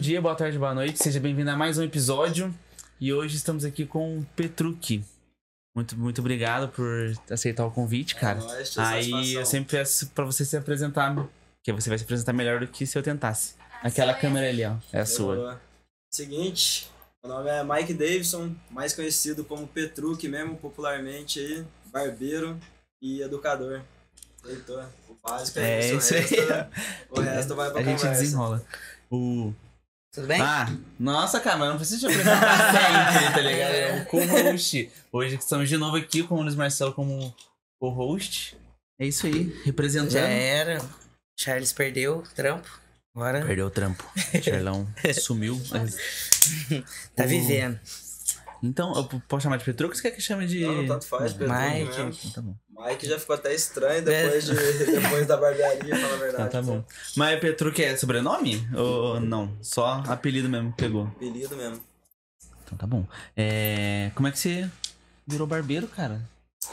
dia, boa tarde, boa noite. Seja bem-vindo a mais um episódio. E hoje estamos aqui com o Petrucci. Muito, muito obrigado por aceitar o convite, cara. É nóis, Aí satisfação. eu sempre peço pra você se apresentar, que você vai se apresentar melhor do que se eu tentasse. Aquela câmera ali, ó, é a sua. Seguinte, meu nome é Mike Davidson, mais conhecido como Petruc mesmo, popularmente aí, barbeiro e educador. Leitor, o básico é, É isso. aí. resto, o resto vai pra A gente conversa. desenrola. O... Tudo bem? Ah, nossa, cara, mas não precisa te apresentar sempre, tá ligado? É o co-host. Hoje estamos de novo aqui com o Luiz Marcelo como co-host. É isso aí, representando. Já era. Charles perdeu o trampo. Agora Perdeu o trampo. Charlão sumiu. tá O- vivendo. Então, eu posso chamar de Petruc ou você quer que chame de. Não, tanto faz, Petruc Mike. mesmo. Então tá bom. Mike já ficou até estranho depois, de, depois da barbearia, fala a verdade. Então tá bom. Mas Petruc é sobrenome? Ou não? Só apelido mesmo pegou. Apelido mesmo. Então tá bom. É... Como é que você virou barbeiro, cara?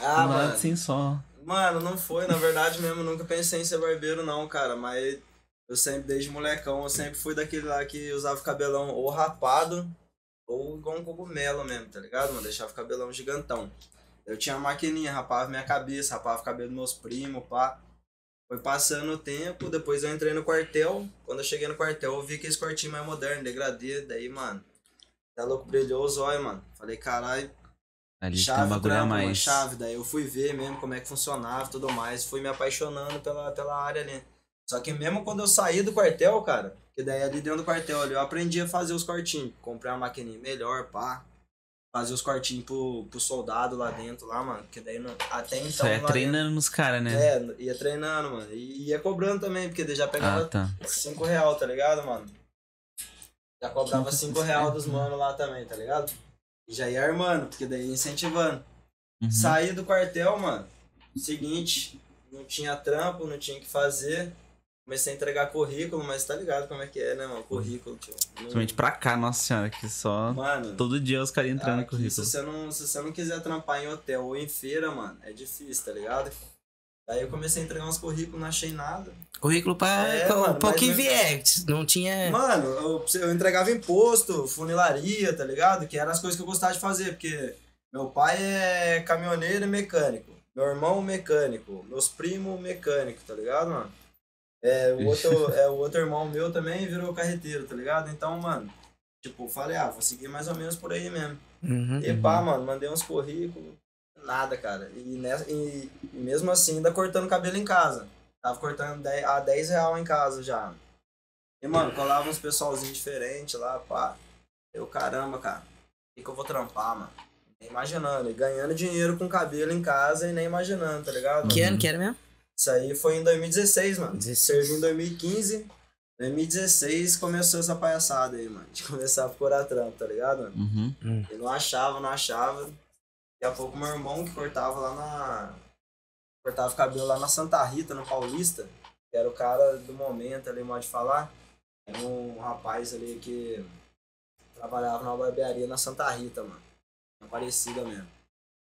Ah, Do nada, mano. assim só. Mano, não foi. Na verdade mesmo, nunca pensei em ser barbeiro, não, cara. Mas eu sempre, desde molecão, eu sempre fui daquele lá que usava o cabelão ou rapado ou igual um cogumelo mesmo, tá ligado, mano? Deixava o cabelão gigantão. Eu tinha uma maquininha, rapava minha cabeça, rapava o cabelo dos meus primos, pá. Foi passando o tempo, depois eu entrei no quartel. Quando eu cheguei no quartel, eu vi que esse quartinho mais moderno, degradê. Daí, mano, tá louco, brilhou os olhos, mano. Falei, caralho, Ali tem um chave, bagulho a trampo, mais. chave. Daí eu fui ver mesmo como é que funcionava e tudo mais. Fui me apaixonando pela, pela área ali. Só que mesmo quando eu saí do quartel, cara, que daí ali dentro do quartel ali, eu aprendi a fazer os cortinhos. Comprei uma maquininha melhor, pá. Fazer os cortinhos pro, pro soldado lá dentro, lá, mano. Que daí não, até então. Só lá treinando nos caras, né? dentro- É, ia treinando, mano. E ia cobrando também, porque daí já pegava Ah, tá. 5 real, tá ligado, mano? Já cobrava 5 real dos manos lá também, tá ligado? E já ia armando, porque daí ia incentivando. Uhum. Saí do quartel, mano. Seguinte, não tinha trampo, não tinha o que fazer. Comecei a entregar currículo, mas tá ligado como é que é, né, mano? Currículo, tio. Principalmente pra cá, nossa senhora, que só. Mano, Todo dia os caras entrando no aqui, se currículo. você, não, se você não quiser trampar em hotel ou em feira, mano, é difícil, tá ligado? Daí eu comecei a entregar uns currículos, não achei nada. Currículo pra É, pra- mano, pra que vier. Não tinha. Mano, eu, eu entregava imposto, funilaria, tá ligado? Que eram as coisas que eu gostava de fazer, porque meu pai é caminhoneiro e mecânico, meu irmão mecânico, meus primos mecânico, tá ligado, mano? É, o outro, é, o outro irmão meu também virou carreteiro, tá ligado? Então, mano, tipo, eu falei, ah, vou seguir mais ou menos por aí mesmo. Uhum. E pá, mano, mandei uns currículos, nada, cara. E, nessa, e, e mesmo assim, ainda cortando cabelo em casa. Tava cortando 10, a 10 real em casa já. E, mano, colava uns pessoalzinho diferente lá, pá. Eu, caramba, cara, o que, que eu vou trampar, mano? Nem imaginando. E ganhando dinheiro com cabelo em casa e nem imaginando, tá ligado? Que ano que era mesmo? Isso aí foi em 2016, mano. 16. Servi em 2015. 2016 começou essa palhaçada aí, mano. De começar a procurar trampo, tá ligado, mano? Uhum. Eu não achava, não achava. Daqui a pouco meu irmão que cortava lá na. Cortava o cabelo lá na Santa Rita, no Paulista, que era o cara do momento ali, modo de falar. Era um rapaz ali que trabalhava na barbearia na Santa Rita, mano. Aparecida mesmo.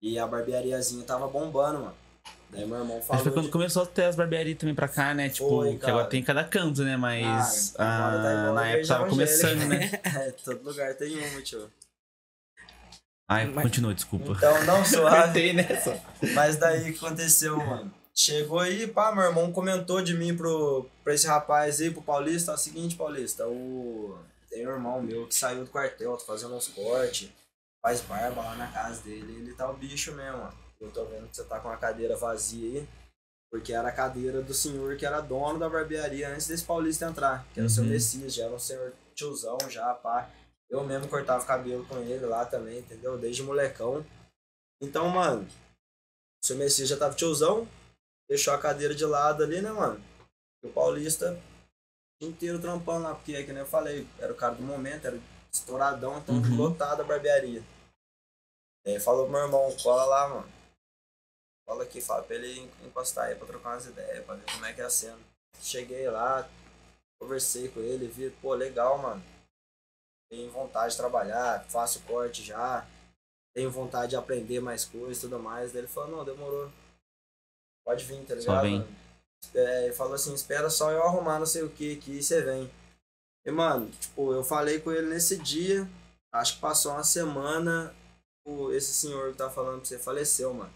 E a barbeariazinha tava bombando, mano. Daí meu irmão Acho falou. que foi quando de- começou a ter as barbearias também pra cá, né? Tipo, Foi, que agora tem em cada canto, né? Mas Ah, tá ah, na época tava começando, né? é, todo lugar tem uma, tio. Ai, Mas- continua, desculpa. Então, não suave. Tem nessa. Mas daí o que aconteceu, mano? Chegou aí, pá, meu irmão comentou de mim pro, pra esse rapaz aí, pro Paulista, é o seguinte, Paulista, o... tem um irmão meu que saiu do quartel, tá fazendo uns cortes, faz barba lá na casa dele, ele tá o bicho mesmo, ó. Eu tô vendo que você tá com a cadeira vazia aí, porque era a cadeira do senhor que era dono da barbearia antes desse Paulista entrar, que era o seu Uhum. Messias, já era um senhor tiozão já, pá. Eu mesmo cortava cabelo com ele lá também, entendeu? Desde molecão. Então, mano, o seu Messias já tava tiozão, deixou a cadeira de lado ali, né, mano? E o Paulista inteiro trampando lá, porque, que nem eu falei, era o cara do momento, era estouradão, então Uhum. lotado a barbearia. Aí falou pro meu irmão, cola lá, mano. Cola aqui, fala pra ele encostar aí pra trocar umas ideias, pra ver como é que é a cena. Cheguei lá, conversei com ele, vi, pô, legal, mano. Tenho vontade de trabalhar, faço corte já, tenho vontade de aprender mais coisas e tudo mais. Daí ele falou, não, demorou. Pode vir, tá ligado? Só vem. É, ele falou assim, espera só eu arrumar não sei o que aqui e você vem. E, mano, tipo, eu falei com ele nesse dia, acho que passou uma semana, o, esse senhor que tá falando pra você faleceu, mano.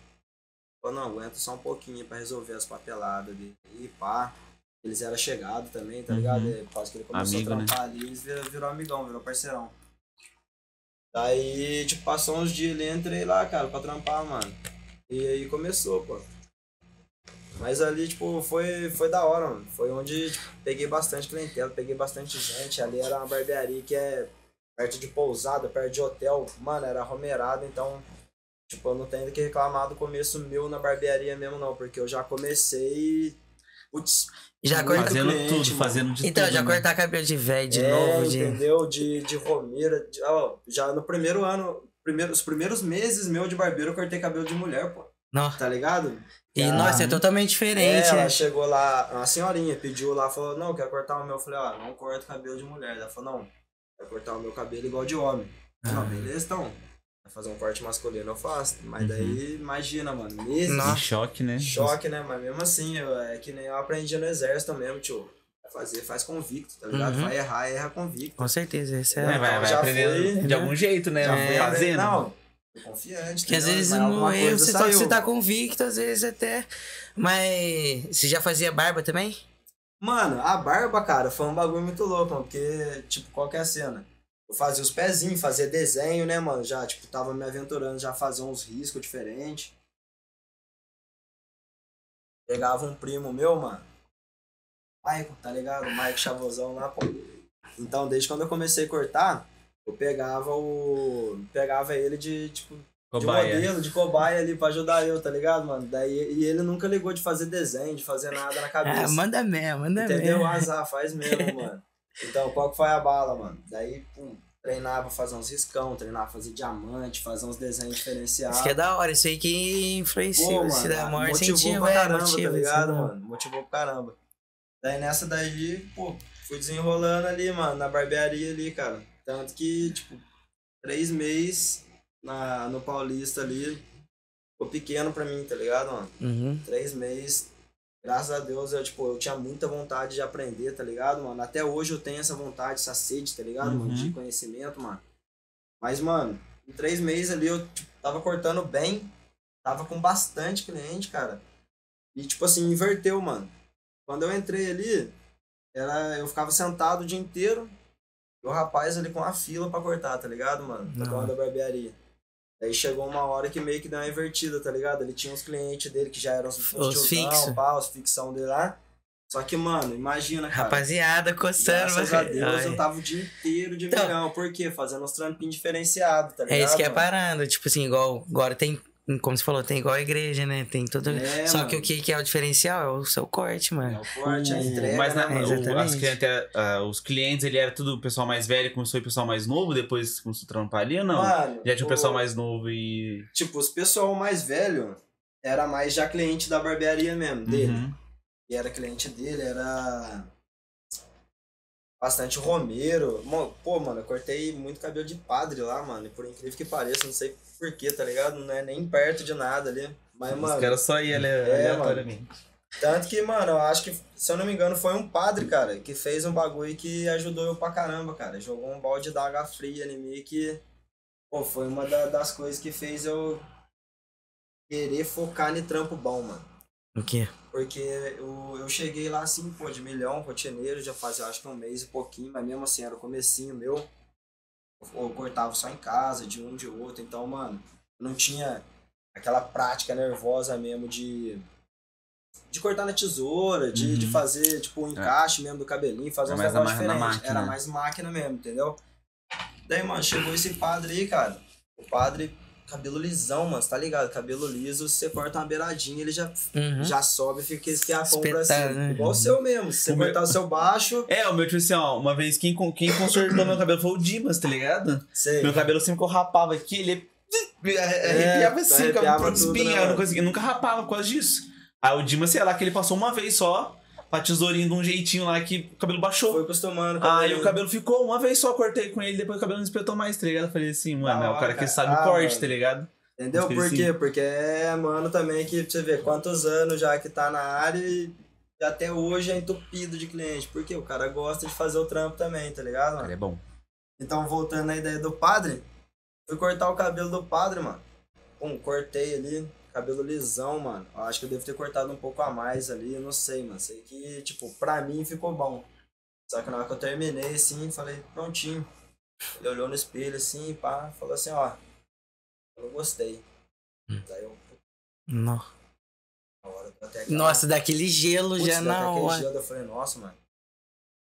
Falou, não, aguenta só um pouquinho pra resolver as papeladas dele. E pá. Eles eram chegados também, tá Uhum. ligado? E, Por causa que ele começou Amigo, a né? trampar ali, eles virou, virou amigão, virou parceirão. Daí, tipo, passou uns dias ali, entrei lá, cara, pra trampar, mano. E aí começou, pô. Mas ali, tipo, foi, foi da hora, mano. Foi onde tipo, peguei bastante clientela, peguei bastante gente. Ali era uma barbearia que é perto de pousada, perto de hotel. Mano, era romerado, então, tipo, eu não tenho que reclamar do começo meu na barbearia mesmo, não. Porque eu já comecei. Putz, Já Muito corta... Fazendo cliente, tudo, mano. fazendo de Então, tudo. já né? cortar cabelo de velho de é, novo, de... entendeu? De, de romeira. de- ó, já no primeiro ano, primeiro, os primeiros meses meu de barbeiro, eu cortei cabelo de mulher, pô. Não. Tá ligado? E, Ah, nossa, é totalmente É, diferente, ela né? chegou lá, uma senhorinha pediu lá, falou, não, quer cortar o meu. Eu falei, ó, não corto cabelo de mulher. Ela falou, não, quer cortar o meu cabelo igual de homem. Eu falei, Ah. Não, beleza, então. Vai fazer um corte masculino, eu faço. Mas Uhum. daí, imagina, mano, Nossa. Que choque, né? choque, né? Mas mesmo assim, eu- é que nem eu aprendi no exército mesmo, tio. Vai fazer, faz convicto, tá ligado? Uhum. Vai errar, erra convicto. Com certeza, esse é... É, vai, Então, vai aprendendo de algum jeito, né? Já fui fazendo. Não, confiante. Que às vezes erro coisa você tá, você tá convicto, às vezes até. Mas você já fazia barba também? Mano, a barba, cara, foi um bagulho muito louco, mano, porque, tipo, qual que é a cena? Eu fazia os pezinhos, fazia desenho, né, mano? Já, tipo, tava me aventurando, já fazia uns riscos diferentes. Pegava um primo meu, mano. Maico, tá ligado? O Maico Chavosão lá, pô. Então, desde quando eu comecei a cortar, eu pegava o. Pegava ele de, tipo, de Cobaia. modelo, de cobaia ali pra ajudar eu, tá ligado, mano? Daí, e ele nunca ligou de fazer desenho, de fazer nada na cabeça. Ah, manda mesmo, manda Entendeu? mesmo. Azar, faz mesmo, mano. Então, qual que foi a bala, mano? Daí, pum, treinava fazer uns riscão, treinava fazer diamante, fazer uns desenhos diferenciados. Isso que é da hora, isso aí que influencia, Pô, se mano, maior motivou incentivo, pra é, caramba, motiva, tá ligado, mano? Motivou pra caramba. Daí nessa daí, pô, fui desenrolando ali, mano, na barbearia ali, cara. Tanto que, tipo, três meses na, no Paulista ali, ficou pequeno pra mim, tá ligado, mano? Uhum. três meses. Graças a Deus, eu, tipo, eu tinha muita vontade de aprender, tá ligado, mano? Até hoje eu tenho essa vontade, essa sede, tá ligado, mano? Uhum. De conhecimento, mano. Mas, mano, em três meses ali eu tipo, tava cortando bem, tava com bastante cliente, cara. E, tipo assim, inverteu, mano. Quando eu entrei ali, era, eu ficava sentado o dia inteiro, e o rapaz ali com a fila pra cortar, tá ligado, mano? Na dona da barbearia. Daí chegou uma hora que meio que deu uma invertida, tá ligado? Ele tinha uns clientes dele que já eram os, Os tiozão, fixo. pá, os fixão dele lá. Só que, mano, imagina, cara. Rapaziada, coçando. Graças a Deus Ai. eu tava o dia inteiro de Então- milhão. Por quê? Fazendo uns trampinhos diferenciados, tá ligado? É isso que é mano? parando. Tipo assim, igual. Agora tem. Como você falou, tem igual a igreja, né? Tem tudo. É, Só mano. que o que, que é o diferencial é o seu corte, É mano. o corte, a entrega, mas na- né, o- as cliente- ah, os clientes, ele era tudo o pessoal mais velho, começou o pessoal mais novo, depois começou a trampar ali ou não? Mano, Já tinha o o- pessoal mais novo e. Tipo, os pessoal mais velho era mais já cliente da barbearia mesmo, dele. Uhum. E era cliente dele, era bastante Romero. Pô, mano, eu cortei muito cabelo de padre lá, mano. E por incrível que pareça, não sei porquê, tá ligado? Não é nem perto de nada ali. Mas, Os mano, caras só iam ale- É, aleatoriamente. tanto que, mano, eu acho que, se eu não me engano, foi um padre, cara, que fez um bagulho que ajudou eu pra caramba, cara. Jogou um balde d'água fria em mim que, pô, foi uma da- das coisas que fez eu querer focar em trampo bom, mano. O quê? Porque eu, eu cheguei lá assim, pô, de milhão, rotineiro, já fazia acho que um mês e pouquinho, mas mesmo assim era o comecinho meu. Eu, eu cortava só em casa, de um, de outro, então, mano, não tinha aquela prática nervosa mesmo de. De cortar na tesoura, de, Uhum. de fazer, tipo, o encaixe mesmo do cabelinho, fazer É uns mais negócios diferentes. Era mais máquina mesmo, entendeu? Daí, mano, chegou esse padre aí, cara. O padre, cabelo lisão, mano, você tá ligado? Cabelo liso, você corta uma beiradinha, ele já Uhum. já sobe e fica esse fiapão pra cima. né? Igual o seu mesmo. Se você O meu- cortar o seu baixo, É, o meu, tipo assim, ó, uma vez quem, quem consertou meu cabelo foi o Dimas, tá ligado? sei. Meu cabelo sempre que eu rapava aqui, ele arrepiava assim, ficava arrepiava tudo, né, espinhado, eu não conseguia, nunca rapava por causa disso. Aí o Dimas, sei lá, que ele passou uma vez só, pra tesourinho de um jeitinho lá que o cabelo baixou. Foi acostumando com Aí ele. o cabelo ficou, uma vez só cortei com ele, depois o cabelo não espetou mais, tá ligado? Eu falei assim, mano, Da é o cara que sabe o corte, Ah, tá ligado? Entendeu? Por sim. quê? Porque é mano também que você ver quantos anos já que tá na área e até hoje é entupido de cliente, porque o cara gosta de fazer o trampo também, tá ligado, mano? Cara, é bom. Então, voltando à ideia do padre, fui cortar o cabelo do padre, mano. Pum, cortei ali, cabelo lisão, mano. Eu acho que eu devo ter cortado um pouco a mais ali, eu não sei, mano. Sei que, tipo, pra mim ficou bom. Só que na hora que eu terminei, assim, falei, prontinho. Ele olhou no espelho, assim, pá, falou assim, ó, eu não gostei. Daí eu, na hora, aquela- Nossa, daquele gelo Putz, já na hora. gelo, eu falei, nossa, mano.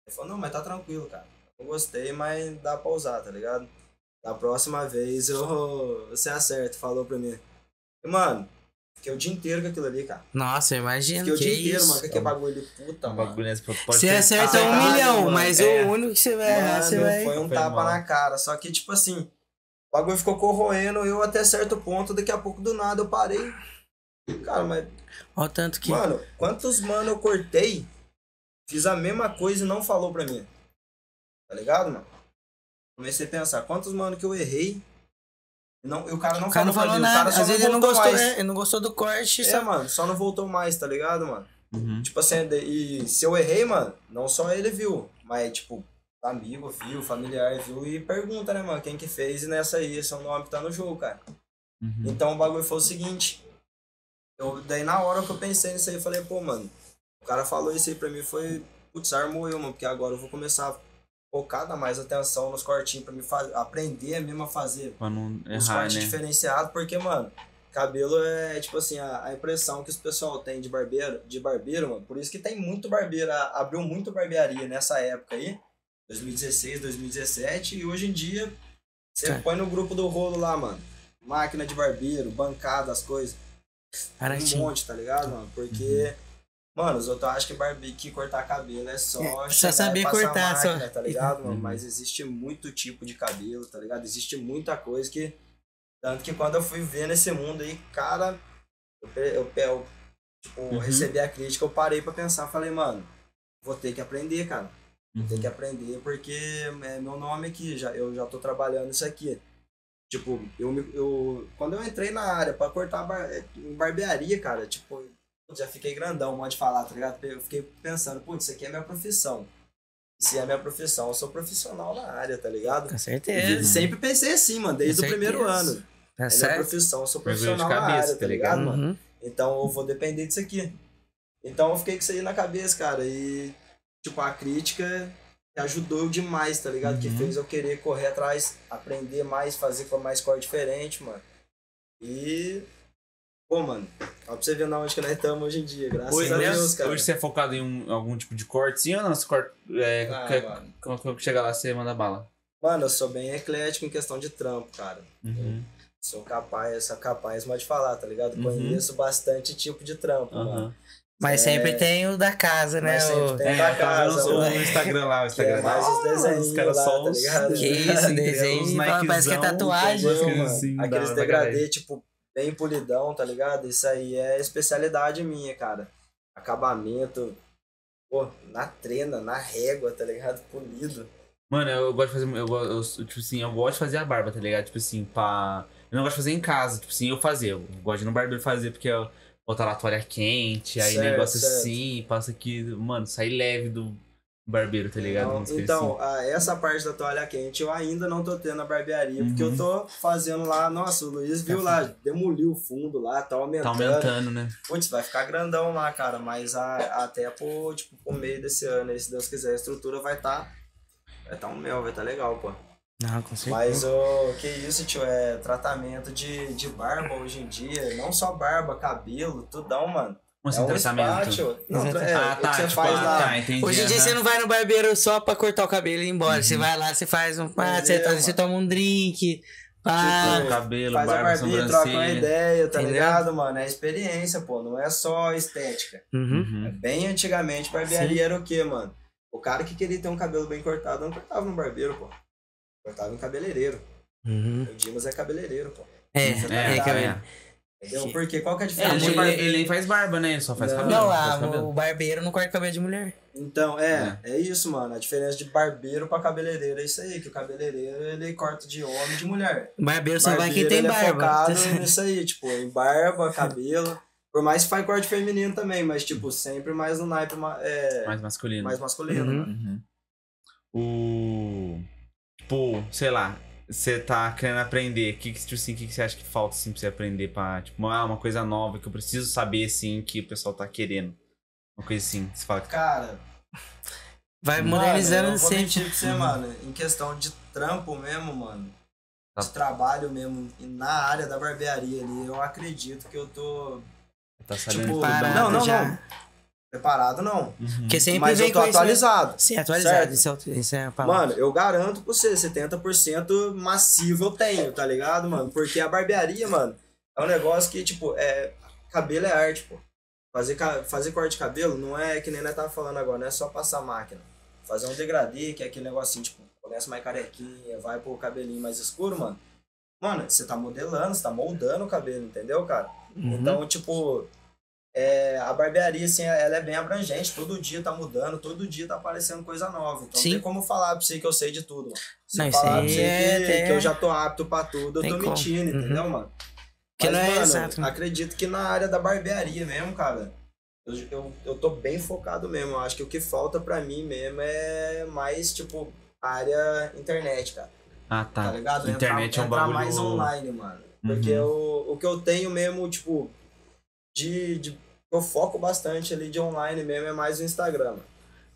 Ele falou, não, mas tá tranquilo, cara. Eu gostei, mas dá pra usar, tá ligado? Da próxima vez eu você acerta, falou pra mim. E, mano, fiquei o dia inteiro com aquilo ali, cara. Nossa, eu imagino Fiquei o que dia é inteiro, isso. mano, com aquele bagulho puta, mano. bagulho nesse pode Você acerta um milhão, mano. mas É. o único que você vai errar, você vai. foi um Foi tapa mal. na cara. Só que, tipo assim, o bagulho ficou corroendo, eu até certo ponto, daqui a pouco do nada eu parei. Cara, mas Olha o tanto que. Mano, quantos mano eu cortei, fiz a mesma coisa e não falou pra mim? Tá ligado, mano? Comecei a pensar, quantos mano que eu errei, não, e o cara não o cara não falou nada. cara só Às vezes ele não gostou, mais. né? Ele não gostou do corte. É, só- mano, só não voltou mais, tá ligado, mano? Uhum. Tipo assim, e se eu errei, mano, não só ele viu, mas, tipo, amigo viu, familiar viu e pergunta, né, mano, quem que fez e nessa aí, esse é o nome que tá no jogo, cara. Uhum. Então o bagulho foi o seguinte. Eu, daí na hora que eu pensei nisso aí, eu falei, pô, mano, o cara falou isso aí pra mim, foi, putz, armou eu, mano, porque agora eu vou começar a focar, dar mais atenção nos cortinhos pra me fazer, aprender mesmo a fazer Pra não os errar, cortes né? diferenciados, porque, mano, cabelo é, tipo assim, a, a impressão que os pessoal tem de barbeiro, de barbeiro, mano, por isso que tem muito barbeiro, abriu muito barbearia nessa época aí, 2016, 2017, e hoje em dia, você Cara. põe no grupo do rolo lá, mano, máquina de barbeiro, bancada, as coisas, um monte, tá ligado, mano? Porque, mano, os outros acham que barbeiro, que cortar cabelo é só É, só saber cortar, só. máquina, tá ligado, mano? Uhum. Mas existe muito tipo de cabelo, tá ligado? Existe muita coisa que... Tanto que quando eu fui ver nesse mundo aí, cara, eu, eu, eu tipo, Uhum. recebi a crítica, eu parei pra pensar, falei, mano, vou ter que aprender, cara. Vou ter Uhum. que aprender porque é meu nome aqui, já, eu já tô trabalhando isso aqui. Tipo, eu, me- eu quando eu entrei na área pra cortar bar, em barbearia, cara, tipo, já fiquei grandão, pode falar, tá ligado? Eu fiquei pensando, putz, isso aqui é minha profissão. Se é minha profissão, eu sou profissional na área, tá ligado? Com E certeza. sempre pensei assim, mano, desde Com o primeiro ano. Tá É minha profissão, eu sou de profissional na cabeça, área, tá tá ligado, ligado? mano? Uhum. Então eu vou depender disso aqui. Então eu fiquei com isso aí na cabeça, cara. E, tipo, a crítica ajudou demais, tá ligado? Que Uhum. fez eu querer correr atrás, aprender mais, fazer com mais cor diferente, mano. E. Pô, mano, ó pra você ver na onde que nós estamos hoje em dia, graças Hoje, a né, Deus, cara. hoje você é focado em um- algum tipo de corte, sim ou não? Você corta, é, Ah, que- mano. quando, quando chega lá, você manda bala. Mano, eu sou bem eclético em questão de trampo, cara. Uhum. Sou capaz, sou capaz de falar, tá ligado? Uhum. Conheço bastante tipo de trampo, mano. Aham. Mas É. sempre tem o da casa, né? Mas sempre o- tem. É, da vendo casa, o- mano. no Instagram lá, o Que é Instagram. mais os desenhos os caras lá, só tá ligado? Que isso, desenho. Parece que é tatuagem. mano? assim, Aqueles degradê, tipo, bem polidão, tá ligado? Isso aí é especialidade minha, cara. Acabamento, pô, na trena, na régua, tá ligado? Polido. Mano, eu gosto de fazer. Eu, eu, tipo assim, eu gosto de fazer a barba, tá ligado? Tipo assim, pra. Eu não gosto de fazer em casa, tipo assim, eu fazer. Eu gosto de ir no barbeiro fazer, porque eu botar lá a toalha quente, aí Certo, negócio certo. assim, passa aqui, mano, sai leve do barbeiro, tá ligado? Então, então, assim. a- essa parte da toalha quente eu ainda não tô tendo na barbearia, porque Uhum. eu tô fazendo lá, nossa, o Luiz viu lá, demoliu o fundo lá, tá aumentando. Tá aumentando, né? Putz, vai ficar grandão lá, cara, mas a- até pro, tipo, pro meio desse ano, aí, se Deus quiser, a estrutura vai tá, vai tá um mel, vai tá legal, pô. Não, com certeza. Mas o que isso, tio, é tratamento de, de barba hoje em dia, não só barba, cabelo, tudão, mano. Como é um tratamento? spa. Não, é, ah, o que tá, você tipo, faz ah, lá. tá, entendi. Hoje em dia aham. você não vai no barbeiro só pra cortar o cabelo e ir embora. Uhum. Você vai lá, você faz um. Ah, você, tá- você toma um drink. Pá. Tipo, cabelo, Faz a barba, barbinha, troca uma ideia, tá Entendeu? ligado, mano? É experiência, pô, não é só estética. Uhum. Uhum. Bem antigamente, barbearia era o quê, mano? O cara que queria ter um cabelo bem cortado não cortava no barbeiro, pô. Cortava em cabeleireiro. Uhum. O Dimas é cabeleireiro, pô. É, É, é, é, que eu- é. Entendeu? Porque qual que é a É, diferença? ele, de ele- ele nem faz barba, né? Ele só faz Não. cabelo. Não, faz ah, cabelo. o barbeiro não corta cabelo de mulher. Então, é, é, isso, mano. A diferença de barbeiro pra cabeleireiro é isso aí, que o cabeleireiro ele corta de homem e de mulher. O barbeiro só vai quem tem ele é barba. focado nisso aí, tipo, em barba, cabelo. Por mais que faz corte feminino também, mas, tipo, sempre mais no naipe é, Mais masculino. mais masculino. Uhum. mano. Uhum. O. Tipo, sei lá, você tá querendo aprender. O que, que, tipo assim, que, que você acha que falta assim, pra você aprender pra. Tipo, ah, uma coisa nova que eu preciso saber, assim, que o pessoal tá querendo. Uma coisa assim. Você fala que. Cara, Vai Mano, modernizando eu vou sempre. mentir pra você, mano. Em questão de trampo mesmo, mano. Tá. De trabalho mesmo, e na área da barbearia ali, eu acredito que eu tô Tá sabendo Tipo, tudo Parado não, não, já. não. Preparado, não. Uhum. Porque sempre Mas vem eu tô conhecimento- atualizado. Sim, atualizado. Certo. Isso é, isso é a palavra. Mano, eu garanto pra você, 70% massivo eu tenho, tá ligado, mano? Porque a barbearia, mano, é um negócio que, tipo, é. Cabelo é arte, pô. Fazer, fazer corte de cabelo não é que nem nós tava falando agora, não é só passar máquina. Fazer um degradê, que é aquele negocinho, tipo, começa mais carequinha, vai pro cabelinho mais escuro, mano. Mano, você tá modelando, você tá moldando o cabelo, entendeu, cara? Uhum. Então, tipo, é, a barbearia, assim, ela é bem abrangente. Todo dia tá mudando, todo dia tá aparecendo coisa nova. Então, Sim. não tem como falar pra você que eu sei de tudo, mano. Se Não, eu falar pra você é que, até- que eu já tô apto pra tudo, eu Tem tô como. mentindo, Uhum. entendeu, mano? Que Mas, não é mano, exato, né? acredito que na área da barbearia mesmo, cara, eu, eu, eu tô bem focado mesmo. Eu acho que o que falta pra mim mesmo é mais, tipo, área internet, cara Ah, tá. tá ligado? Internet entrar, é um entrar bagulho. mais online, mano. Porque Uhum. o, o que eu tenho mesmo, tipo, de, de. Eu foco bastante ali de online mesmo, é mais o Instagram.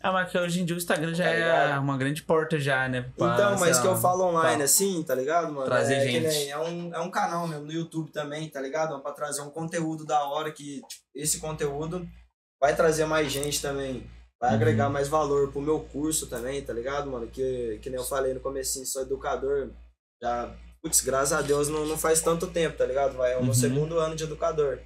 Ah, mas que hoje em dia o Instagram já Tá é uma grande porta já, né? pra, então, mas sei que eu lá, falo online tá. assim, tá ligado, mano? Trazer é, gente. nem- é, um, é um canal mesmo no YouTube também, tá ligado? Pra trazer um conteúdo da hora que tipo, esse conteúdo vai trazer mais gente também. Vai Uhum. agregar mais valor pro meu curso também, tá ligado, mano? Que, que nem eu falei no comecinho, sou educador. Já, putz, graças a Deus não, não faz tanto tempo, tá ligado? Vai, é o meu Uhum. segundo ano de educador.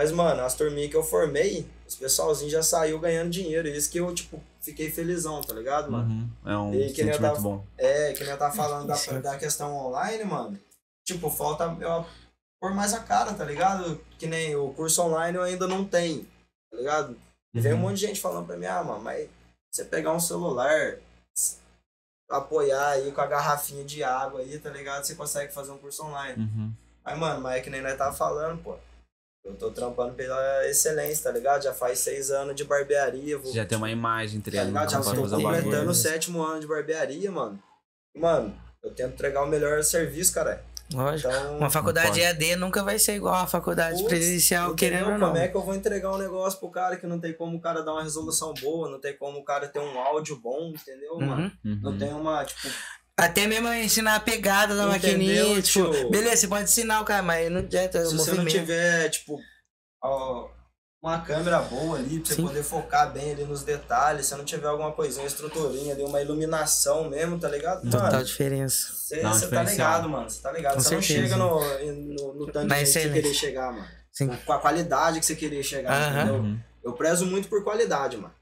Mas, mano, as turminhas que eu formei, os pessoalzinhos já saiu ganhando dinheiro. Isso que eu, tipo, fiquei felizão, tá ligado, mano? Uhum. É um E que sentimento tava- bom. É, que nem eu tava falando da, da questão online, mano. Tipo, falta eu pôr mais a cara, tá ligado? Que nem o curso online eu ainda não tenho, tá ligado? E vem um Uhum. monte de gente falando pra mim, ah, mano, mas você pegar um celular, apoiar aí com a garrafinha de água aí, tá ligado? Você consegue fazer um curso online. Uhum. Mas, mano, mas é que nem nós tava falando, pô. Eu tô trampando pela excelência, tá ligado? Já faz seis anos de barbearia. Vou, Já tem uma imagem Tá entregando ligado? Já pra estou fazer o completando o sétimo ano de barbearia, mano. Mano, eu tento entregar o melhor serviço, cara. Lógico. Então, Uma faculdade. EAD nunca vai ser igual a faculdade putz, presencial, querendo ou não. Como é que eu vou entregar um negócio pro cara que não tem como o cara dar uma resolução boa, não tem como o cara ter um áudio bom, entendeu, mano? Uhum. Não Uhum. tem uma, tipo, Até mesmo ensinar a pegada da Entendeu, maquininha, tipo, tio? beleza, você pode ensinar o cara, mas não adianta se você não tiver, tipo, ó, uma câmera boa ali, pra você Sim. poder focar bem ali nos detalhes, se não tiver alguma coisinha, uma estruturinha ali, uma iluminação mesmo, tá ligado? Total Mano, diferença. Você tá diferencial. ligado, mano. Você tá ligado. Você não chega no, no, no tanto que você querer chegar, mano. Sim. Com a qualidade que você queria chegar, Aham. entendeu? Uhum. Eu prezo muito por qualidade, mano.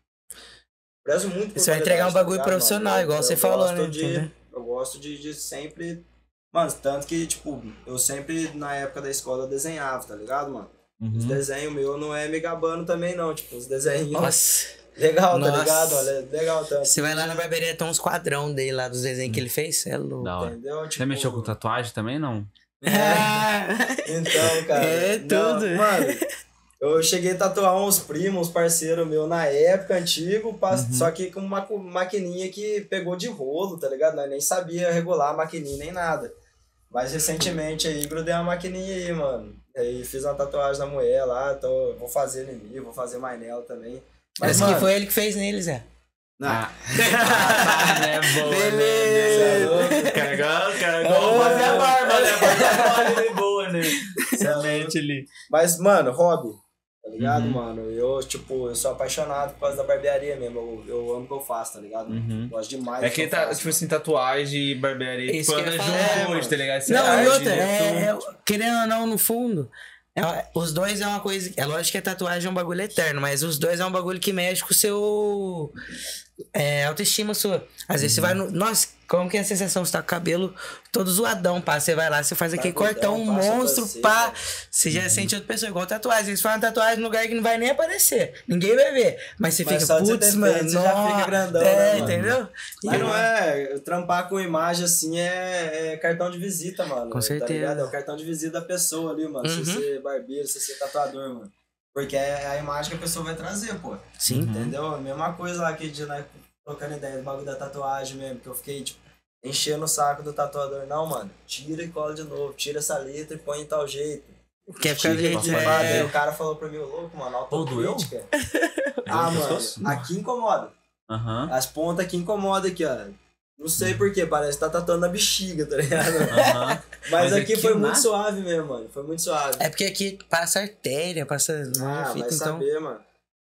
Prezo muito por Você vai entregar um tá bagulho ligado, profissional, mano? igual Eu você falou, né? de- Entendeu? Eu gosto de, de sempre. Mano, tanto que, tipo, eu sempre, na época da escola, desenhava, tá ligado, mano? Os Uhum. desenhos meus não é me gabando também, não. Tipo, os desenhos. Nossa, Legal, tá Nossa. ligado? Olha, legal tanto. você vai lá na barbearia, tem uns quadrão dele lá dos desenhos que ele fez, é louco. Da hora. Entendeu? Você Tipo, mexeu com tatuagem também, não? Então, cara. É não, tudo. Mano, eu cheguei a tatuar uns primos, parceiro meu na época, antigo, Uhum. só que com uma maquininha que pegou de rolo, tá ligado? Nós nem sabia regular a maquininha nem nada. Mas recentemente aí, grudei uma maquininha aí, mano. Aí fiz uma tatuagem na mulher lá, tô, vou fazer em mim, vou fazer mais nela também. Mas, Mas mano, que foi ele que fez nele, Zé. não, Ah, é boa, Beleza. né? Carregou, carregou. Vamos fazer a barba, né? Fazer a barba é boa, né? Semente ali. Mas, mano, hobby, tá ligado, Uhum. mano? Eu, tipo, eu sou apaixonado por causa da barbearia mesmo. Eu, eu amo o que eu faço, tá ligado? Uhum. Gosto demais É que eu tá, faço, tipo assim, tatuagem e barbearia. Isso Tipo, que anda junto hoje, tá ligado? Você Não, arte, e outra, né? é, é- querendo ou não, no fundo, é- os dois é uma coisa. É lógico que a tatuagem é um bagulho eterno, mas os dois é um bagulho que mexe com o seu. É, autoestima sua. Às vezes você vai no. Nossa, como que é a sensação? Você tá com o cabelo todo zoadão, pá. Você vai lá, você faz aquele Tá cortão, um monstro, você, pá. Você já sente outra pessoa, igual tatuagem. Você faz uma tatuagem num lugar que não vai nem aparecer. Ninguém vai ver. Mas você Mas fica, putz, mano. você já fica nossa." grandão, É, né, entendeu? Mas E- não é, trampar com imagem assim é, é cartão de visita, mano. Com certeza. Tá ligado? É o cartão de visita da pessoa ali, mano. Se Uhum. você é barbeiro, se você é tatuador, mano. Porque é a imagem que a pessoa vai trazer, pô. Sim. Entendeu? A mesma coisa lá que de, né, trocando ideia do bagulho da tatuagem mesmo, que eu fiquei, tipo, enchendo o saco do tatuador. Não, mano, tira e cola de novo, tira essa letra e põe em tal jeito. Quer ficar do Tira e jeito. é. o cara falou pra mim, "Ô, louco, mano, autocrítica. ah, mano, aqui incomoda. Aham. As pontas aqui incomodam aqui, ó. Não sei porquê, parece que tá tatuando a bexiga, tá ligado? Aham. Mas, Mas aqui, aqui foi na- muito suave mesmo, mano. Foi muito suave. É porque aqui passa artéria, passa. Ah, fita, vai então. saber, mano.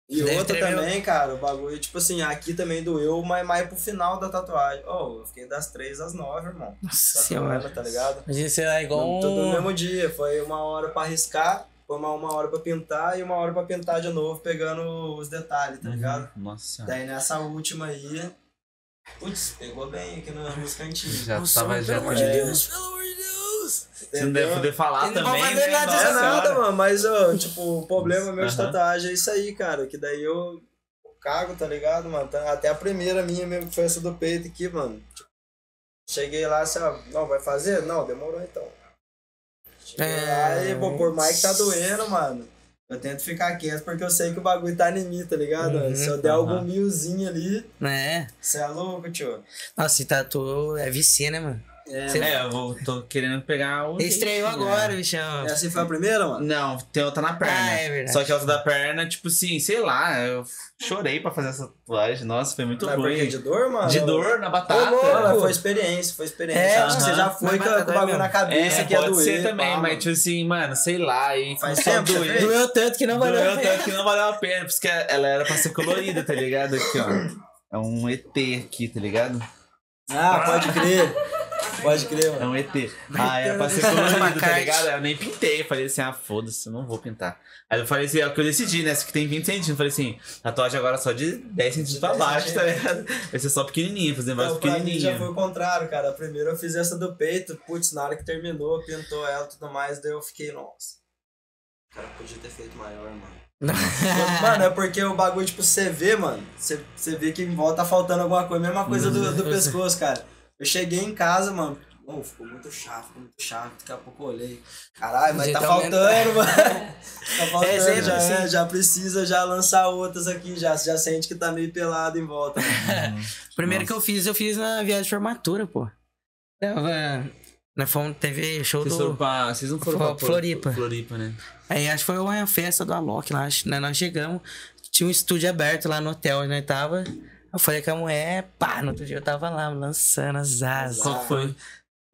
E Deve outra também, cara, o bagulho, tipo assim, aqui também doeu, mas mais pro final da tatuagem. Oh, eu fiquei das três às nove, irmão. Nossa Tatuando, senhora. tá ligado? Imagina você lá igual. Tudo no mesmo dia. Foi uma hora pra riscar, foi uma, uma hora pra pintar e uma hora pra pintar de novo, pegando os detalhes, tá ligado? Nossa senhora. Daí nessa última aí. Putz, pegou bem aqui no- nos cantinhos. Já Nossa, tava já. pelo amor de. Deus, pelo amor de Deus. Você não deve poder falar Ele não vai também, fazer né? nada Nossa Não nada, mano, mas, ó, tipo, o problema meu de Aham. tatuagem é isso aí, cara. Que daí eu cago, tá ligado, mano? Tá- Até a primeira minha mesmo, que foi essa do peito aqui, mano. Cheguei lá, assim, ó, não, vai fazer? Não, demorou então. Cheguei É. lá e, pô, por mais que tá doendo, mano. Eu tento ficar quieto porque eu sei que o bagulho tá em mim, tá ligado? Uhum, Se eu der aham. algum milzinho ali, Né? você é louco, tio. Nossa, e tatu é vicia, né, mano? É, É, eu vou, tô querendo pegar o. Estreou agora, né? bichão. essa foi a primeira, mano? Não, tem outra na perna. Ah, é verdade. Só que a outra da perna, tipo assim, sei lá, eu chorei pra fazer essa tatuagem. Nossa, foi muito Mas por quê? ruim. De dor, mano? De dor na batata. mas foi experiência, foi experiência. É, Acho que você já foi com, com o bagulho na cabeça É, que ia pode doer. ser também, pá, mas tipo assim, mano, sei lá, aí Faz a tempo doer. Doeu tanto que não valeu a Doeu pena. tanto que não valeu a pena, por isso que ela era pra ser colorida, tá ligado? Aqui, ó. É um ET aqui, tá ligado? Ah, pode crer. Pode crer, É mano. um ET. Ah, é pra ser Uma colorido, tá ligado? Eu nem pintei. Eu falei assim, ah, foda-se, eu não vou pintar. Aí eu falei assim, é o que eu decidi, né? Essa aqui tem 20 centímetros. Eu falei assim, tatuagem agora só de 10 centímetros pra 10 baixo, tá ligado? Vai ser só pequenininho, fazer vários pra mim já foi pequenininhos. o contrário, cara. Primeiro eu fiz essa do peito, putz, na hora que terminou, pintou ela e tudo mais, daí eu fiquei, nossa. Cara, podia ter feito maior, mano. Mano, é porque o bagulho, tipo, você vê, mano, você, você vê que em volta tá faltando alguma coisa. Mesma coisa do, do pescoço, cara. Eu cheguei em casa, mano. Oh, ficou muito chato, ficou muito chato. Daqui a pouco eu olhei. Caralho, mas tá Jeito faltando, mano. Tá faltando, É, já, assim. é, já precisa já lançar outras aqui, já, já sente que tá meio pelado em volta. mano. Primeiro Nossa. que eu fiz, eu fiz na viagem de formatura, pô. Tava. Nós fomos, teve show Vocês, do. foram pra, vocês não foram pra pra Floripa. Floripa, né? Aí acho que foi uma festa do Alok lá. acho, né? Nós chegamos, tinha um estúdio aberto lá no hotel onde nós tava. Eu falei com a mulher, pá, no outro dia eu tava lá lançando as asas. Qual que foi?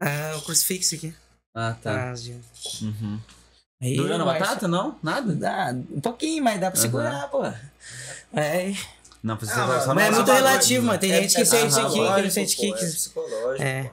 Ah, o crucifixo aqui. Ah, tá. Ah. Uhum. Aí, na mas- batata, não? Nada? Dá, um pouquinho, mas dá pra segurar, pô. É, Não, precisa Ah, só mas é muito relativo, mano. Tem gente que sente aqui, que não sente aqui. É psicológico. É.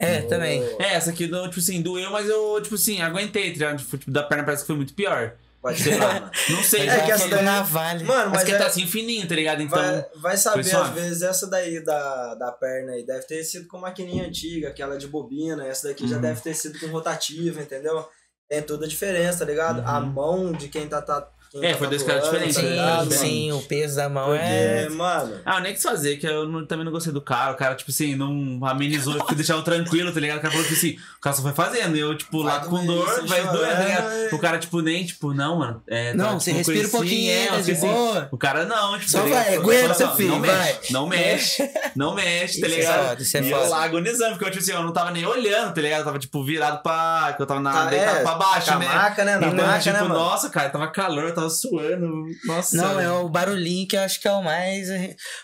É, também. É, essa aqui, do, tipo assim, doeu, mas eu, tipo assim, aguentei, tá ligado? Tipo, tipo, da perna parece que foi muito pior. Pode ser, lá. mano. Não sei, É já que essa daí- navalha. Mano, Mas mas que é- tá assim fininho, tá ligado? Então. vai, vai saber, às suave. vezes, essa daí da, da perna aí deve ter sido com maquininha antiga, aquela de bobina, essa daqui já Uhum. deve ter sido com rotativa, entendeu? Tem toda a diferença, tá ligado? A mão de quem tá, tá, É, tá foi dois caras diferentes, tá né? Sim, mano? sim, o peso da mão Porque, é. mano, Ah, nem quis fazer, que eu não- também não gostei do cara. O cara, tipo assim, não amenizou, tipo, deixava tranquilo, tá ligado? O cara falou que assim, o cara só foi fazendo. E eu, tipo, Vai lá com dor, vai doer, tá chorando, ligado? O cara, tipo, nem, tipo, não, mano. É, Não, tá, você tipo, respira um assim, pouquinho, é, tá de assim. boa. O cara não, tipo, Só tá vai, aguenta, só- filho, não vai. mexe, não mexe, não mexe, tá é ligado? é e foda. eu lá agonizando, porque eu, tipo assim, eu não tava nem olhando, tá ligado? Eu tava, tipo, virado pra. que eu tava na, Tá, deitado é, pra baixo, né? maca, né? Na Então, maca, tipo, né, mano? nossa, cara, tava calor, tava suando. Nossa. Não, é o barulhinho que eu acho que é o mais.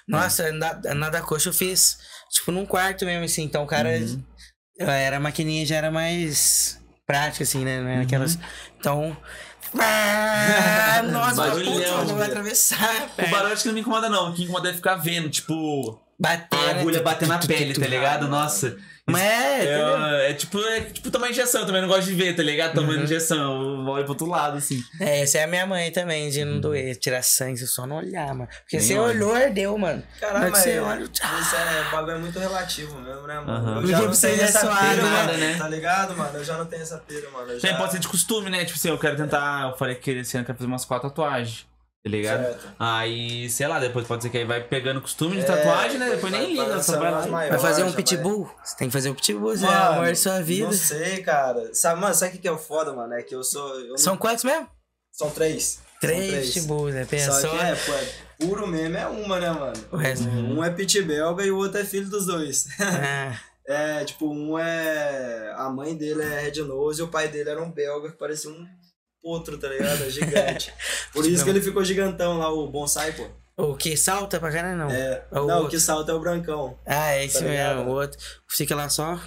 Nossa, na, na da coxa eu fiz, tipo, num quarto mesmo, assim. Então o cara. Uhum. Era a maquininha já era mais prática, assim, né? Uhum. Não era Aquelas. Então. Ah, nossa, Barulhão, puta, não vai atravessar. O barulho acho que não me incomoda, não. O que incomoda é ficar vendo, tipo, Bater. a né? agulha bater na pele, tá ligado? Nossa. Mas é? É, é tipo, é tipo tomar injeção, eu também não gosto de ver, tá ligado? Tomando Uhum. injeção, eu olho pro outro lado, assim. É, essa é a minha mãe também, de não doer, tirar sangue, só não olhar, mano. Porque Uhum. Nem você olha. olhou, ardeu, mano. Caralho, mas você olha, tchau. isso é, o bagulho é muito relativo mesmo, né, mano? Aham. Eu já não tenho é essa pira, nada, né? né? Tá ligado, mano? Eu já não tenho essa pira, mano. Já... pode ser de costume, né? Tipo assim, eu quero tentar. Eu falei que esse ano eu quero fazer umas quatro tatuagens. Tá ligado? Certo. Aí, sei lá, depois pode ser que aí vai pegando costume de É, tatuagem, né? Depois vai- nem liga, só vai lá. Vai fazer um já vai- pitbull? Você tem que fazer um pitbull, Zé. Mano, Amor de sua vida. Não sei, cara. Sabe, mano, sabe o que que é o foda, mano? É que eu sou. Eu São não... quantos mesmo? São três. Três, três. pitbulls, né? Pensa Só só. que é, pô, é puro mesmo é uma, né, mano? O resto- Um é pit belga e o outro é filho dos dois. Ah, É, tipo, um é. A mãe dele é Red Nose e o pai dele era um belga que parecia um potro, tá ligado? É Gigante. Por isso que ele ficou gigantão lá, o bonsai, pô. o que salta pra caralho, não. É, É o não, o outro. que salta é o brancão, Ah, é esse Tá mesmo. O outro fica lá só,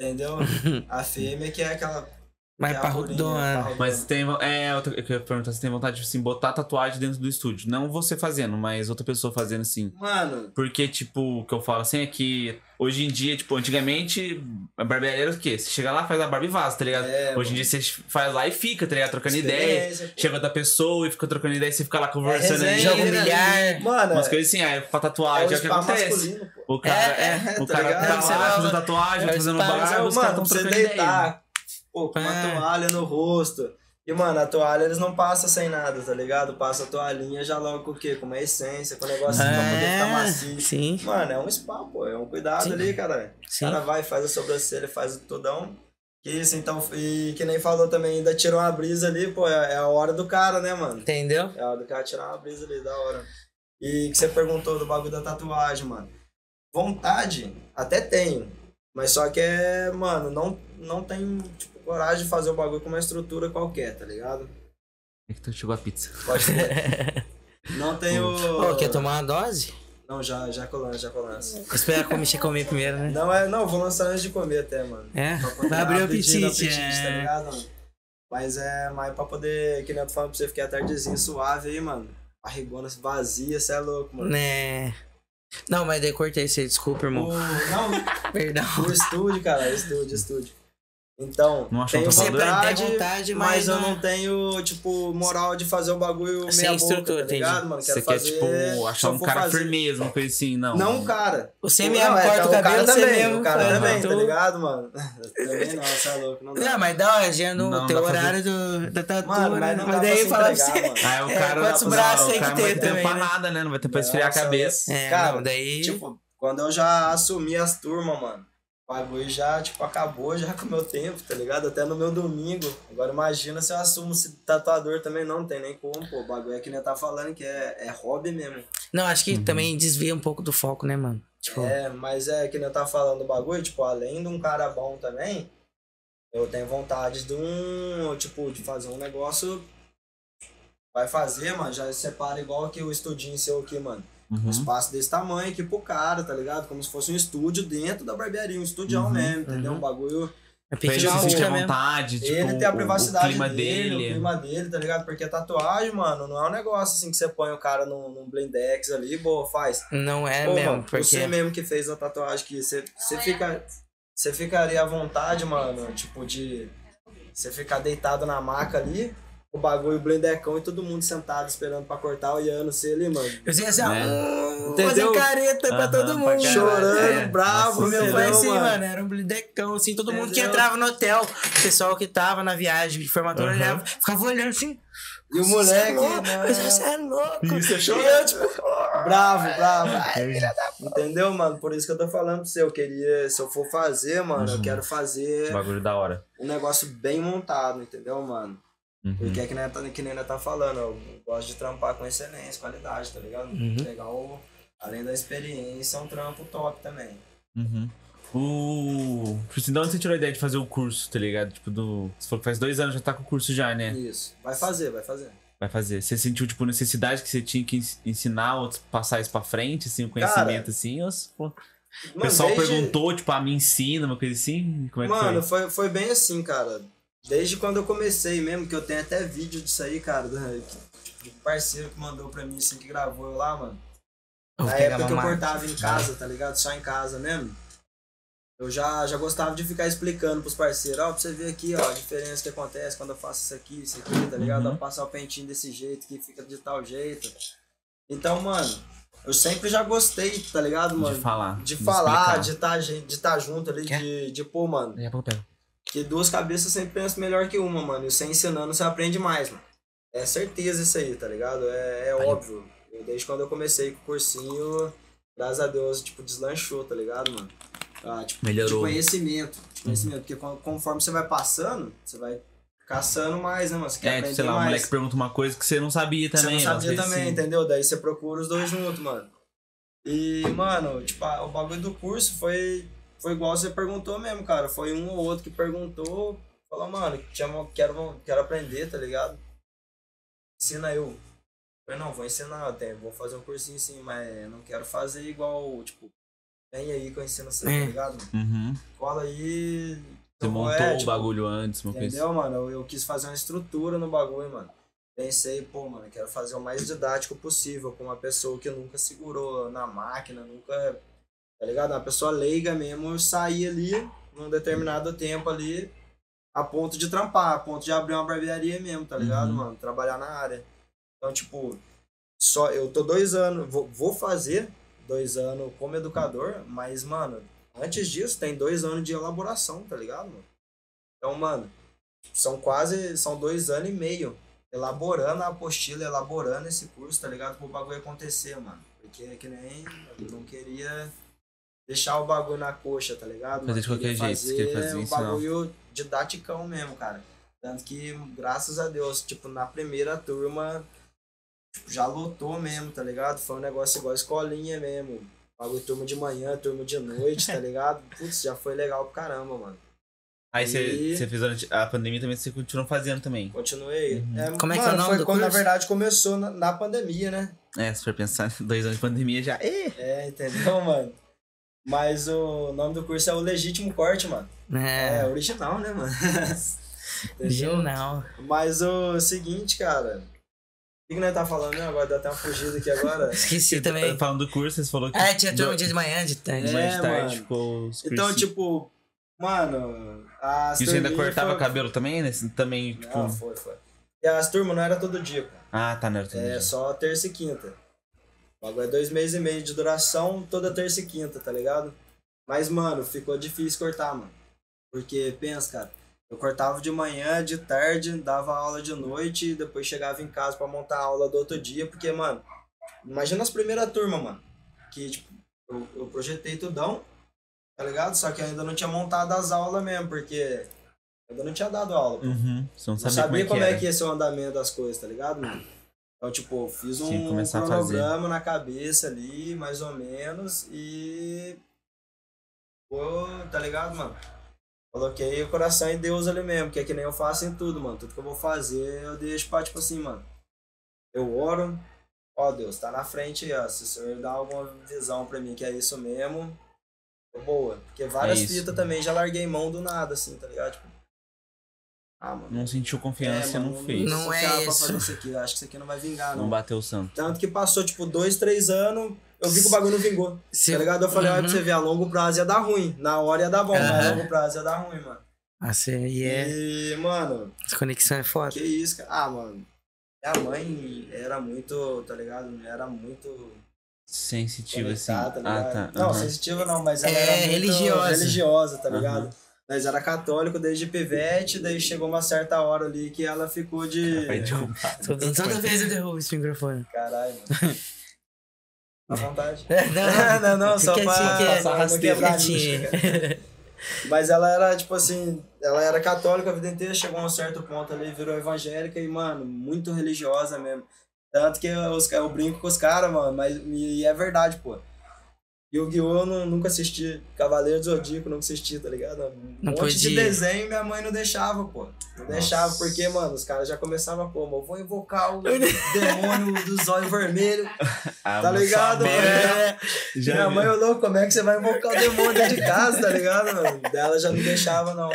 entendeu? A fêmea que é aquela. Que é parrudona. parrudona. Mas tem. É, outra, eu queria perguntar se tem vontade de assim, botar tatuagem dentro do estúdio. Não você fazendo, mas outra pessoa fazendo assim. Mano, Porque, tipo, o que eu falo assim é que hoje em dia, tipo, antigamente, a barbearia era o quê? Você chega lá, faz a barba e vaza, tá ligado? É, hoje em dia você faz lá e fica, tá ligado? Trocando ideia. Chega outra pessoa e fica trocando ideia, você fica lá conversando resenha, ali. Joga um né? milhar. Mano, Umas é, coisas assim, aí pra é tatuagem o é o que spa acontece. O cara, É, é, é, o tá cara tá lá fazendo tatuagem, fazendo Mas, barba, é, os caras mano, tão pra você trocando ideia. Pô, com uma É. toalha no rosto. E, mano, a toalha eles não passam sem nada, tá ligado? Passa a toalhinha já logo com o quê? Com uma essência, com um negocinho pra poder ficar É, macio. sim, Mano, é um spa, pô. É um cuidado Sim. ali, cara. O sim. cara vai, faz a sobrancelha, faz o tudão. Isso, então, e que nem falou também, ainda tirou uma brisa ali, pô, é, é a hora do cara, né, mano? Entendeu? É a hora do cara tirar uma brisa ali, da hora. E que você perguntou do bagulho da tatuagem, mano. Vontade, até tenho. Mas só que é, mano, não, não tem, tipo, coragem de fazer o bagulho com uma estrutura qualquer, tá ligado? É que tu chegou a pizza. Pode ser. Não tenho. Ô, quer tomar uma dose? Não, já, já colando, já colando. Espera comer, você comer primeiro, né? Não, é, não, vou lançar antes de comer até, mano. É, vai abrir o apetite. apetite, tá é. ligado, mano? Mas é mais pra poder, que nem eu tô falando pra você ficar a tardezinha suave aí, mano. Barrigona vazia, cê é louco, mano. Né. Não, mas daí cortei você, desculpa, irmão. O, não, Perdão. o estúdio, cara, estúdio, estúdio. Então, Não tenho um vontade, Tem vontade, mas, mas eu não- tenho, tipo, moral de fazer o bagulho Sem meia boca, estrutura, tá entendi. ligado, mano? Quero Você quer, fazer, tipo, achar um cara fazer. firmeza, uma coisa assim, não. Não o cara. Você mesmo é, corta o o cara cabelo, você também, mesmo o cara também, tá ligado, mano? também não, você é louco, não dá. Não, mas dá Não no teu horário do, da tatu, Mano, né? mas não dá pra daí fala pra você. mano. Aí o É, cara, quantos não, braços tem que não ter vai ter tempo também, pra né? nada, né? Não vai ter pra esfriar a é cabeça. É, Cara, daí. Tipo, quando eu já assumi as turmas, mano, o bagulho já, tipo, acabou já com o meu tempo, tá ligado? Até no meu domingo. Agora imagina se eu assumo se tatuador também não, não tem nem como, pô. O bagulho é que nem tá falando que é, é hobby mesmo. Não, acho que Uhum. também desvia um pouco do foco, né, mano? Tipo, É, mas é que nem tá falando do bagulho, tipo, além de um cara bom também, eu tenho vontade de um, tipo, de fazer um negócio. Vai fazer, mano, já separa igual que o estudinho seu aqui, mano. Um Uhum. espaço desse tamanho aqui pro cara, tá ligado? Como se fosse um estúdio dentro da barbearia, um estúdio Uhum, mesmo, entendeu? uhum. Um bagulho. é pequeno se sentir à mesmo. vontade, tipo, ele tem a o- privacidade o clima dele, dele. o clima dele, tá ligado? Porque tatuagem, mano, não é um negócio assim que você põe o cara num, num blindex ali, boa, faz. Não é Pô, mesmo, mano, porque. você mesmo que fez a tatuagem que você, você fica. Você ficaria à vontade, mano, tipo, de. Você ficar deitado na maca ali, o bagulho blindecão e todo mundo sentado esperando pra cortar, olhando você ali, mano. Eu sei assim, ó, Né? Entendeu? fazendo careta pra Aham, todo pra mundo. caralho. Chorando, É. bravo, O meu entendeu, foi assim, mano? mano, era um blindecão, assim, todo mundo que Entendeu? entrava no hotel, o pessoal que tava na viagem de formatura Aham. olhava, ficava olhando assim. E o "Você é moleque, louco, né? mas Você é louco. Isso, é E chorando. eu, tipo, Bravo, bravo. Entendeu, mano? Por isso que eu tô falando pra você. Eu queria, se eu for fazer, mano, eu Uhum. quero fazer Bagulho da hora. um negócio bem montado, entendeu, mano? Uhum. Porque é que nem, que nem tá falando, eu gosto de trampar com excelência, qualidade, tá ligado? Uhum. Legal, além da experiência, é um trampo top também. Uhum. O. Tipo assim, de onde você tirou a ideia de fazer o curso, tá ligado? Tipo, do. Você falou que faz dois anos já tá com o curso já, né? Isso. Vai fazer, vai fazer. Vai fazer. Você sentiu, tipo, necessidade que você tinha que ens- ensinar outros, passar isso pra frente, assim, o conhecimento, assim? Ou, pô, o Mano, pessoal desde- perguntou, tipo, ah, me ensina, uma coisa assim? Como é que Mano, foi? foi, foi bem assim, cara. Desde quando eu comecei mesmo, que eu tenho até vídeo disso aí, cara, que- de parceiro que mandou pra mim, assim, que gravou eu lá, mano. Eu Na época que eu cortava em casa, tá ligado? Só em casa mesmo. Eu já, já gostava de ficar explicando pros parceiros, ó, pra você ver aqui, ó, a diferença que acontece quando eu faço isso aqui, isso aqui, tá ligado? Uhum. Passar o pentinho desse jeito que fica de tal jeito. Então, mano, eu sempre já gostei, tá ligado, mano? de falar. De falar, explicar. de estar de tá junto ali, Quer? de, de, pô, mano, Daqui a pouco pego. que duas cabeças sempre pensam melhor que uma, mano. E você ensinando, você aprende mais, mano. É certeza isso aí, tá ligado? É, é óbvio. Eu, desde quando eu comecei com o cursinho, graças a Deus, tipo, deslanchou, tá ligado, mano? Ah, tipo, Melhorou. De conhecimento. De conhecimento. Porque con- conforme você vai passando, você vai caçando mais, né, mano? Você quer É, tipo, sei lá, o mais. moleque pergunta uma coisa que você não sabia também. Você não sabia também, sim. entendeu? Daí você procura os dois juntos, mano. E, mano, tipo, o bagulho do curso foi, foi igual você perguntou mesmo, cara. Foi um ou outro que perguntou, falou, mano, tinha, quero, quero aprender, tá ligado? Ensina eu. Eu falei, não, vou ensinar, tenho, vou fazer um cursinho sim, mas não quero fazer igual, tipo, vem aí que eu ensino você, É. tá ligado? Uhum. Cola aí. Você vou, montou é, o tipo, bagulho antes, coisa Entendeu, mano? Eu, eu quis fazer uma estrutura no bagulho, mano. Pensei, pô, mano, quero fazer o mais didático possível com uma pessoa que nunca segurou na máquina, nunca. Tá ligado? Uma pessoa leiga mesmo, sair ali num determinado tempo ali, a ponto de trampar, a ponto de abrir uma barbearia mesmo, tá ligado, Uhum. mano? Trabalhar na área. Então, tipo, só eu tô dois anos, vou, vou fazer dois anos como educador, mas, mano, antes disso tem dois anos de elaboração, tá ligado, mano? Então, mano, são quase, são dois anos e meio elaborando a apostila, elaborando esse curso, tá ligado? Pro bagulho acontecer, mano. Porque é que nem eu não queria deixar o bagulho na coxa, tá ligado? Fazer de mano? qualquer jeito, você queria fazer um bagulho didaticão mesmo, cara. Tanto que, graças a Deus, tipo, na primeira turma tipo, já lotou mesmo, tá ligado? Foi um negócio igual escolinha mesmo. Bagulho turma de manhã, turma de noite, tá ligado? Putz, já foi legal pra caramba, mano. Aí você, você fez durante a pandemia também, você continuou fazendo também. Continuei. Uhum. Como é que é o nome foi do quando, na curso? verdade, começou na, na pandemia, né? É, se for pensar, dois anos de pandemia já. É, entendeu, mano? Mas o nome do curso é o Legítimo Corte, mano. É, É, original, né, mano? original. Mas o seguinte, cara. O que, que nós tá falando, né? Agora deu até uma fugida aqui agora. Esqueci também. Falando do curso, você falou que. É, tinha turma do- dia de manhã, de tarde. de manhã de É, tarde ficou os Então, tipo, mano, as E você ainda cortava foi- cabelo também? Nesse, também, tipo. Não, foi, foi. E as turmas não era todo dia, pô. Ah, tá, não era todo É dia. só terça e quinta. Bagulho é dois meses e meio de duração, toda terça e quinta, tá ligado? Mas, mano, ficou difícil cortar, mano. Porque, pensa, cara, eu cortava de manhã, de tarde, dava aula de noite e depois chegava em casa pra montar a aula do outro dia, porque, mano, imagina as primeiras turmas, mano. Que, tipo, eu, eu projetei tudão, tá ligado? Só que eu ainda não tinha montado as aulas mesmo, porque eu ainda não tinha dado aula. Uhum. Você não Não sabia, como é que era. ia ser o andamento das coisas, tá ligado, mano? Então, tipo, fiz Tinha que um cronograma na cabeça ali, mais ou menos, e. Pô, tá ligado, mano? Coloquei o coração em Deus ali mesmo, que é que nem eu faço em tudo, mano. Tudo que eu vou fazer, eu deixo pra, tipo assim, mano. Eu oro, ó Deus, tá na frente aí, ó. Se o senhor dá alguma visão pra mim que é isso mesmo, é boa. Porque várias isso. fitas também já larguei mão do nada, assim, tá ligado? Tipo, ah, mano. Não sentiu confiança, mano, não fez. Não Não, é é pra isso. fazer isso aqui. Eu acho que isso aqui não vai vingar, Não não. bateu o santo. Tanto que passou, tipo, dois, três anos, eu vi que o bagulho não vingou. Se- Tá ligado? Eu falei, olha pra Uhum. você ver, a longo prazo ia dar ruim. Na hora ia dar bom, mas a longo prazo ia dar ruim, mano. Nossa, e é. E, mano, Essa conexão é foda. que isso, cara. Ah, mano. Minha mãe era muito, tá ligado? Era muito Sensitivo, assim. tá ah, tá. Não, aham. sensitiva não, mas ela É, era muito religiosa. religiosa, tá ligado? Nós era católico desde pivete, daí chegou uma certa hora ali que ela ficou de... Vai derrubar. Toda, toda vez eu derrubo esse microfone. Caralho, mano. À vontade. É, Não, não, não, só pra, quietinho, pra não quebrar. Mas ela era, tipo assim, ela era católica a vida inteira, chegou a um certo ponto ali, virou evangélica e, mano, muito religiosa mesmo. Tanto que os, eu brinco com os caras, mano, mas e é verdade, pô. Yu-Gi-Oh! eu nu- nunca assisti, Cavaleiro do Zodíaco nunca assisti, tá ligado? Um Não monte de podia. desenho minha mãe não deixava, pô. Não deixava, porque, mano, os caras já começavam como? Eu vou invocar o demônio do zóio vermelho, Ah, tá ligado? mãe É. já Minha viu. mãe olhou, como é que você vai invocar o demônio dentro de casa, tá ligado, mano? Dela já não deixava, não.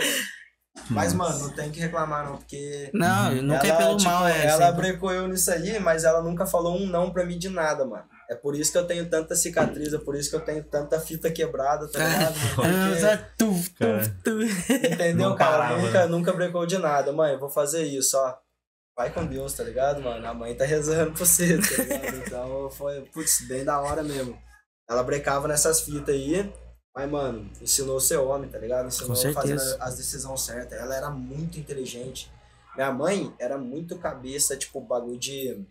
Mas, mano, não tem que reclamar, não, porque. Não, nunca é ela, pelo tipo, mal, é. Ela sempre. brecou eu nisso aí, mas ela nunca falou um não pra mim de nada, mano. É por isso que eu tenho tanta cicatriz, é por isso que eu tenho tanta fita quebrada, tá ligado? Ah, Porque- tu, Cara. tu, tu. Entendeu, cara? Nunca, nunca brecou de nada. Mãe, eu vou fazer isso, ó. Vai com Deus, tá ligado, mano? A mãe tá rezando por você, tá ligado? Então foi, putz, bem da hora mesmo. Ela brecava nessas fitas aí, mas, mano, ensinou a ser homem, tá ligado? Ensinou a fazer as decisões certas. Ela era muito inteligente. Minha mãe era muito cabeça, tipo, bagulho de,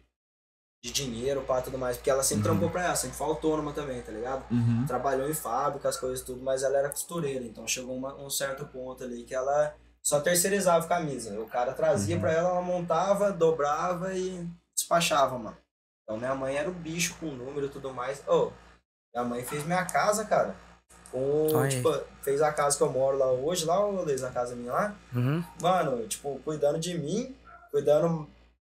de dinheiro, pá, tudo mais. Porque ela sempre Uhum. trampou pra ela, sempre foi autônoma também, tá ligado? Uhum. trabalhou em fábrica, as coisas tudo, mas ela era costureira, então chegou uma- um certo ponto ali que ela só terceirizava camisa. O cara trazia Uhum. pra ela, ela montava, dobrava e despachava, mano. Então minha mãe era o bicho com número e tudo mais. Ô, minha mãe fez minha casa, cara. Com, tipo, fez a casa que eu moro lá hoje, lá, ô, Luiz, na casa minha lá. Uhum. Mano, tipo, cuidando de mim, cuidando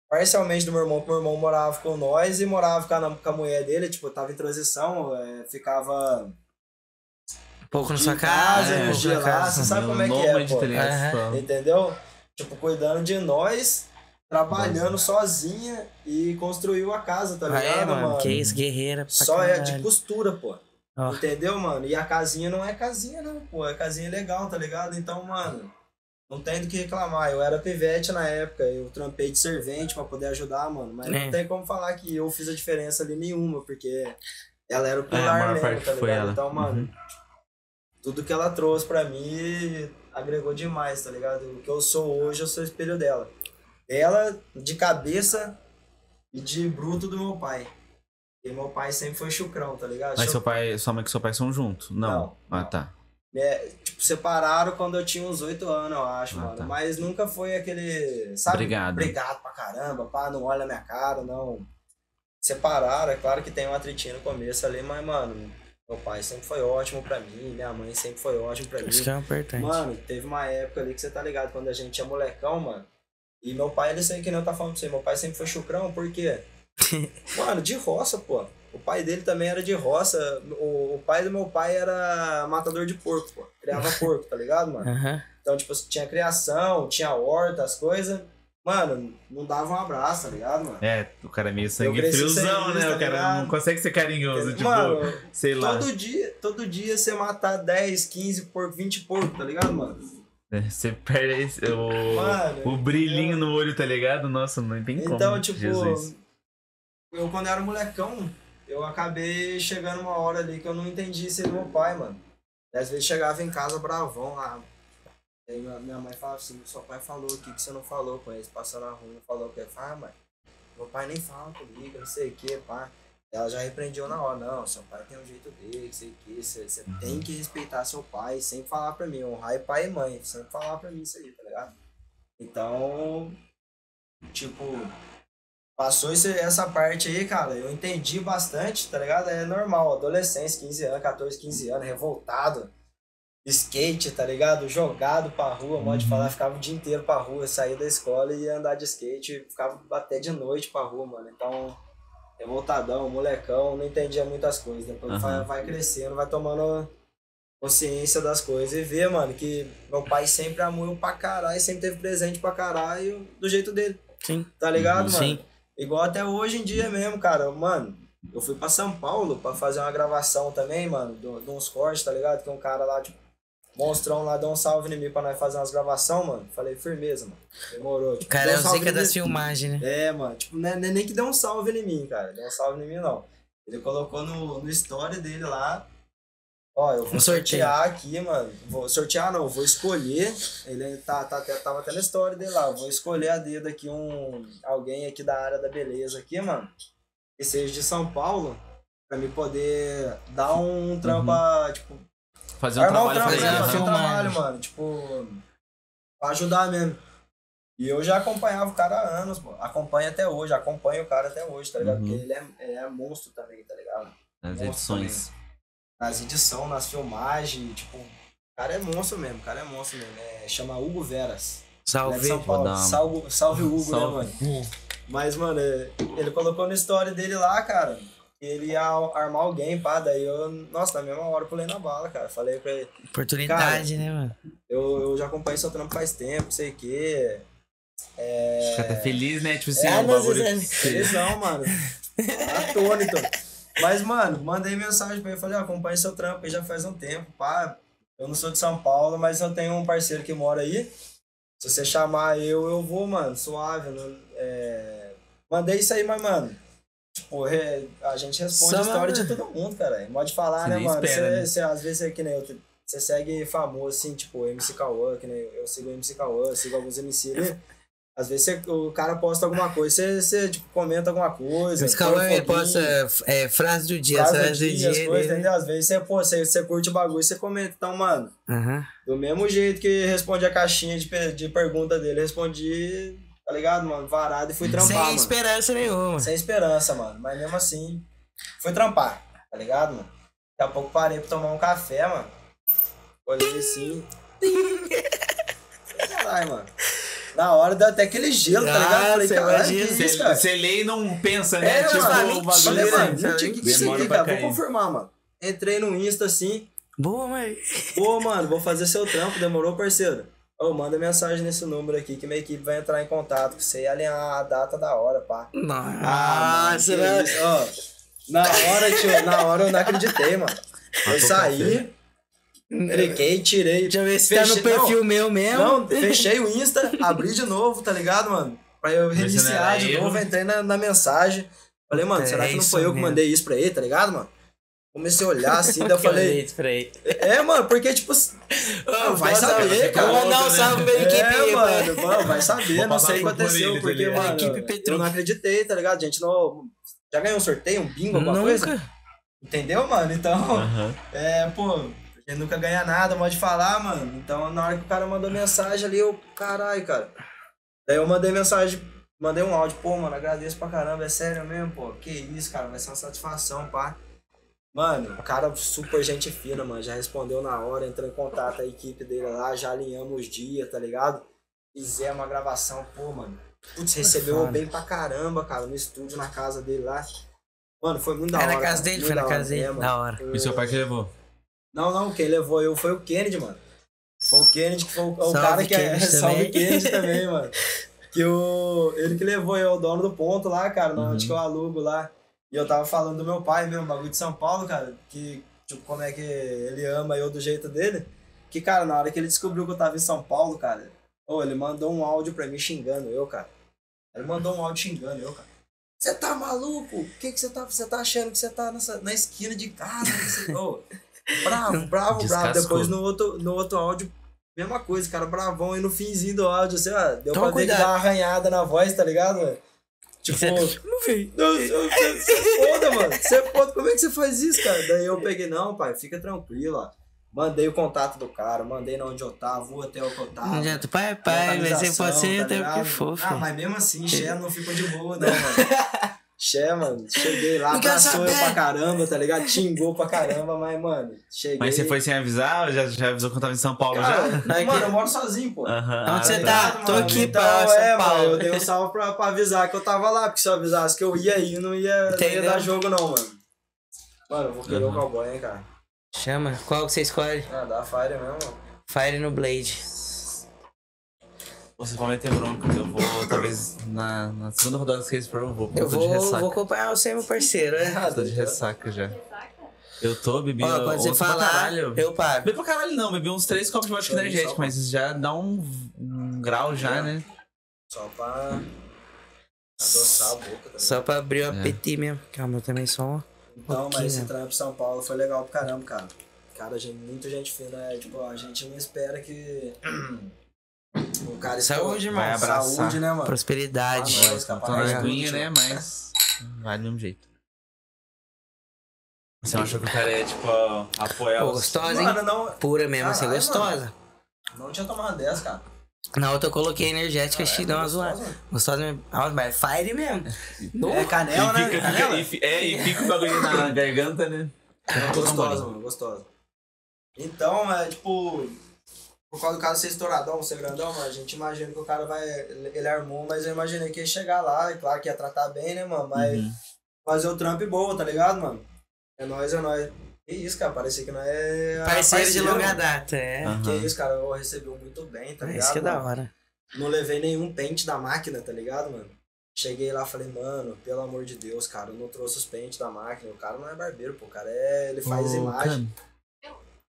parcialmente do meu irmão, porque meu irmão morava com nós e morava com a, com a mulher dele, tipo, tava em transição, é, ficava Um pouco na sua casa, casa, lá, casa. você sabe como é que é, pô. Tipo, entendeu? Tipo, cuidando de nós, trabalhando sozinha e construiu a casa, tá Ah, ligado, é, mano? mano? Que isso, guerreira. pra Só é de caralho. costura, pô. Ó. Entendeu, mano? E a casinha não é casinha, não, pô. É casinha legal, tá ligado? Então, mano, não tem do que reclamar. Eu era pivete na época, eu trampei de servente pra poder ajudar, mano. Mas É. não tem como falar que eu fiz a diferença ali nenhuma, porque ela era o É, a pilar maior mesmo, parte tá foi ligado? ela. Então, mano, Uhum. tudo que ela trouxe pra mim agregou demais, tá ligado? O que eu sou hoje, eu sou espelho dela. Ela de cabeça e de bruto do meu pai. E meu pai sempre foi chucrão, tá ligado? Mas Chuc- seu pai, sua mãe e seu pai são juntos? Não. Não, Ah, não. tá. É, tipo, separaram quando eu tinha uns 8 anos, eu acho, Ah, mano. tá. Mas nunca foi aquele, sabe? Obrigado. Obrigado pra caramba, pá, não olha a minha cara, não. Separaram, é claro que tem um atritinho no começo ali, mas, mano, meu pai sempre foi ótimo pra mim, minha mãe sempre foi ótimo pra mim. Isso que é importante. Mano, teve uma época ali que você tá ligado, quando a gente tinha molecão, mano. E meu pai, ele sempre que nem eu tá falando pra você, meu pai sempre foi chucrão, por quê? mano, de roça, pô. O pai dele também era de roça. O, o pai do meu pai era matador de porco, pô. Criava porco, tá ligado, mano? Aham. Então, tipo, tinha criação, tinha horta, as coisas. Mano, não dava um abraço, tá ligado, mano? É, o cara é meio sangue friozão, né? isso, o tá cara ligado? não consegue ser carinhoso, tipo, mano, sei lá. todo dia, todo dia você matar 10, 15 porco, 20 porco, tá ligado, mano? É, Você perde esse- o, Mano, o brilhinho no olho, tá ligado? Nossa, não tem como. Então, tipo, Jesus. eu quando era molecão, eu acabei chegando uma hora ali que eu não entendi ser meu pai, mano. E às vezes chegava em casa bravão lá. E aí minha- mãe falava assim, seu pai falou o que, você não falou com eles, passando na rua, não falou o que. Ah, mãe, meu pai nem fala comigo, não sei o que, pá. Ela já repreendeu na hora, não, seu pai tem um jeito dele, não sei o que, você, você Uhum. tem que respeitar seu pai, sempre falar pra mim, honrar pai e mãe, sempre falar pra mim isso aí, tá ligado? Então, tipo, passou esse- essa parte aí, cara, eu entendi bastante, tá ligado? É normal, adolescência, 15 anos, 14, 15 anos, revoltado, skate, tá ligado? Jogado pra rua, modo de Uhum. falar, ficava o dia inteiro pra rua, saía da escola e ia andar de skate, ficava até de noite pra rua, mano. Então, revoltadão, molecão, não entendia muitas coisas. Depois Aham. vai, vai crescendo, vai tomando consciência das coisas e ver, mano, que meu pai sempre amou eu pra caralho, sempre teve presente pra caralho do jeito dele, Sim. tá ligado, Uhum. mano? Sim. Igual até hoje em dia mesmo, cara. Mano, eu fui pra São Paulo pra fazer uma gravação também, mano, de uns cortes, tá ligado? Que um cara lá, tipo, monstrão lá, deu um salve em mim pra nós fazer umas gravações, mano. Falei, firmeza, mano. Demorou. Tipo, cara é um o salve zica em das filmagens, né? É, mano, tipo, não é nem que deu um salve em mim, cara. Deu um salve em mim, não. Ele colocou no, no story dele lá. Ó, eu vou Um sorteio. sortear aqui, mano. Vou sortear não, vou escolher. Ele tá, tá, até- tava até na story dele lá. Eu Vou escolher a dedo aqui um. Alguém aqui da área da beleza aqui, mano. Que seja de São Paulo. Pra me poder dar um trampo, a, tipo, Fazer um um trabalho trampo, pra fazer né? Fazer um trabalho, mano. Tipo, pra ajudar mesmo. E eu já acompanhava o cara há anos, pô. Acompanho até hoje, acompanho o cara até hoje, tá ligado? Uhum. Porque ele é, ele é monstro também, tá ligado? Nas Monstro edições. Nas edições, nas filmagens, tipo, o cara é monstro mesmo, o cara é monstro mesmo. É, chama Hugo Veras. É Salve. São Paulo. Salve, salve Hugo, Salve. né, mano? Mas, mano, é, ele colocou na história dele lá, cara, ele ia armar alguém, pá. Daí eu, nossa, na mesma hora eu pulei na bala, cara. Falei pra ele, Oportunidade, né, mano? eu, eu já acompanho seu trampo faz tempo, sei o quê. É... Fica até feliz, né? Tipo assim, É, é, um bagulho. é- mano. Atônito. Mas, mano, mandei mensagem pra ele, falei, ó, acompanho seu trampo aí já faz um tempo, pá. Eu não sou de São Paulo, mas eu tenho um parceiro que mora aí. Se você chamar eu, eu vou, mano, suave. não- é... Mandei isso aí, mas, mano, tipo, a gente responde a história de todo mundo, cara. Pode falar, Você né, mano? espera, Você, né? você- às vezes é que nem eu, você segue famoso, assim, tipo, MC Cauã, que nem eu sigo o MC Cauã, sigo alguns MC ali. Às vezes você- o cara posta alguma coisa, você, você tipo, comenta alguma coisa. Os foguinho, posta é, frase do dia, frase do frase do dia, dia. coisas? Às vezes você, pô, você, você curte o bagulho, você comenta. Então, mano, do mesmo jeito que respondi a caixinha de, de pergunta dele, respondi, tá ligado, mano? Varado e fui trampar, Sem mano. esperança nenhuma. Sem esperança, mano. Mas mesmo assim, fui trampar, tá ligado, mano? Daqui a pouco parei pra tomar um café, mano. Olhei assim. Caralho, mano. Na hora deu até aquele gelo, tá ligado? Ah, Falei, você caralho, imagina. que isso, cara? você lê e não pensa, né? É, tipo, mano, o falei, bagulho falei, mano, não tinha que que isso aqui, cara. Vou cair. confirmar, mano. Entrei no Insta assim. Boa, mãe. Pô, mano, vou fazer seu trampo, demorou, parceiro? Ô, manda mensagem nesse número aqui que minha equipe vai entrar em contato com você e alinhar a data da hora, pá. Ah, Nossa, mano, né? que isso, ó. Na hora, tio, na hora eu não acreditei, mano. Eu saí, cliquei, tirei. Deixa eu ver se tá no fechei- perfil meu mesmo. Não, não, fechei o Insta, abri de novo, tá ligado, mano? Pra eu não reiniciar de novo, entrei na, na mensagem. Falei, mano, será É que não foi eu que mandei isso pra ele, tá ligado, mano? Comecei a olhar assim, daí eu eu falei. É, mano, porque, tipo, Ô, vai saber, cara. Vou mandar um Né? salve pra equipe. é, mano, mano, vai saber, não sei o que aconteceu, ele, tá porque, ligado? mano, eu não acreditei, tá ligado? Gente, não... Já ganhou um sorteio, um bingo, alguma coisa? Nunca. Entendeu, mano? Então, Aham. é, pô, gente nunca ganha nada, pode falar, mano. Então, na hora que o cara mandou mensagem ali, eu, caralho, cara. Daí eu mandei mensagem, mandei um áudio, pô, mano, agradeço pra caramba, é sério mesmo, pô. Que isso, cara, vai ser uma satisfação, pá. Mano, o cara super gente fina, mano, já respondeu na hora, entrou em contato com a equipe dele lá, já alinhamos os dias, tá ligado? Fizemos uma gravação, pô, mano. Putz, recebeu bem pra caramba, cara, no estúdio, na casa dele lá. Mano, foi muito da hora. na casa dele, foi na casa dele. Da hora. E seu pai que levou? Não, não, quem levou eu foi o Kennedy, mano. Foi o Kennedy que foi o, o Salve, cara que é. Kennedy Salve também. Kennedy também, mano. Que o. Ele que levou eu, o dono do ponto lá, cara, Uhum. onde que eu alugo lá. E eu tava falando do meu pai mesmo, bagulho de São Paulo, cara. Que, tipo, como é que ele ama eu do jeito dele. Que, cara, na hora que ele descobriu que eu tava em São Paulo, cara, ô, ele mandou um áudio pra mim xingando eu, cara. Ele mandou um áudio xingando eu, cara. Você tá maluco? O que que você tá, você tá achando que você tá nessa, na esquina de casa? Você, ô, bravo, bravo, bravo. Depois no outro, no outro áudio, mesma coisa, cara, bravão. E no finzinho do áudio, assim, ó, deu Toma pra ver que cuidado. dá uma arranhada na voz, tá ligado? Tipo, Você- Não vi. você é foda, mano. Você é foda, como é que você faz isso, cara? Daí eu peguei, não, pai, fica tranquilo, ó. Mandei o contato do cara, mandei na onde eu tava, o hotel que eu tava. Não adianta. Pai, pai, mas você pode ser tá até ligado? porque for, Ah, mas mesmo assim, Xé não ficou de boa, não, mano. Xé, mano, cheguei lá, abraçou eu pra caramba, tá ligado? Xingou pra caramba, mas, mano, cheguei. Mas você foi sem avisar ou já, já avisou que eu tava em São Paulo Cara, já? É mano, que- eu moro sozinho, pô. Aham. Onde você ah, tá? Ligado, Tô mano? aqui então, pra São é, Paulo. mano, eu dei um salve pra, pra avisar que eu tava lá, porque se eu avisasse que eu ia aí, não ia, não ia dar jogo, não, mano. Mano, eu vou querer o Uhum. cowboy, hein, cara. Chama. Qual que você escolhe? Ah, dá fire mesmo, mano. Fire no Blade. Você vai meter bronca. Eu vou, talvez, na, na segunda rodada que eles for, eu vou. Eu tô de vou, ressaca. vou acompanhar você, meu parceiro, né? Ah, Tô de ressaca já. Eu tô, bebi Ó, quando você pra falar, caralho. eu pago. Bebi pra caralho não, bebi uns três copos de vodka Só energético, só- mas isso já dá um, um grau já, É. né? Só pra adoçar a boca, ligado? Só pra abrir o É. apetite mesmo. Calma, eu também um. Então, pouquinho. mas esse trampo em São Paulo foi legal pra caramba, cara. Cara, gente, muita gente fina, é, tipo, a gente não espera que o cara Saúde, abraçar. Saúde, né, mano? Prosperidade. Ah, nós, capaz, na né? né? Mas vai do mesmo jeito. Você não achou que o cara é, tipo, apoiar Pô, os... gostosa, hein? Mano, não, Pura mesmo, assim, Caralho, gostosa. não tinha tomado 10, cara. Na outra eu coloquei energética, achei dá uma zoada. gostosa. Mesmo. Ah, mas Fire mesmo. É canela, E né? fica, Canela? fica, e, é, e fica o bagulho na garganta, né? Gostosa, mano, gostosa. Então, é tipo. Por causa do cara ser estouradão, ser grandão, mano, a gente imagina que o cara vai. Ele armou, mas eu imaginei que ia chegar lá, e claro que ia tratar bem, né, mano? Mas Uhum. fazer o trampo boa, tá ligado, mano? É nóis, é nóis. Que isso, cara, parecia que não é. Parceiro de longa data, é. Aham. Que isso, cara, eu recebeu muito bem, tá É ligado? isso que é da hora. Não levei nenhum pente da máquina, tá ligado, mano? Cheguei lá falei, mano, pelo amor de Deus, cara, eu não trouxe os pentes da máquina. O cara não é barbeiro, pô, o cara é. Ele faz Ô, imagem.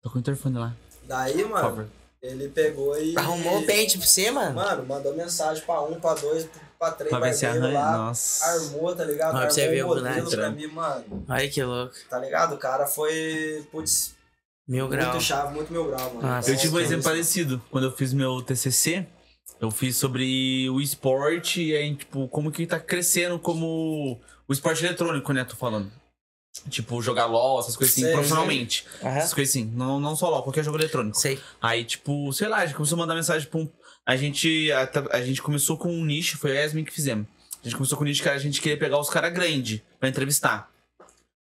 Tô com o interfone lá, Daí, por mano, favor. Ele pegou e. Arrumou o pente pra você, mano? Mano, mandou mensagem pra um, pra dois, pra três Pra ver arranha. lá. Nossa. Armou, tá ligado? Pra Armou você ver o modelo pra né? mim, mano. Olha que louco. Tá ligado? O cara foi, putz, Mil graus. muito chave, muito mil grau, mano. Nossa. Eu tive um exemplo parecido. Quando eu fiz meu TCC, Eu fiz sobre o esporte e aí, tipo, como que tá crescendo como o esporte eletrônico, né? Tô falando. Tipo, jogar LOL, essas coisas assim, Sei, profissionalmente. Aham. Essas coisas assim. Não, não só LOL, qualquer jogo eletrônico. Sei. Aí, tipo, sei lá, a gente começou a mandar mensagem pra um. A gente, a, a gente começou com um nicho, foi a Yasmin que fizemos. A gente começou com um nicho que a gente queria pegar os caras grandes pra entrevistar.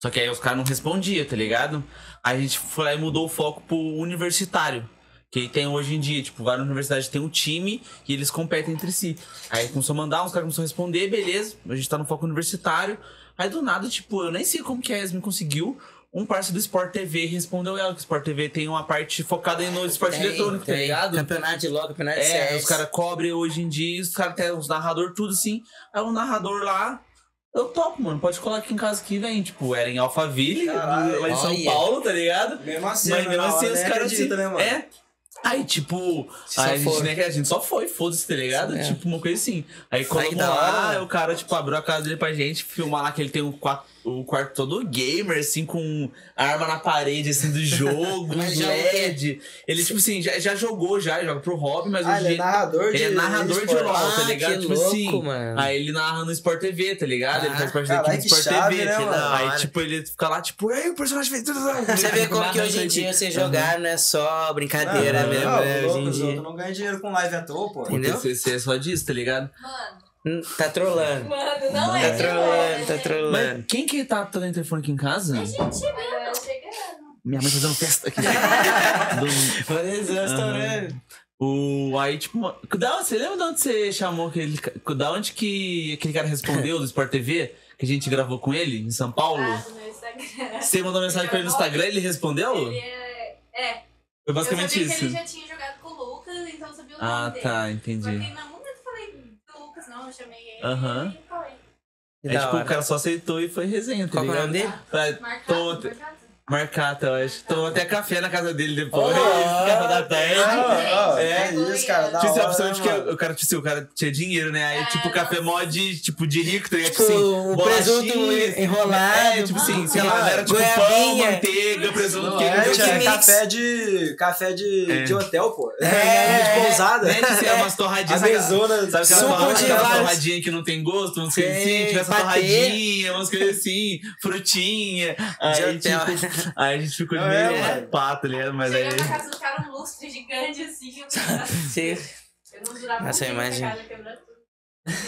Só que aí os caras não respondiam, tá ligado? Aí a gente foi lá e mudou o foco pro universitário. Que tem hoje em dia, tipo, várias universidades têm um time e eles competem entre si. Aí começou a mandar, uns caras começaram a responder, beleza, a gente tá no foco universitário. Aí do nada, tipo, eu nem sei como que a Yasmin conseguiu. Um parceiro do Sport TV respondeu ela, que o Sport TV tem uma parte focada no esporte Tem, eletrônico, tá tem. ligado? Campeonato de LOL, campeonato de É, CS. os caras cobrem hoje em dia, os caras têm uns narrador tudo assim. Aí o narrador lá, eu topo, mano. Pode colar aqui em casa que vem. Tipo, era em Alphaville, Caralho, lá em São. Paulo, tá ligado? Mesmo assim, Mas mesmo assim, os caras acredita, assim, né, mano? É. Aí, tipo, aí a, gente, né, a gente só foi, foda-se, tá ligado? É. Tipo, uma coisa assim. Aí da lá, o cara, tipo, abriu a casa dele pra gente, filmar lá que ele tem um quarto, o quarto todo gamer, assim, com arma na parede, assim, do jogo, uns o? LED. Ele, tipo assim, já, já jogou, já, joga pro hobby, mas Ah, hoje ele é narrador de ele é narrador de. LOL, tá Ah, ligado? que tipo louco, assim. mano. Aí ele narra no Sport TV, tá ligado? ele Ah, faz parte da caralho, equipe do Sport chave, TV. né, mano? Aí, Da tipo, ele fica lá, tipo, ei, o personagem fez. Você vê como que hoje em dia você jogar não é só brincadeira Não, mesmo, não, né? louco, Hoje em dia. não ganham dinheiro com live à toa, pô. Entendeu? Você é só disso, tá ligado? Mano, Tá trolando. mano, não Tá é trolando, tá Mas trolando. quem que tá tocando telefone aqui em casa? Gente, mesmo, chegando. Minha mãe tá fazendo festa aqui. Do- Vanessa, estourando. o, aí, tipo, da onde- você lembra de onde você chamou aquele. Da onde que aquele cara respondeu do Sport TV? Que a gente gravou com ele em São Paulo? Ah, no Instagram. Você mandou mensagem pra ele no Instagram e ele respondeu? Ele é. É. Foi Eu basicamente sabia isso. que ele já tinha jogado com o Lucas, então eu sabia o nome Ah, dele. tá, Só que entendi. em nenhum momento eu falei do Lucas, não. Eu chamei ele Aham. e falei. É tipo, o cara só aceitou e foi resenha, tá Qual é o nome dele? Pra- Marcado, Tô, marcado. Marcata, eu acho. Tomou até café na casa dele depois. Oh, café da tarde. Ah, ah, É, é isso, cara. Da assim, a hora, opção né, de que o cara, tipo o cara tinha dinheiro, né? Aí, É, tipo, o café mó de, tipo, de rico, tá ligado? Tipo, Tipo assim, o presunto enrolado. É, tipo assim, sei lá, Ah, era tipo pão, manteiga, presunto, queijo. é, tinha café de. café de, É. de hotel, pô. É, de pousada. Né, assim, é umas torradinhas. A mesona. Sabe aquela, Suco torradinha, de aquela vários- torradinha que não tem gosto, umas coisas assim? Sei, Tivesse patê. torradinha, umas coisas assim, frutinha. Aí, De hotel. tipo, aí a gente ficou de é, meio pá, tá ligado? Mas aí... Chegando na casa do cara, um lustre gigante assim. Sim. eu não durava Nossa, eu dia imagino. na casa quebrando tudo.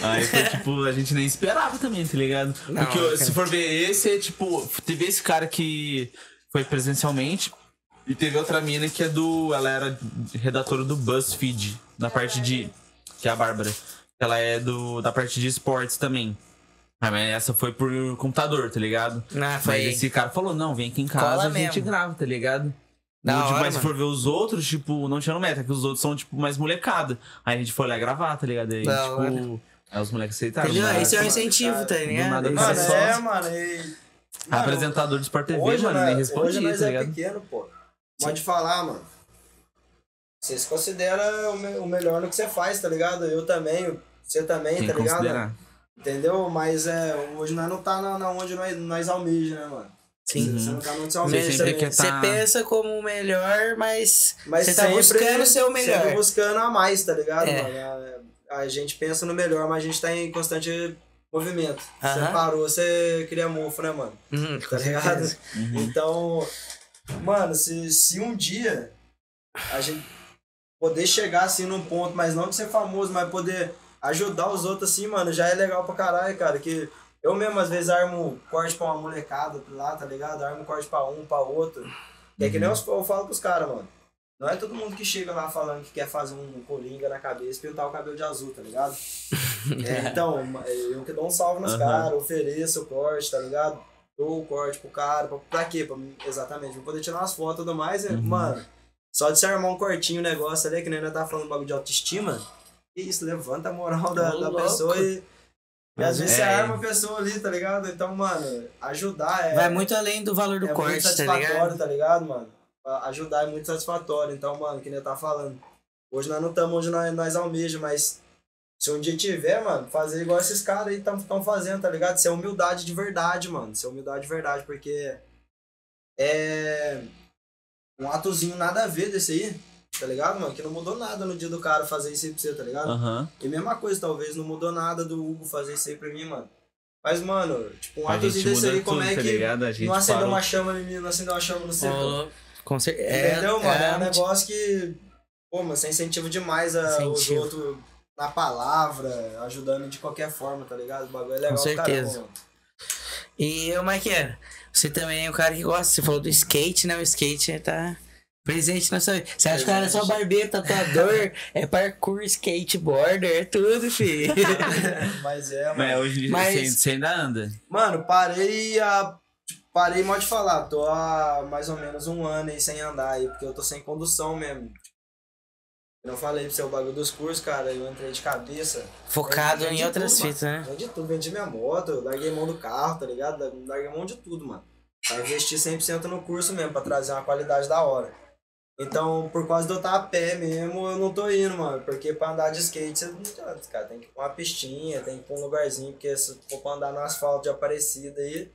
Aí foi tipo, a gente nem esperava também, tá ligado? Não, Porque cara. se for ver esse, é tipo, teve esse cara que foi presencialmente e teve outra mina que é do. Ela era redatora do BuzzFeed, na parte de. Que é a Bárbara. Ela é do, da parte de esportes também. Ah, Mas essa foi por computador, tá ligado? Ah, foi. Mas esse cara falou, não, vem aqui em casa, Cola a gente mesmo. grava, tá ligado? Da Tipo, hora, mas se for ver os outros, tipo, não tinha no meta, que os outros são, tipo, mais molecada. Aí a gente foi lá gravar, tá ligado? Aí, Da tipo, aí os moleques aceitaram. Entendeu? Esse é o mano, incentivo, tá do ligado? nada, Mano, é só- é, mano. E, mano, Apresentador de Sport TV, hoje, mano, nem Hoje respondia, nós tá é ligado? pequeno, pô. Pode falar, mano. Você se considera o, me- o melhor no que você faz, tá ligado? Eu também, você também, Tem tá ligado? considerar. Entendeu? Mas é, hoje nós não tá na, na onde nós, nós almejamos, né, mano? Sim. Você não tá onde você Você almeja quer Você tá- pensa como o melhor, mas, Mas você tá sempre- buscando ser o melhor. Sempre buscando a mais, tá ligado, É. mano? A, a gente pensa no melhor, mas a gente tá em constante movimento. Você Aham. parou, você cria mofo, né, mano? Hum, Tá ligado? Uhum. Então, mano, se, se um dia a gente poder chegar assim num ponto, mas não de ser famoso, mas poder ajudar os outros assim, mano, já é legal pra caralho, cara. Que eu mesmo às vezes armo corte pra uma molecada lá, tá ligado? Armo corte pra um, pra outro. E é que nem eu, eu falo pros caras, mano. Não é todo mundo que chega lá falando que quer fazer um coringa na cabeça e pintar o cabelo de azul, tá ligado? É, então, eu que dou um salve nos Aham. caras, ofereço o corte, tá ligado? Dou o corte pro cara, pra, pra quê? Pra, exatamente, pra poder tirar umas fotos e tudo mais. Uhum. Mano, só de se armar um cortinho, o negócio ali, que nem nós tá falando bagulho de autoestima, isso, levanta a moral da, da pessoa e. E às vezes você É. arma a pessoa ali, tá ligado? Então, mano, ajudar é. Vai muito além do valor do é muito corte, tá satisfatório, ligado? tá ligado, mano? Ajudar é muito satisfatório. Então, mano, que nem eu tá falando. Hoje nós não estamos onde nós, nós almejamos, mas se um dia tiver, mano, fazer igual esses caras aí estão fazendo, tá ligado? Isso é humildade de verdade, mano. Isso é humildade de verdade, porque é um atozinho nada a ver desse aí. Tá ligado, mano? Que não mudou nada no dia do cara fazer isso aí pra você, tá ligado? Aham. E mesma coisa, talvez não mudou nada do Hugo fazer isso aí pra mim, mano. Mas, mano, tipo, um atozinho desse aí, como tudo, é tá que gente não acendeu parou. uma chama em mim, não acendeu uma chama no seu? Com certeza. Entendeu, mano? É, um é, negócio que, pô, mano, você incentiva demais a, os Incentivo. outros na palavra, ajudando de qualquer forma, tá ligado? O bagulho é legal Com pra certeza. caramba, mano. E o Mike, é, você também é um cara que gosta, você falou do skate, né? O skate tá presente na sua vida. Você acha que cara é só barbeiro, tatuador, é parkour, skateboarder, é tudo, filho. Mas é, mano. Mas hoje em dia Mas- você, você ainda anda. Mano, parei a. Parei, pode falar, tô há mais ou menos um ano aí sem andar aí, porque eu tô sem condução mesmo. Eu não falei pra você o bagulho dos cursos, cara, eu entrei de cabeça. Focado em outras tudo, fitas, né? Vendi tudo, vendi minha moto, larguei mão do carro, tá ligado? Larguei mão de tudo, mano. Pra investir 100% no curso mesmo, pra trazer uma qualidade da hora. Então, por causa de eu estar a pé mesmo, eu não tô indo, mano. Porque pra andar de skate, você não adianta, cara. Tem que ir pra uma pistinha, tem que ir pra um lugarzinho, porque se for pra andar no asfalto de Aparecida aí,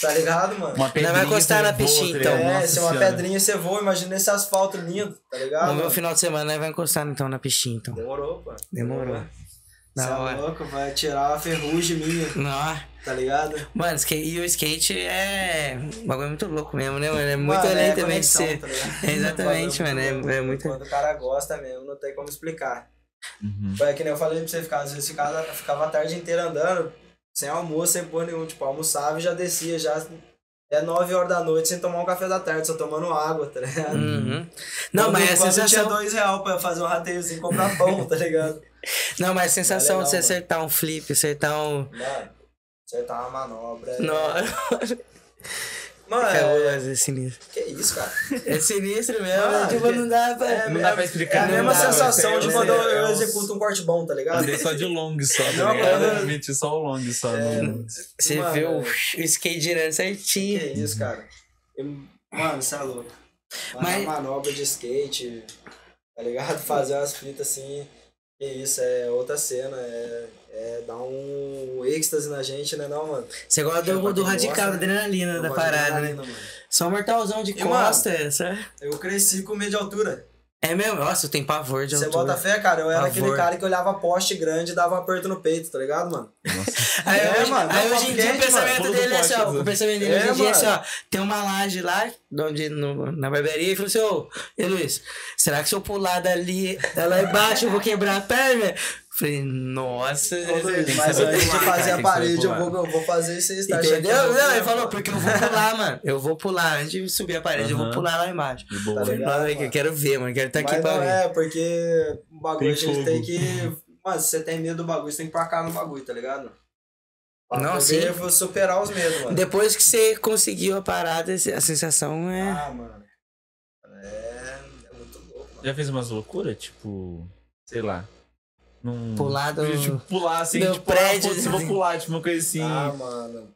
tá ligado, mano? Uma Ainda vai encostar na piscina, então. É, Nossa se é uma Senhora. pedrinha você voa, imagina esse asfalto lindo, tá ligado? No meu mano? final de semana, nós vai encostar então na piscina, então. Demorou, pô. Demorou. Você Da é louco, vai tirar a ferrugem minha, Não, tá ligado? mano, e o skate é um bagulho muito louco mesmo, né, mano? É muito Mano, além é também de ser. tá ligado? Exatamente, mano, é- louco. é muito- Quando o cara gosta mesmo, não tem como explicar. Uhum. Foi que nem eu falei pra você ficar, às vezes ficava, ficava a tarde inteira andando, sem almoço, sem porra nenhuma. Tipo, almoçava e já descia, já é 9 horas da noite sem tomar um café da tarde, só tomando água, tá ligado? Uhum. Não, mas a quando tinha sensação. dois reais pra fazer um rateiozinho e comprar pão, tá ligado? Não, mas a sensação legal, de você mano. acertar um flip, acertar um. Mano, acertar uma manobra. é- Não, Mano, é, é... é sinistro. que isso, cara? É sinistro mesmo, Mano, tipo, não dá pra. É, Não dá pra explicar, É a mesma sensação de quando eu, é executo um corte bom, tá ligado? Andei só de long só, Não, tá ligado? mano. Eu meti só o long só. É. no- Você Mano, vê o, o skate girando certinho. Que isso, cara? Eu- mano, você é louco. Mas... Mas- manobra de skate, tá ligado? Fazer umas fitas assim. Que isso, é outra cena. É, é dar um êxtase na gente, né, não, mano? Você gosta do, do quem radical, gosta, da adrenalina Eu da parada, né? adrenalina, mano. Só um mortalzão de E, costa, essa. Eu cresci com medo de altura. É mesmo? Nossa, eu tenho pavor de Você altura. bota fé, cara? Eu era Pavor. aquele cara que olhava poste grande e dava um aperto no peito, tá ligado, mano? Aí, É, hoje, mano, aí dá hoje em dia o pensamento mano, dele é assim, ó. do O pensamento dele É, hoje em dia é assim, ó. Tem uma laje lá, onde, no, na barbearia, e falou assim, ô, e Luiz, será que se eu pular dali, lá embaixo, eu vou quebrar a perna? Falei, nossa, Ô, Luiz, mas antes de fazer a parede, eu vou, eu vou fazer isso aí, tá Entendeu? eu vou- Não, ele falou, porque eu vou pular, mano. Eu vou pular. Antes de subir a parede, eu vou pular lá embaixo. Tá ligado? Mano, mano. eu quero ver, mano. Quero estar aqui Mas pra não ver. é, porque o bagulho Tem a gente fogo. tem que. Mano, se você tem medo do bagulho, você tem que ir pra cá no bagulho, tá ligado? Pra Não, sim. superar os medos, mano. Depois que você conseguiu a parada, a sensação é. Ah, mano. É. É muito louco, mano. Já fez umas loucuras? Tipo, sei lá. Num... Pular do- Tipo, pular assim, do tipo, prédio, ah, putz, vou assim. pular, tipo, uma coisa assim. Ah, mano.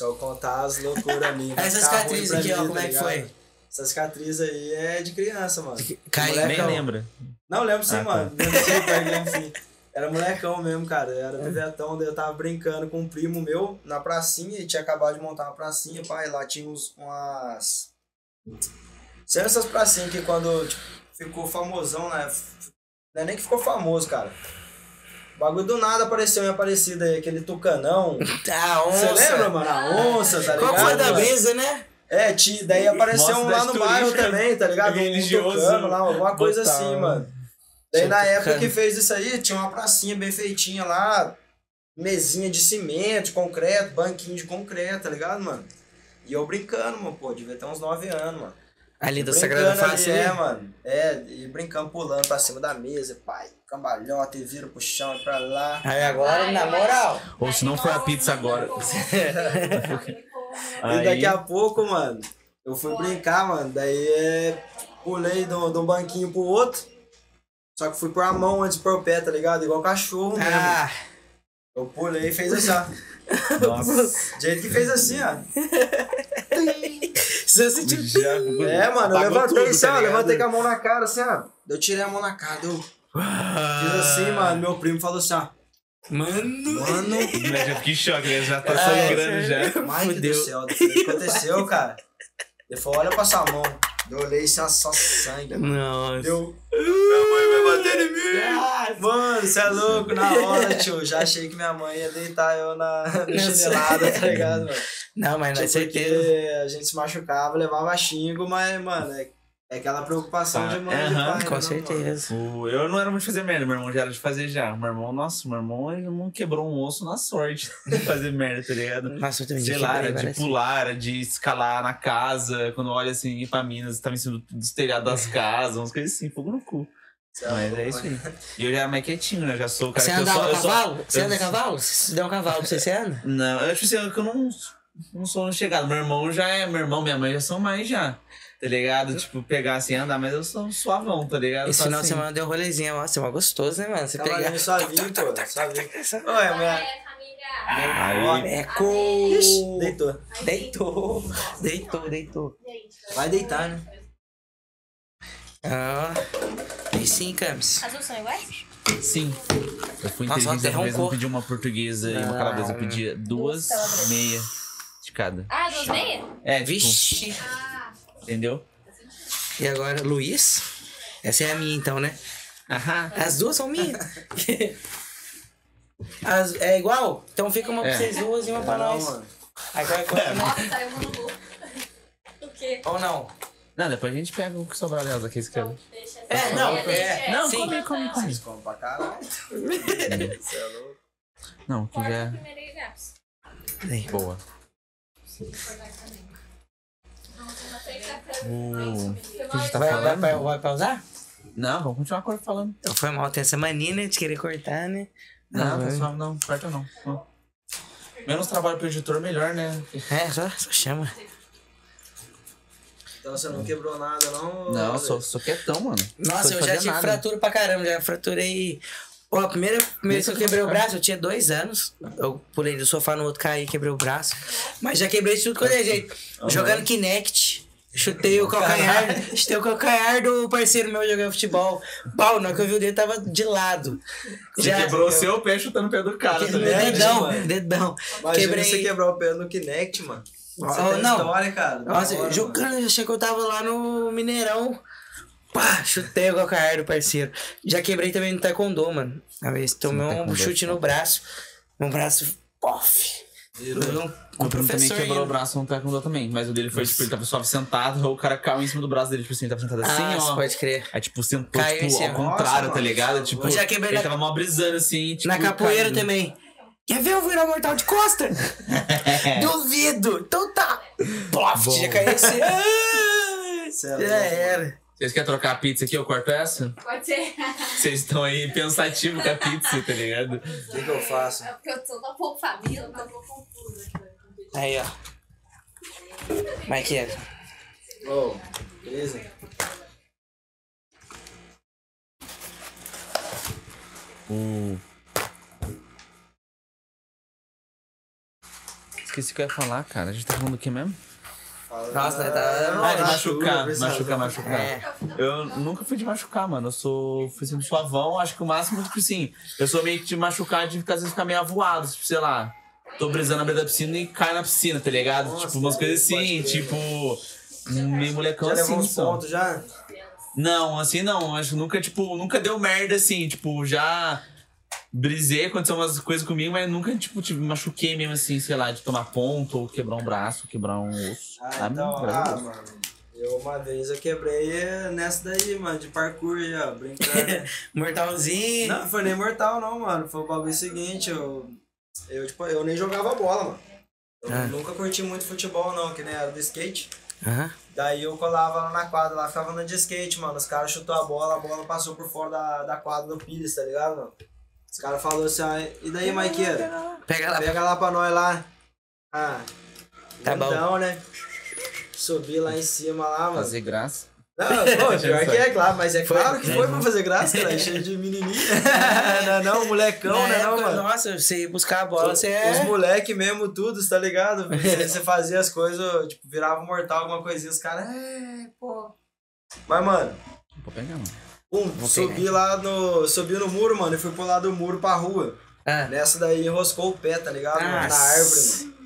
Eu contar as loucuras minhas. Essa cicatriz aqui, ó, tá como é que ligado? foi? Essa cicatriz aí é de criança, mano. Cai, Moleque, Nem não. lembra. Não, lembro sim, Ah, tá. mano. Lembro sim, pai, lembro sim. Era molecão mesmo, cara. Eu era pivetão, daí eu tava brincando com um primo meu na pracinha e tinha acabado de montar uma pracinha, pai. Lá tinha uns, umas. Sabe essas pracinhas que quando tipo, ficou famosão, né? Não é nem que ficou famoso, cara. O bagulho do nada apareceu em Aparecida aí, aquele tucanão. Ah, Você onça. lembra, mano? A onça, tá ligado? Qual foi da brisa, né? É, ti- daí apareceu um lá no bairro também, tá ligado? Um religioso, tucano lá, alguma coisa botar assim, um- mano. Daí na época tucano. que fez isso aí, tinha uma pracinha bem feitinha lá, mesinha de cimento, de concreto, banquinho de concreto, tá ligado, mano? E eu brincando, mano, pô, devia ter uns 9 anos, mano. Ali do brincando Sagrada Face. É, ali. mano. É, e brincando, pulando pra cima da mesa, pai, cambalhota e vira pro chão e pra lá. Aí agora, na moral. Ou se não for a pizza agora. E daqui a pouco, mano, eu fui brincar, mano. Daí é, pulei de um de um banquinho pro outro. Só que fui pôr a mão antes de pôr o pé, tá ligado? Igual cachorro mesmo. Ah, Eu pulei e fez assim, ó. Nossa. Do jeito que fez assim, ó. você sentiu. Já- É, mano, eu levantei tudo, assim, tá ó. Levantei com a mão na cara, assim, ó. Eu tirei a mão na cara, eu fiz assim, mano. Meu primo falou assim, ó. Mano. Mano, Né, Já fiquei em choque, ele já tá Ah, sangrando já. Mike Fudeu. do céu, o que aconteceu, cara? Ele falou, olha pra sua mão. Eu olhei só, só sangue, mano. Nossa. Deu. Minha mãe vai bater em mim! Mano, você é louco, na hora, tio. Já achei que minha mãe ia deitar eu na, chinelada, tá ligado, mano? Não, mas não é Tipo, certeza. porque a gente se machucava, levava xingo, mas, mano, é, é aquela preocupação Ah, de mãe e de aham, pai. né, Com não, certeza. O- eu não era muito de fazer merda, meu irmão já era de fazer já. Meu irmão, nossa, meu irmão, ele não quebrou um osso na sorte de fazer merda, tá ligado? Nossa, eu também Sei lá, era de pular, era de escalar na casa. Quando olha assim pra Minas, tava em cima do- dos telhados das casas, umas coisas assim, fogo no cu. Você Mas é isso aí. E eu já era mais quietinho, né? Eu já sou o cara Você que eu andava só. a só cavalo? Você eu- anda a cavalo? Se der um cavalo pra você, você anda? Não, eu tipo assim, que eu não, não sou um chegado. Meu irmão já é, meu irmão, minha mãe já são mais já. Tá ligado? Tipo, pegar assim, andar, mas eu sou um suavão, tá ligado? Esse final de assim. semana deu um rolezinho. Nossa, é mó gostoso, né, mano? Você Cavalinho pegar. suavinho, pô. Suavinho. Oi, Olha, minha. Aí! Ixi, deitou. Deitou, deitou, deitou. Vai deitar, né? Ah, e sim, Camis. As duas são iguais? Sim. Eu fui Nossa, inteligente vez, não pedi uma portuguesa e uma calabresa. Eu pedi duas calabresas. meia de cada. Ah, duas meias? É, tipo, Vixe. Ah, entendeu? E agora, Luiz? Essa é a minha, então, né? Aham. As duas são minhas. As- é igual? Então fica uma pra É. vocês duas e uma pra Não, nós. qualquer coisa, né? nossa, saiu uma no. O quê? Ou não? Não, depois a gente pega o que sobrar delas aqui, se quer. Deixa É, essa não, meia, é. deixa Não, come, come, come. Vocês comem pra caralho. Você é louco. Não, que Corta já primeira e gaps. Aí. é boa. O... O que a gente tá Vai, vai, falando? vai, vai pausar? Não, vamos continuar cor- falando. Então foi mal, tem essa mania, né, de querer cortar, né? Não, vai. pessoal, não, corta não. Não. Menos trabalho pro editor, melhor, né? É, só, só chama. Então você não quebrou nada, não? Não, sou, sou quietão, mano. Nossa, eu já tive nada. fratura pra caramba, já fraturei. Ó, a primeira, primeira vez que eu quebrei o braço, eu tinha dois anos. Eu pulei do sofá no outro, caí, quebrei o braço. Mas já quebrei de tudo quanto é jeito. Jogando Kinect. Chutei o calcanhar, chutei o calcanhar do parceiro meu jogando futebol. Pau, na hora que eu vi o dedo tava de lado. Você quebrou o seu pé chutando o pé do cara Que- também. dedão, mano. dedão. Imagina Quebrei. você quebrar o pé no Kinect, mano. Você Oh, tem não. história, cara. Nossa, hora, jogando, eu achei que eu tava lá no Mineirão. Pá, chutei o calcanhar do parceiro. Já quebrei também no taekwondo, mano. Uma vez tomei um taekwondo é chute no braço. Meu braço, pof. Não- O Com o Bruno também quebrou o ainda. braço no taekwondo também. Mas o dele foi, tipo, ele tava suave sentado, o cara caiu em cima do braço dele, tipo assim, ele tava sentado assim, Ah, ó. você pode crer. Aí, tipo, sentou, Caiu tipo, ao contrário, Nossa, tá ligado? mano. Tipo, Eu já quebrei ele na- tava mó brisando, assim, tipo... Na capoeira caindo. também. Quer ver eu virar mortal de costa? Duvido. Então tá. Pof, já caiu assim. Ah, Já era. Vocês querem trocar a pizza aqui? Eu corto essa? Pode ser. Vocês estão aí pensativos com a pizza, tá ligado? O que, que eu faço? É porque eu tô um pouco família, eu tô um pouco confusa. Aí, ó. Mike, Ô, beleza? O... Esqueci o que eu ia falar, cara. A gente tá falando do que mesmo? Fala- Nossa, né, tá- Ah, de machuca, machucar, precisa- machucar, machucar. É. Eu nunca fui de machucar, mano. Eu sou. Fui sempre suavão. Acho que o máximo, tipo assim. Eu sou meio que de machucar, de às vezes ficar meio avoado. Tipo, sei lá. Tô brisando na beira da piscina e cai na piscina, tá ligado? Nossa, tipo, umas coisas assim. Tipo. Meio molecão Já assim. levou pontos já? Não, assim não. Acho que nunca, tipo, nunca deu merda assim. Tipo, já. Brisei, aconteceu umas coisas comigo, mas nunca, tipo, tipo, machuquei mesmo assim, sei lá, de tomar ponto, ou quebrar um braço, quebrar um osso. Ah, sabe? então, Graças a ah, mano. Eu uma vez eu quebrei nessa daí, mano, de parkour aí, ó, brincando. Mortalzinho. não, foi nem mortal não, mano. Foi o bagulho seguinte, eu. Eu, tipo, eu nem jogava bola, mano. Eu Ah. nunca curti muito futebol, não, que nem era do skate. Aham. Daí eu colava lá na quadra, lá ficava andando de skate, mano. Os caras chutou a bola, a bola passou por fora da, da quadra do Pires, tá ligado, mano? Os caras falaram assim, ah, e daí, Maiqueira? Pega lá. Pega lá pra nós lá. Ah, Tá bom. então, né? Subi lá em cima lá, mano. Fazer graça. Não, pô, pior que é claro, mas é claro que foi pra fazer graça, cara. Cheio de menininho. não, é não, molecão, Na né, não, mano? Nossa, você ia buscar a bola, você Os é. moleque mesmo, tudo, tá ligado? Você, você fazia as coisas, tipo, virava mortal, alguma coisinha, os caras, é, pô. Mas, mano, Vou pegar, mano. Pum, subi lá no. Subi no muro, mano, e fui pro lado do muro pra rua. Ah, Nessa daí enroscou o pé, tá ligado? mano? Na Nossa. árvore, mano.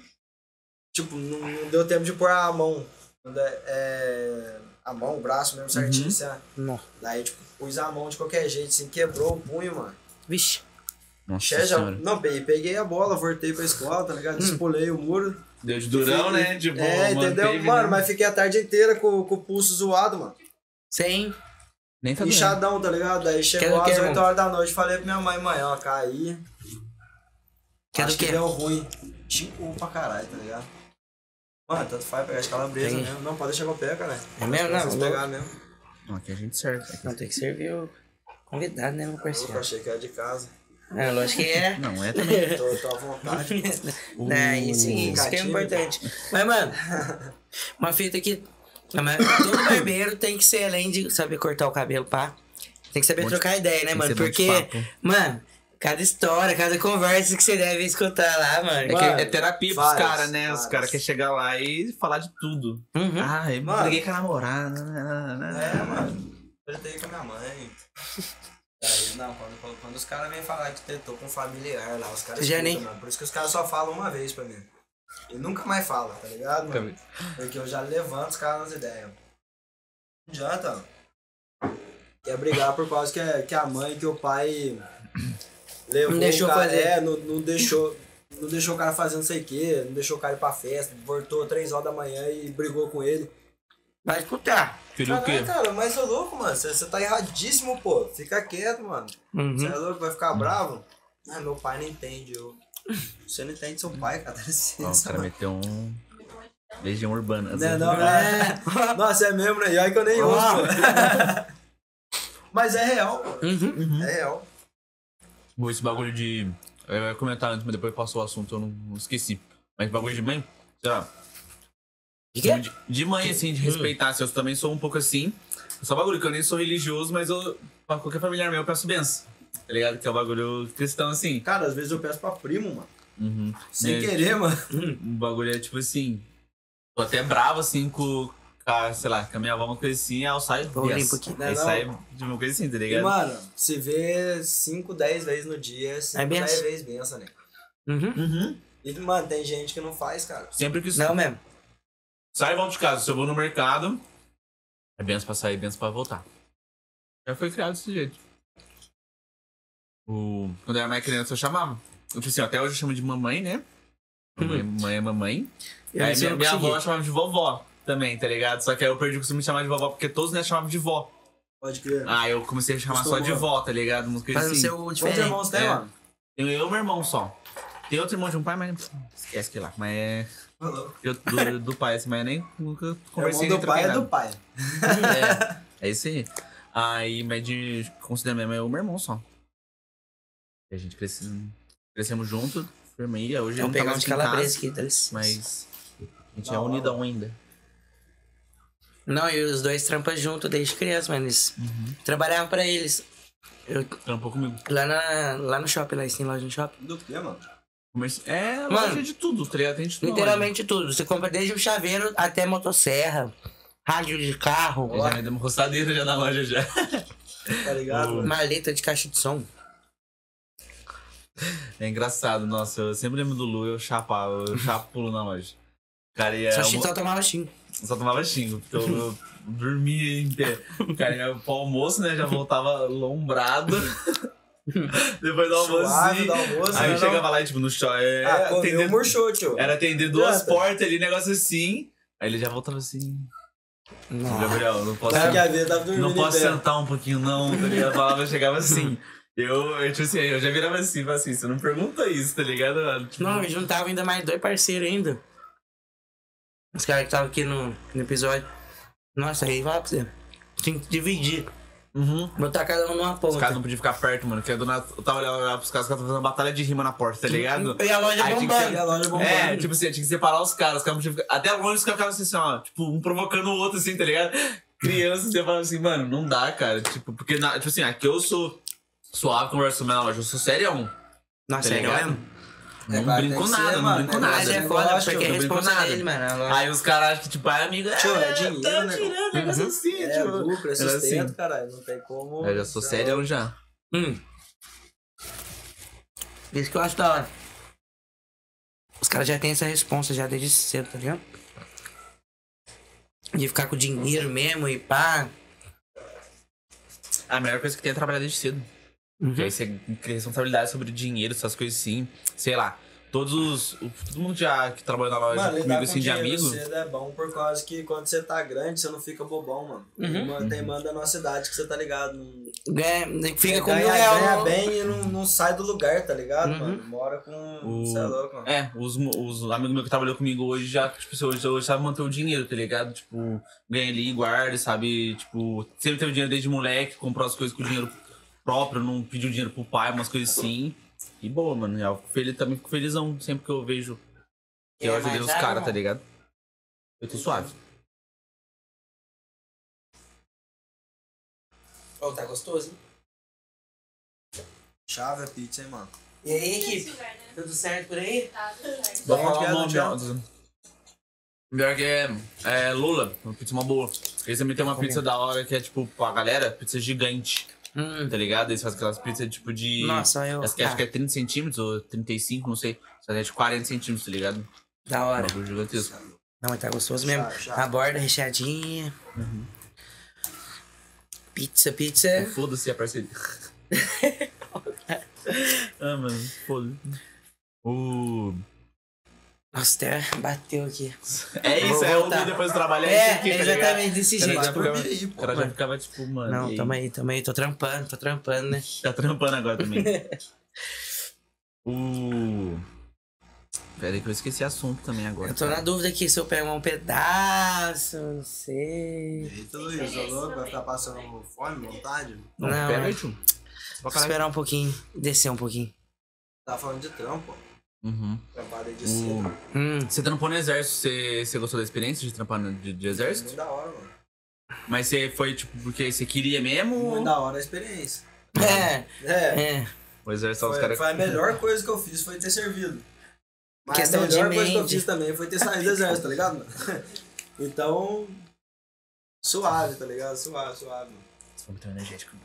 Tipo, não, não deu tempo de pôr a mão. É- é, a mão, o braço mesmo certinho, Uhum. assim, ó. Não. Daí, tipo, pus a mão de qualquer jeito, assim, quebrou o punho, mano. Vixe. Nossa já, não, peguei, peguei a bola, voltei pra escola, tá ligado? Despulei o muro. Deu de durão, Fiquei- né? De boa, é, entendeu? manteve, mano, né? mas fiquei a tarde inteira com, com o pulso zoado, mano. Sem. Nem tá. Inchadão, tá ligado? Daí chegou às quê, 8 irmão? horas da noite, falei pra minha mãe, mãe, ó, caí. Quer Acho que quê? deu ruim. Chico pra caralho, tá ligado? Mano, tanto faz pegar de calabresa Tem. mesmo. Não, pode deixar que eu pego, cara. É mesmo? Não, Vocês não. pegar mesmo. Não, aqui a gente serve. Não, tem que servir o convidado, né, meu Eu parceiro? achei que era de casa. É, lógico que é. Não, é também. Tô, tô à vontade. Né, isso, isso que é importante. Mas, mano, uma fita que. Mas Todo barbeiro tem que ser, além de saber cortar o cabelo, pá. Tem que saber Bom de- trocar ideia, né, tem mano? Porque, mano, cada história, cada conversa que você deve escutar lá, mano. É, que é terapia pros caras, né? Os várias. caras querem chegar lá e falar de tudo. Uhum. Ah, eu Mano. briguei com a namorada. É, mano. Tretei com a minha mãe. Daí, não, quando, quando, quando os caras vêm falar que tretou com um familiar lá, os caras Já escutam, nem- mano. Por isso que os caras só falam uma vez pra mim. E nunca mais fala, tá ligado, mano? Porque eu já levanto os caras nas ideias. Não adianta. Quer brigar por causa que, é- que a mãe, que o pai levou Não deixou o cara, fazer. É, não, não deixou. Não deixou o cara fazer não sei o quê, não deixou o cara ir pra festa, voltou três horas da manhã e brigou com ele. Vai escutar. Queria o quê? Caralho, cara, mas ô louco, mano. Você tá erradíssimo, pô. Fica quieto, mano. Você Uhum. é louco, vai ficar bravo? Ah, meu pai não entende. Eu... Você não entende seu pai, cara. Dá Ó, o licença. cara mano. meteu um. Legião urbana. Né, não, é... Nossa, é mesmo, né? E olha que eu nem uso, pô. Mas é real, pô. Uhum. É real. Pô, Esse bagulho de. Eu ia comentar antes, mas depois passou o assunto, eu não, não esqueci. Mas bagulho de mãe, sei lá. De? De, de mãe, assim, de respeitar. assim, eu também sou um pouco assim. Só bagulho que eu nem sou religioso, mas eu. Pra qualquer familiar meu, eu peço benção. Tá ligado? Que é um bagulho cristão, assim. Cara, às vezes eu peço pra primo, mano. Uhum. Sem É, querer, mano. Um bagulho é tipo assim. Tô até bravo assim com, com a, sei lá, com a minha avó, uma coisa assim, aí eu saio. Vou yes. limpo aqui. Aí Não, sai de uma coisa assim, tá E, ligado? mano, se vê 5, 10 vezes no dia, 5, É 10 benção. vezes benção, né? Uhum. Uhum. E, mano, tem gente que não faz, cara. Sempre que Não mesmo. sai e volto de casa. Se eu vou no mercado, é benção pra sair, benção pra voltar. Já foi criado desse jeito. O... Quando eu era mais criança, eu chamava. Eu, assim, até hoje eu chamo de mamãe, né? Mamãe, mãe é mamãe. Eu aí minha, minha avó chamava de vovó também, tá ligado? Só que aí eu perdi o costume de chamar de vovó, porque todos né, chamavam de vó. Pode crer. Ah, eu comecei a chamar só de vó, tá ligado? Coisa Faz o assim. seu Quantos diferente. irmãos tem, É. mano? Tenho eu e meu irmão só. Tem outro irmão de um pai, mas esquece que lá. Mas é. Eu- Do, do pai, assim, mas eu nem nunca O conversei irmão nem do pai é do pai. É, é isso aí. Aí, mas de considero mesmo é o meu irmão só. A gente cresce, crescemos junto, família. Hoje Vamos não tá pegar uns aqui em calabreses casa, aqui, dá licença. mas a gente é unidão ainda. Não, e os dois trampam junto desde criança, mano. Eles trabalhavam pra eles. Eu, Trampou comigo. lá, na, lá no shopping, lá têm loja no shopping. Do que, mano? É, Mano, loja de tudo, tá ligado? Tem de tudo. Literalmente tudo. Você compra desde um chaveiro até motosserra, rádio de carro, loja. Já me deu uma roçadeira já na loja já. Tá ligado, maleta de caixa de som. É engraçado, nossa, eu sempre lembro do Lu, eu chapava, eu chapo pulo na loja. Cara, ia, Só eu, que só tomava xingo. só tomava xingo, porque eu, eu dormia em pé. Cara, ia pro almoço, né, já voltava lombrado. Depois do almoço, Suave assim, do almoço, aí né, chegava lá, tipo, no shopping, é, Ah, comeu, atender- murchou, tio. era atender duas portas ali, negócio assim, aí ele já voltava assim, Não. Gabriel, não posso... Cara, que a vida tava dormindo Não posso sentar um pouquinho, não, tá ligado? A palavra chegava assim. Eu, eu, tipo assim, eu já virava assim, assim, você não pergunta isso, tá ligado? Tipo, Não, e juntava ainda mais dois parceiros ainda. Os caras que estavam aqui no, no episódio. Nossa, aí vai pra você. Tinha que dividir. Uhum. Botar cada um numa Os ponta. caras não podiam ficar perto, mano, porque do nada eu tava olhando lá pros caras, os caras estavam fazendo batalha de rima na porta, tá ligado? E a loja Aí bombando. E a loja bombando. É, tipo assim, tinha que separar os caras, os caras podiam ficar. Até longe os caras ficavam assim, ó, tipo, um provocando o outro, assim, tá ligado? Criança, você fala assim, mano, não dá, cara. Tipo, porque, na- tipo assim, aqui eu sou suave, converso na loja, eu sou sério. Nossa, Tá sério ligado? mesmo? Não É, vai, brinco nada, ser, não mano, brinco é, nada. Mas é foda, porque é responsa dele, mano. Aí os caras acham que, tipo, é amigo. Tio, é dinheiro, tá né, tirando, negócio assim, É tipo. lucro, é Era sustento, assim. caralho. Não tem como. Eu já sou sério já. Hum. Isso que eu acho da hora. Os caras já têm essa responsa já desde cedo, tá ligado? De ficar com dinheiro mesmo e pá. A melhor coisa que tem é trabalhar desde cedo. Uhum. Porque aí você cria responsabilidade sobre dinheiro, essas coisas assim. Sei lá. Todos os. o- Todo mundo já que trabalhou na loja Mano, comigo com assim de dinheiro amigo. cedo é bom por causa que quando você tá grande, você não fica bobão, mano. Uhum. Tem manda na cidade que você tá ligado. Ganha, fica com ganha, real. ganha bem e não, não sai do lugar, tá ligado, Uhum. mano? Mora com. O- Você é louco, mano. É, os, os amigos meus que trabalhou comigo hoje já, tipo, hoje, hoje sabe manter o dinheiro, tá ligado? Tipo, ganha ali, guarda, sabe? Tipo, sempre teve dinheiro desde moleque, comprou as coisas com dinheiro próprio, não pediu dinheiro pro pai, umas coisas assim. E boa, mano. Eu fico feliz, também fico felizão sempre que eu vejo que eu Quer ajudei os água, caras, tá ligado? Eu tô suave. Ô, tá gostoso, hein? Chave é pizza, hein, mano. E aí, equipe? lugar, né? Tudo certo por aí? Tá, tudo certo. Vou falar que é, o nome, ó. Pior que é, é Lula, uma pizza uma boa. Eles também tem uma pizza da hora que é tipo, pra galera, pizza gigante, Hum. tá ligado? Eles fazem aquelas pizzas tipo de. Nossa, eu. Acho que, acho Ah, que é 30 centímetros ou 35, não sei. Só é de 40 centímetros, tá ligado? Da Um hora. bagulho gigantesco. Não, mas tá gostoso mesmo. Já, já. A borda recheadinha. Pizza, pizza. Foda-se a parceria. ah, mano, foda-se. O. Nossa, até bateu aqui. É Vou isso, é o voltar. depois do trabalho. É, isso aqui, ligado? exatamente desse cara jeito. aí, O cara já ficava tipo, mano. Não, tamo aí, tamo aí. Tô trampando, tô trampando, né? Tá trampando agora também. o. Pera aí que eu esqueci assunto também agora. Eu tô na dúvida aqui se eu pego um pedaço, não sei. Eita, Luiz, ô louco, vai ficar passando fome, vontade? Não, Não, pega não. aí, tio. Vou esperar um pouquinho, descer um pouquinho. Tá falando de trampo, ó. Uhum. De cedo. Hum, Você trampou no exército, você, você gostou da experiência de trampar no, de, de exército? Muito da hora, mano. Mas você foi, tipo, porque você queria mesmo? Muito ou- da hora a experiência. é, É, é. O exército só os foi, caras. foi a melhor coisa que eu fiz, foi ter servido. Mas Questão a de melhor coisa que eu fiz também foi ter saído do exército, tá ligado? mano? Então, suave, tá ligado? Suave, suave. mano. Foi muito energético.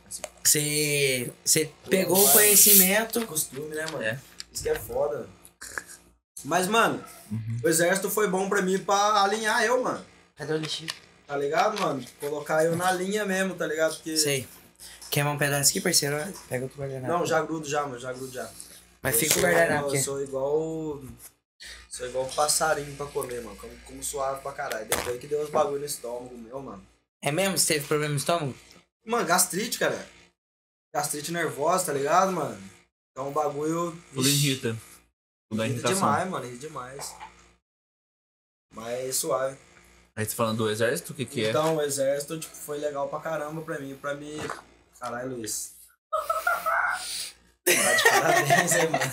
Você, você pegou o conhecimento. Costume, né, mano? É. Isso que é foda. Mas, mano, Uhum. o exército foi bom pra mim pra alinhar eu, mano. Cadê o lixinho? Tá ligado, mano? Colocar eu na linha mesmo, tá ligado? Porque. Sei. Quer um pedaço aqui, parceiro? Pega outro guardanapo. Não, já grudo já, mano, já grudo já. Mas Eu fica o guardanapo Eu aqui. sou igual. Sou igual um passarinho pra comer, mano. Como, como suave pra caralho. Depois que deu uns bagulho no estômago meu, mano. É mesmo? Você teve problema no estômago? Mano, gastrite, cara. Gastrite nervosa, tá ligado, mano? Então o bagulho. Tudo irrita. Dá irrita irritação. demais, mano. Irrita demais. Mas suave. Aí você falando do exército, o que que é? Então, o exército, tipo, foi legal pra caramba pra mim. Pra mim. Caralho, Luiz. Tá de parabéns, hein, mano.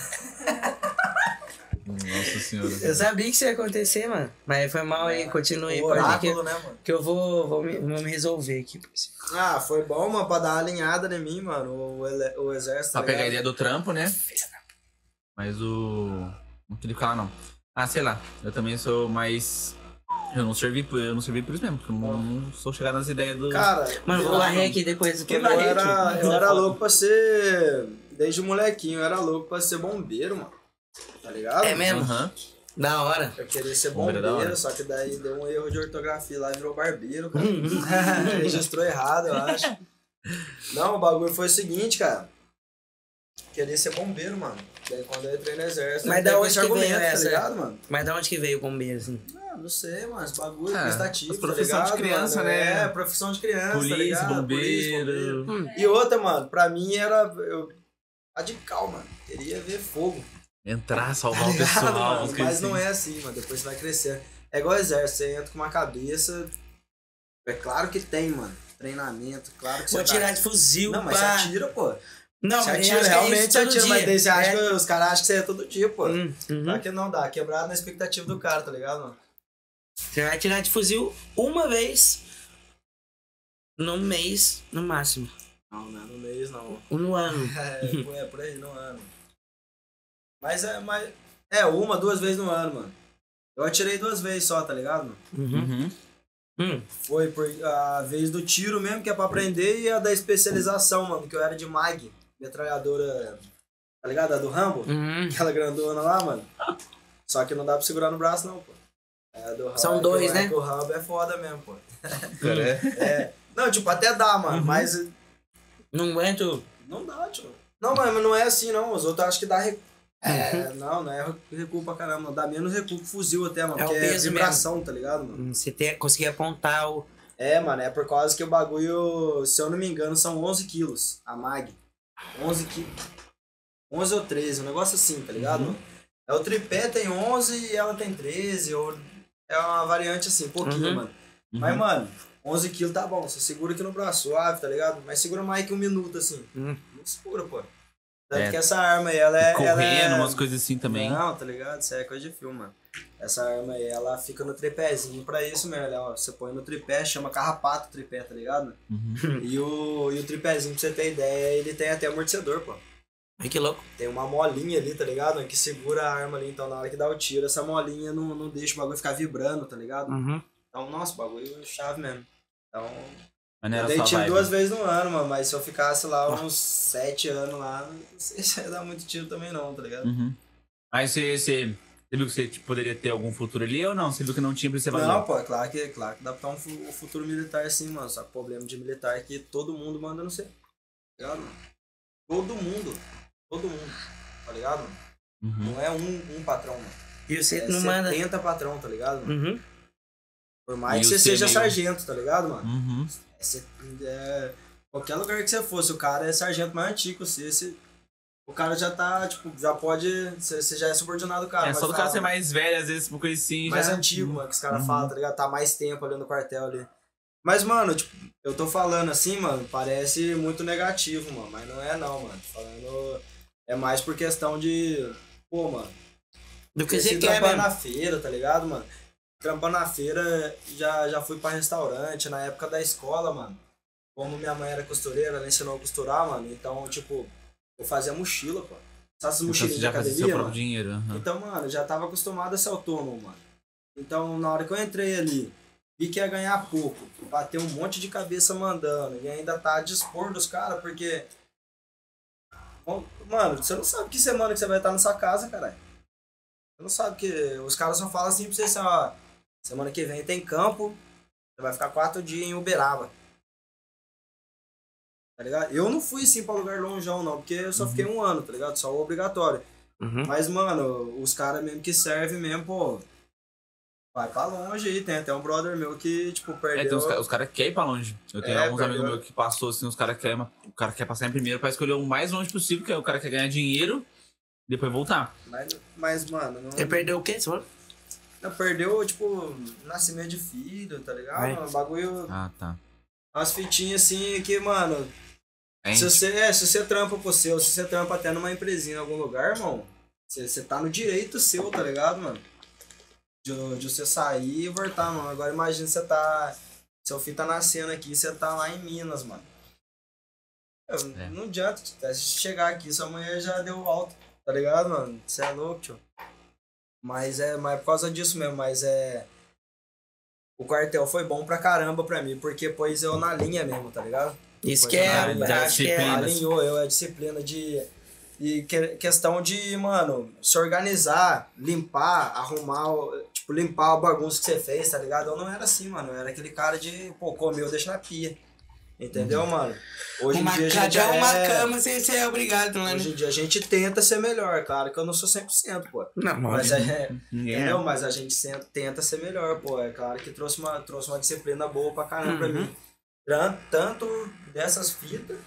Nossa senhora. Eu sabia que isso ia acontecer, mano. Mas foi mal aí, continue. O Pode ir que, oráculo, né, mano? que eu vou, vou, me, vou me resolver aqui. parceiro. Ah, foi bom, mano, pra dar uma alinhada em mim, mano. O, ele- o exército. Pra tá pegar a ligado? ideia do trampo, né? Mas o. Não queria falar, não. Ah, sei lá. Eu também sou mais. Eu não servi por, eu não servi por isso mesmo, porque eu não, não sou chegado nas ideias do. Cara, Mano, eu, vou varrer aqui depois do eu era, eu era louco pra ser. Desde molequinho, eu era louco pra ser bombeiro, mano. Tá ligado? É mesmo? Aham. Da hora. Eu queria ser Bombeiro é bombeiro, só que daí deu um erro de ortografia lá e virou barbeiro, cara. Registrou errado, eu acho. Não, o bagulho foi o seguinte, cara. Queria ser bombeiro, mano. Daí quando eu entrei no exército, Mas eu da onde esse que veio argumento, essa? tá ligado, mano? Mas da onde que veio o bombeiro, assim? Ah, não sei, mano. Esse bagulho É, prestativo, as tá profissão de ligado, criança, mano? né? É, profissão de criança, tá Polícia, ligado? Polícia, bombeiro. Hum. E outra, mano, pra mim era. Eu, radical, mano. Queria ver fogo. Entrar, salvar Tá o ligado, pessoal. mano? Mas não assim. é assim, mano. Depois você vai crescer. É igual exército, você entra com uma cabeça. É claro que tem, mano. Treinamento, claro que Vou você. tirar tá... de fuzil, Não, mas pá. você atira, pô. Não, mas atira, é realmente todo atira, mas daí você acha É. que os caras acham que você é todo dia, pô. Hum, uhum. Claro que não dá, quebrado na expectativa do cara, tá ligado, mano? Você vai tirar de fuzil uma vez no mês, no máximo. Não, não é no mês, não. Um no ano. É, é por aí no ano. Mas é, mas. É, uma, duas vezes no ano, mano. Eu atirei duas vezes só, tá ligado? Uhum. Uhum. Hum. Foi por a vez do tiro mesmo, que é pra aprender, e a da especialização, mano, que eu era de MAG, metralhadora, tá ligado? A do Rambo, Uhum. aquela grandona lá, mano. Só que não dá pra segurar no braço, não, pô. É, do São é dois, o- né? É o hub é foda mesmo, pô. É. É. Não, tipo, até dá, Uhum. mano, mas Não aguento. não dá, tio. Não, mas não é assim, não. Os outros acham que dá recuo. Uhum. É, não, não é recuo pra caramba. não. Dá menos recuo que fuzil até, mano. É o porque é vibração, tá ligado, mano? Você ter, conseguir apontar o. É, mano, é por causa que o bagulho, se eu não me engano, são 11 quilos. A mag. 11 quilos. 11 ou 13, um negócio assim, tá ligado? Uhum. É o tripé tem 11 e ela tem 13, ou é uma variante assim, pouquinho, Uhum. mano. Mas, mano, 11 quilos tá bom, você segura aqui no braço, suave, tá ligado? Mas segura mais que um minuto, assim. Hum. Não segura, pô. Tanto É. que essa arma aí, ela é... ela Correndo, é... umas coisas assim também. Não, tá ligado? Isso aí é coisa de filme, mano. Essa arma aí, ela fica no tripézinho pra isso mesmo. Ela, ó, você põe no tripé, chama carrapato tripé, tá ligado? Uhum. E o, e o tripézinho, pra você ter ideia, ele tem até amortecedor, pô. Ai, que louco. Tem uma molinha ali, tá ligado? Que segura a arma ali, então na hora que dá o tiro, essa molinha não, não deixa o bagulho ficar vibrando, tá ligado? Uhum. Então, nossa, o bagulho é chave mesmo. Então, Mas não eu era dei só tiro vibe. duas vezes no ano, mano, mas se eu ficasse lá uns sete anos lá, não ia dar muito tiro também não, tá ligado? Uhum. Aí você, você, você viu que você tipo, poderia ter algum futuro ali ou não? Você viu que não tinha pra você fazer? Não, pô, é claro que, claro que dá pra ter um fu- futuro militar sim, mano. Só que o problema de militar é que todo mundo manda no C. Tá ligado? mano? Todo mundo. Todo mundo. Tá ligado? mano? Uhum. Não é um, um patrão, mano. E você É não manda. 70 patrão, tá ligado? mano? Uhum. Por mais E que você você seja meio- sargento, tá ligado, mano? Uhum. É, cê- é, qualquer lugar que você fosse, o cara é sargento mais antigo, você, você- o cara já tá, tipo, já pode. Você você já é subordinado do cara. É, só do fala, cara ser mais velho, às vezes, por coisa assim, mais já... antigo, mano, que os caras Uhum. falam, tá ligado? Tá mais tempo ali no quartel ali. Mas, mano, tipo, eu tô falando assim, mano, parece muito negativo, mano. Mas não é não, mano. Tô falando. É mais por questão de. Pô, mano. Do que você quer mesmo. na feira, tá ligado, mano? Trampando na feira, já, já fui pra restaurante, na época da escola, mano. Como minha mãe era costureira, ela ensinou a costurar, mano. Então, tipo, eu fazia mochila, pô. Essas Então mochilinhas você de seu academia, próprio mano? dinheiro. aham. Então, mano, já tava acostumado a ser autônomo, mano. Então, na hora que eu entrei ali, vi que ia ganhar pouco, bater um monte de cabeça mandando, e ainda tá a dispor dos caras, porque. Mano, você não sabe que semana que você vai estar nessa casa, caralho. Você não sabe que. Os caras só falam assim pra você assim, ó. Semana que vem tem campo, você vai ficar quatro dias em Uberaba. Tá ligado? Eu não fui assim pra lugar longeão, não, porque eu só fiquei um ano, tá ligado? Só o obrigatório. Uhum. Mas, mano, os caras mesmo que servem mesmo, pô. Vai pra longe aí. Tem até um brother meu que, tipo, É, perdeu. tem os, os caras querem ir pra longe. Eu tenho É, alguns amigos perdeu. meus que passou assim, os caras querem, o cara quer passar em primeiro pra escolher o mais longe possível, que é o cara quer ganhar dinheiro e depois voltar. Mas, mas, mano, não. Ele perdeu o quê? Você falou? Não, perdeu, tipo, nascimento de filho, tá ligado? Vai. Mano, bagulho. Ah, tá. Umas fitinhas assim que, mano. É, Se você, é, se você trampa pro seu, se você trampa até numa empresinha em algum lugar, irmão, você, você tá no direito seu, tá ligado, mano? De, de você sair e voltar, mano. Agora imagina você tá. Seu filho tá nascendo aqui você tá lá em Minas, mano. Eu- É. Não adianta, tio. até se chegar aqui, sua mulher já deu alta, tá ligado, mano? Você é louco, tio. Mas é, mas é por causa disso mesmo, mas é. O quartel foi bom pra caramba pra mim, porque pôs eu na linha mesmo, tá ligado? Isso que é, é. acho que é. alinhou eu, a disciplina de. E que- questão de, mano, se organizar, limpar, arrumar, o- tipo, limpar a bagunça que você fez, tá ligado? Eu não era assim, mano. Eu era aquele cara de, pô, comeu, deixa na pia. Entendeu, mano? Hoje em Uma, dia a gente cada uma é... cama você é obrigado, mano. Hoje em dia a gente tenta ser melhor, claro que eu não sou 100%, pô. Não, Mas é, Ninguém é. Entendeu? Mas a gente tenta ser melhor, pô. É claro que trouxe uma, trouxe uma disciplina boa pra caramba pra Uhum. mim. Tran- Tanto dessas fitas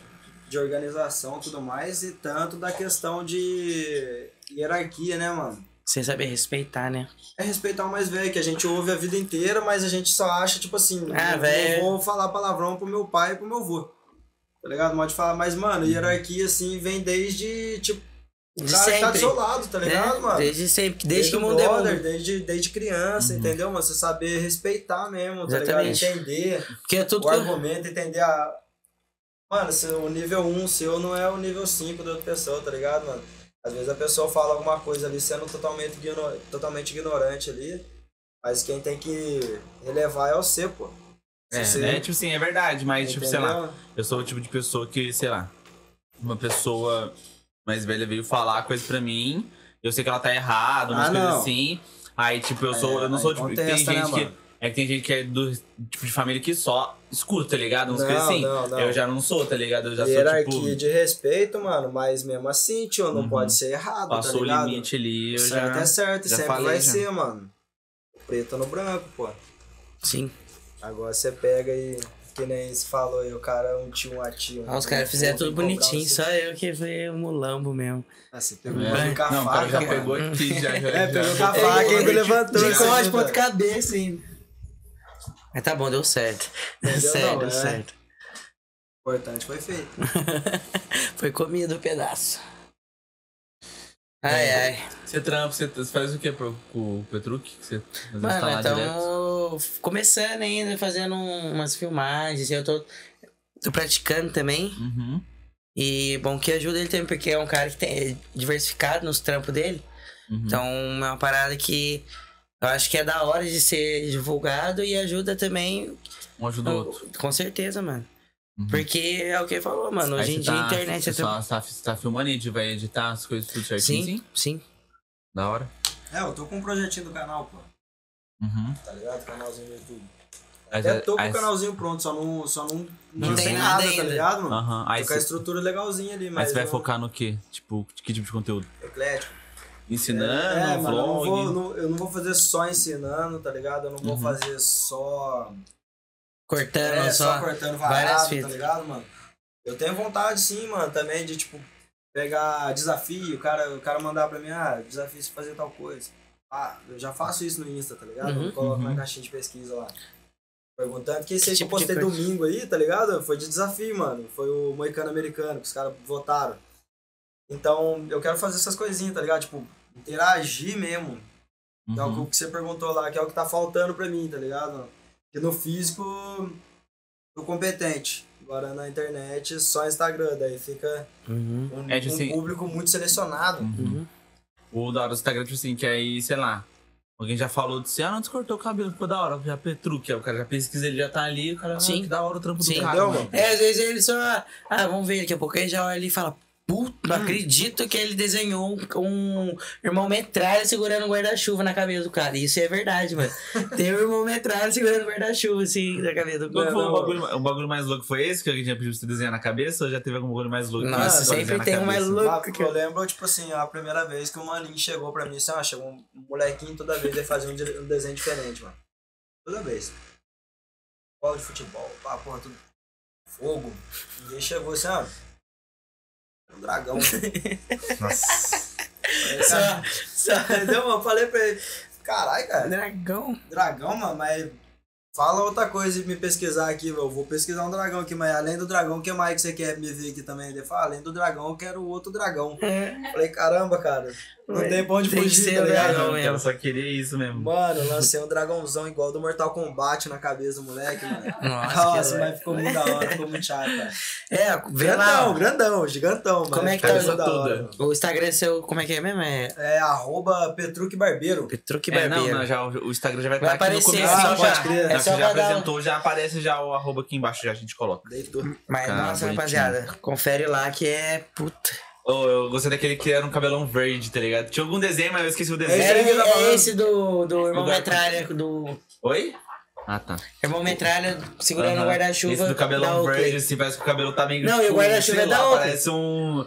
de organização e tudo mais, e tanto da questão de hierarquia, né, mano? Você saber respeitar, né? É respeitar o mais velho, que a gente ouve a vida inteira, mas a gente só acha, tipo assim, Ah, eu velho. vou falar palavrão pro meu pai e pro meu avô. Tá ligado? Pode falar, mas, mano, hierarquia, assim, vem desde, tipo, o De cara que tá do sempre. seu lado, tá ligado, É, mano? Desde sempre, desde, que o mundo é brother, mundo. desde, desde criança, entendeu? Mas você saber respeitar mesmo, tá Exatamente. ligado? Entender Porque é tudo o argumento, entender a. Mano, o nível 1 seu não é o nível 5 da outra pessoa, tá ligado, mano? Às vezes a pessoa fala alguma coisa ali sendo totalmente, igno- totalmente ignorante ali, mas quem tem que relevar é o C, pô. Se É, você- né? Tipo assim, é verdade, mas, tipo, sei lá, entendeu? eu sou o tipo de pessoa que, sei lá, uma pessoa mais velha veio falar coisa pra mim, eu sei que ela tá errada, umas Ah, coisas assim, Aí, tipo, eu sou. É, eu não sou, aí tipo. tem né, gente que. mano? É que tem gente que é do tipo de família que só escuta, tá ligado? Uns Não, coisas assim. não, não. Eu já não sou, tá ligado? Eu já Hierarquia sou, tipo. de respeito, mano, mas mesmo assim, tio, não Uhum. pode ser errado, Passou tá o ligado? limite ali, eu certo já. é certo, e já sempre falei, vai já. ser, mano. Preto no branco, pô. Sim. Agora você pega e, que nem se falou aí, o cara um tio, um tio. Ah, os caras fizeram tudo bonitinho, só eu que fui o mulambo mesmo. Ah, você pegou É. com a Não, o cara faca, já pegou aqui, já. já É, pegou com a faca e levantou. De corte, né, ponta cabeça ainda. Mas tá bom, deu certo. Deu certo, Não, deu é. certo. O importante foi feito. Foi comido o pedaço. Ai, ai. Você trampa, você faz o que pro, com o Petruc? Você tá Mano, então direto? começando ainda, fazendo um- umas filmagens. Eu tô, tô praticando também. Uhum. E bom que ajuda ele também, porque é um cara que tem é diversificado nos trampos dele. uhum. Então é uma parada que eu acho que é da hora de ser divulgado e ajuda também. Um ajuda o outro. Com certeza, mano. Uhum. Porque é o que ele falou, mano. Hoje em você dia tá- a internet Você é só tá, você tá filmando e vai editar as coisas tudo certinho, Sim, sim? sim. Da hora. É, eu tô com um projetinho do canal, pô. Uhum. Tá ligado? Canalzinho do YouTube. Aí Até você- tô com aí- o canalzinho pronto, só não, só não, Não tem nada, tá ainda. ligado, mano? Aham. Aí Tô com a estrutura legalzinha ali, aí mas você vai não- focar no quê? Tipo, que tipo de conteúdo? eclético. Ensinando, É, mano, eu não, vlog? vou, não- eu não vou fazer só ensinando, tá ligado? Eu não vou Uhum. fazer só. Cortando É, só. só cortando várias varado, tá ligado, mano? Eu tenho vontade sim, mano, também de, tipo, pegar desafio, o cara, o cara mandar pra mim, ah, desafio você fazer tal coisa. Ah, eu já faço isso no Insta, tá ligado? Uhum, eu coloco uhum. na caixinha de pesquisa lá. Perguntando, que esse aí que eu tipo postei domingo aí, tá ligado? Foi de desafio, mano. Foi o Moicano Americano, que os caras votaram. Então, eu quero fazer essas coisinhas, tá ligado? Tipo, interagir mesmo. É o Uhum. que você perguntou lá, que é o que tá faltando pra mim, tá ligado? Que no físico, tô competente. Agora na internet, só Instagram. Daí fica Uhum. um, É, tipo um assim- público muito selecionado. Uhum. O da hora do Instagram, tipo assim, que aí, sei lá, alguém já falou de você, ah, não descortou o cabelo, ficou da hora, já Petruc, aí o cara já pesquisa, ele já tá ali, o cara, ah, Sim. que da hora o trampo Sim. do cara, mano? É, às vezes ele só. Ah, vamos ver, daqui a pouco ele já olha ali e fala. Puta, não Hum. acredito que ele desenhou um, um irmão metralha segurando um guarda-chuva na cabeça do cara. Isso é verdade, mano. Tem um irmão metralha segurando um guarda-chuva assim na cabeça do Qual que cara. foi o bagulho, mais louco? Foi esse que alguém tinha pedido pra você desenhar na cabeça ou já teve algum bagulho mais louco? que Nossa, sempre tem um mais louco. Ah, porque eu lembro, tipo assim, a primeira vez que o maninho chegou pra mim, assim, ó, chegou um molequinho toda vez ele fazia um, um desenho diferente, mano. Toda vez. Bola de futebol, pá, porra, tudo. Fogo. E ele chegou assim, ó. Um dragão. Nossa. Só, só. Entendeu, mano? Eu Falei pra ele, caralho, cara, Dragão. dragão, mano, mas fala outra coisa e me pesquisar aqui, eu vou pesquisar um dragão aqui, mas além do dragão, o que mais que você quer me ver aqui também? Ele fala, além do dragão, eu quero outro dragão. É. Falei, caramba, cara, não tem pra onde Tem que fugir, ser tá o ligado? mesmo. cara, eu só queria isso mesmo. Mano, lancei um dragãozão igual do Mortal Kombat na cabeça do moleque, mano. Nossa, Nossa, mas ficou muito da hora, ficou muito chato, cara. É, Grandão, lá. grandão, gigantão, mano. Como é que tá da hora, toda? O Instagram seu, como é que é mesmo? É É arroba Petruc Barbeiro. Petruc É, não, Barbeiro. não, já, o o Instagram já vai Vai estar aqui no aparecer começo. Ah, assim pode já. crer. É só já dar um- apresentou, já aparece já o arroba aqui embaixo, já a gente coloca. Deitou. Mas, nossa, bonitinho. rapaziada, confere lá que é puta. Oh, eu gostei daquele que era um cabelão verde, tá ligado? Tinha algum desenho, mas eu esqueci o desenho. É, falando. é esse do, do irmão Do- metralha, do Oi? Ah, tá. irmão metralha segurando o Aham. guarda-chuva. Esse do cabelão verde, assim, parece que o cabelo tá meio. Não, e o guarda-chuva é da Oakley. Parece um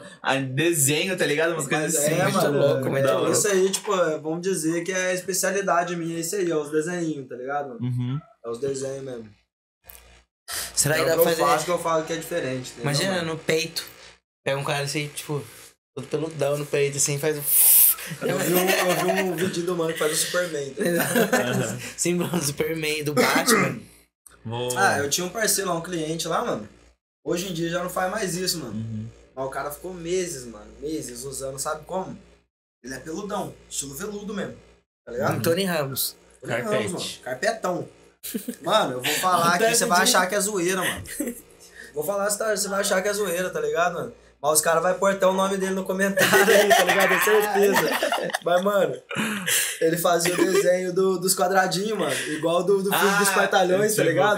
desenho, tá ligado? Umas coisas Mas assim. é, muito mano, louco, muito é, louco. Isso aí, tipo, é, vamos dizer que é a especialidade minha, isso aí, é os desenhinhos, tá ligado? Uhum. É os desenhos mesmo. Será que é dá o que pra eu faço fazer? que eu falo que é diferente. entendeu, Imagina mano? no peito. Pega um cara assim, tipo, todo peludão no peito, assim, faz um. Eu vi, um, eu vi um vídeo do mano que faz o Superman. tá? Símbolo do Superman, do Batman. Vou... Ah, eu tinha um parceiro lá, um cliente lá, mano. Hoje em dia já não faz mais isso, mano. Uhum. Mas o cara ficou meses, mano, meses usando, sabe como? Ele é peludão, estilo veludo mesmo. Tá ligado? Tony Ramos. Carpete. Não, mano, carpetão. Mano, eu vou falar que você vai achar que é zoeira, mano. Vou falar, tá- você vai achar que é zoeira, tá ligado, mano? Mas os caras vão portar o nome dele no comentário aí, tá ligado? É certeza. Mas, mano, ele fazia o desenho do, dos quadradinhos, mano. Igual do, do filme dos quartalhões, tá tipo, ligado?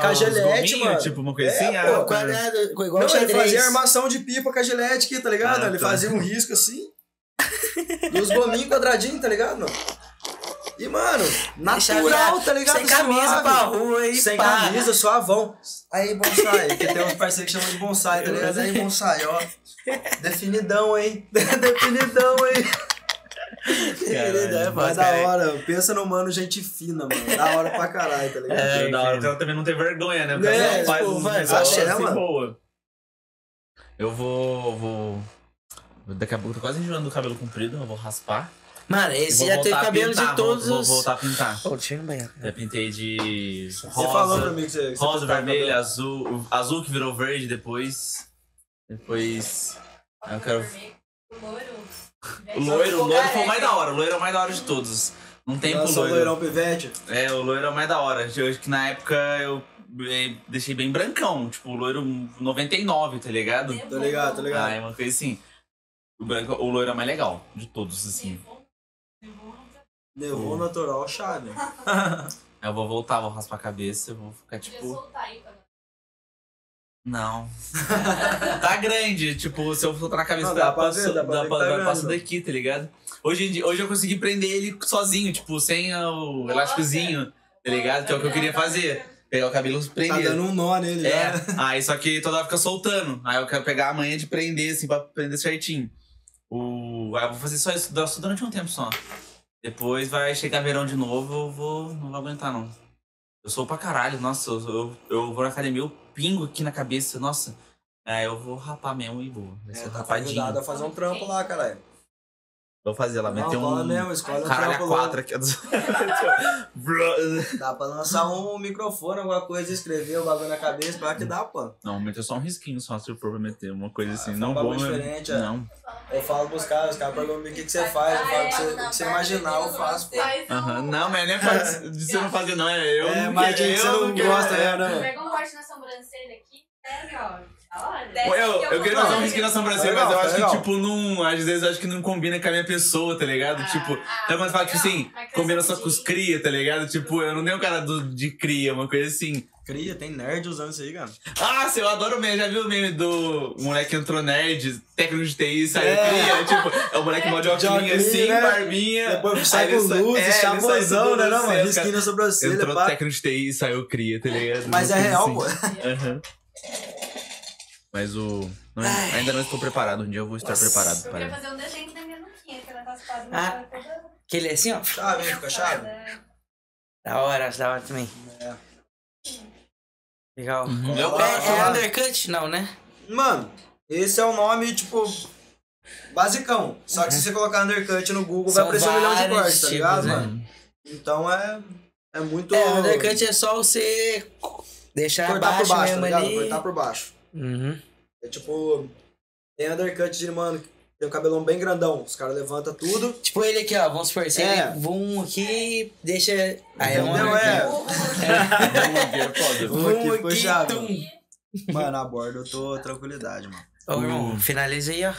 Com a gominhos, mano. Tipo, uma coisa É, assim. pô, ah, quadrado, igual Não, ele fazia armação de pipa com a gilete aqui, tá ligado? Ah, ele tá. fazia um risco assim. E os gominhos quadradinhos, tá ligado, mano? E, mano, natural, tá ligado? Sem camisa Suave. pra rua e Sem pá. camisa, suavão. Aí, bonsai. Porque tem uns parceiros que chamam de bonsai, tá ligado? Aí, bonsai, ó. Definidão, hein? Definidão, hein? Caralho, Mas da cara. hora, pensa no mano, gente fina, mano. Da hora pra caralho, tá ligado? É, da hora, o cara também não tem vergonha, né? Cara É, faz tipo, um vai, vai, assim, mano. boa. Eu vou, vou... Daqui a pouco eu tô quase enjoando do cabelo comprido, eu vou raspar. Mano, esse já teve cabelo pintar, de todos vou, os. Vou voltar a pintar. Ô, deixa eu ir no banheiro. Já pintei de Você falou pra rosa, mim que você. rosa, vermelho, azul, azul que virou verde depois. Depois. aí Eu quero. O loiro, o loiro foi o mais da hora, o loiro é o mais da hora de todos. Não tem pro Lançou o loiro. loirão pivete. É, o loiro é o mais da hora. Eu acho que na época eu eh, deixei bem brancão, tipo, o loiro 99, tá ligado? Tô ligado, tô ligado. Ah, é uma coisa assim. O, branco, o loiro é o mais legal de todos, assim. Nevou natural, chave. Eu vou voltar, vou raspar a cabeça, eu vou ficar tipo. Não. tá grande, tipo, se eu soltar na cabeça, Não, dá pra passa, ver, dá pra ver que tá vai- grande. daqui, tá ligado? Hoje, em dia- hoje eu consegui prender ele sozinho, tipo, sem o Nossa. elásticozinho, tá ligado? Que é o que eu queria fazer. Pegar o cabelo e Tá prender. dando um nó nele É, aí só que toda hora fica soltando. Aí eu quero pegar a manhã de prender, assim, pra prender certinho. O... Aí eu vou fazer só isso durante um tempo só. Depois vai chegar verão de novo, eu vou. não vou aguentar, não. Eu sou pra caralho, nossa, eu, eu, eu vou na academia, eu pingo aqui na cabeça, nossa. Aí eu vou rapar mesmo e vou. Vai ser É, tá rapadinho. convidado a fazer um trampo lá, caralho. Vou fazer lá, meter um. mesmo, escolhe um Caralho, quatro aqui. Dá pra lançar um microfone, alguma coisa, escrever o bagulho na cabeça, pra que dá, pô. não, meter só um risquinho só se for pra meter uma coisa assim. Ah, não um bagulho mesmo. diferente, é. Não. Eu falo pros caras, os caras perguntam o que, que você faz, eu falo o que você, que imaginar, eu faço, pô. Aham, Não, mas não é de você não fazer, não. É eu. É, mas gente, você eu não gosta, é. né, não? Pega um corte na sobrancelha aqui, sério, ó. Hora. Pô, Eu, eu queria fazer um risquinho na sobrancelha, Legal, mas eu acho que, tipo, não. Às vezes eu acho que não combina com a minha pessoa, tá ligado? Ah, tipo, ah, sabe quando fala, tipo assim, combina só com os cria, tá ligado? Tipo, eu não tenho cara do, de cria, uma coisa assim. Cria, tem nerd usando isso aí, cara. Ah, eu adoro o meme, já viu o meme do moleque entrou nerd, técnico de TI, saiu É. cria, tipo, é o moleque mó de assim, né? barbinha. Depois sai com ele sa- luz, é, com né, não, mano? é, Risquinho na sobrancelha, Entrou pá. técnico de TI e saiu cria, tá ligado? Mas é Uma real, assim. pô. Aham. Mas o. não- ainda não estou preparado. Um dia eu vou estar preparado Eu queria para. fazer um desenho da minha nuquinha, que ela tá raspada. Ah. mas ela tá toda Aquele assim, ó. Chave, hein? Fica chave. Da hora, acho da hora também. É. Legal. Uhum. É, é undercut? Não, né? Mano, esse é o nome, tipo, basicão. Só que se você colocar undercut no Google, São vai aparecer um milhão de cortes, tá ligado, né? mano? Então é. É muito. É, undercut é só você deixar cortar por abaixo baixo, tá ligado? ali. Cortar por baixo. Uhum. É tipo. Tem undercut de, mano, tem um cabelão bem grandão. Os caras levantam tudo. Tipo ele aqui, ó. Vamos supor, se É. ele vum aqui, deixa. Aí é um undercut. É. Vum aqui, tum. Mano, a borda eu tô tranquilidade, mano. Ô, irmão, Hum. finaliza aí, ó.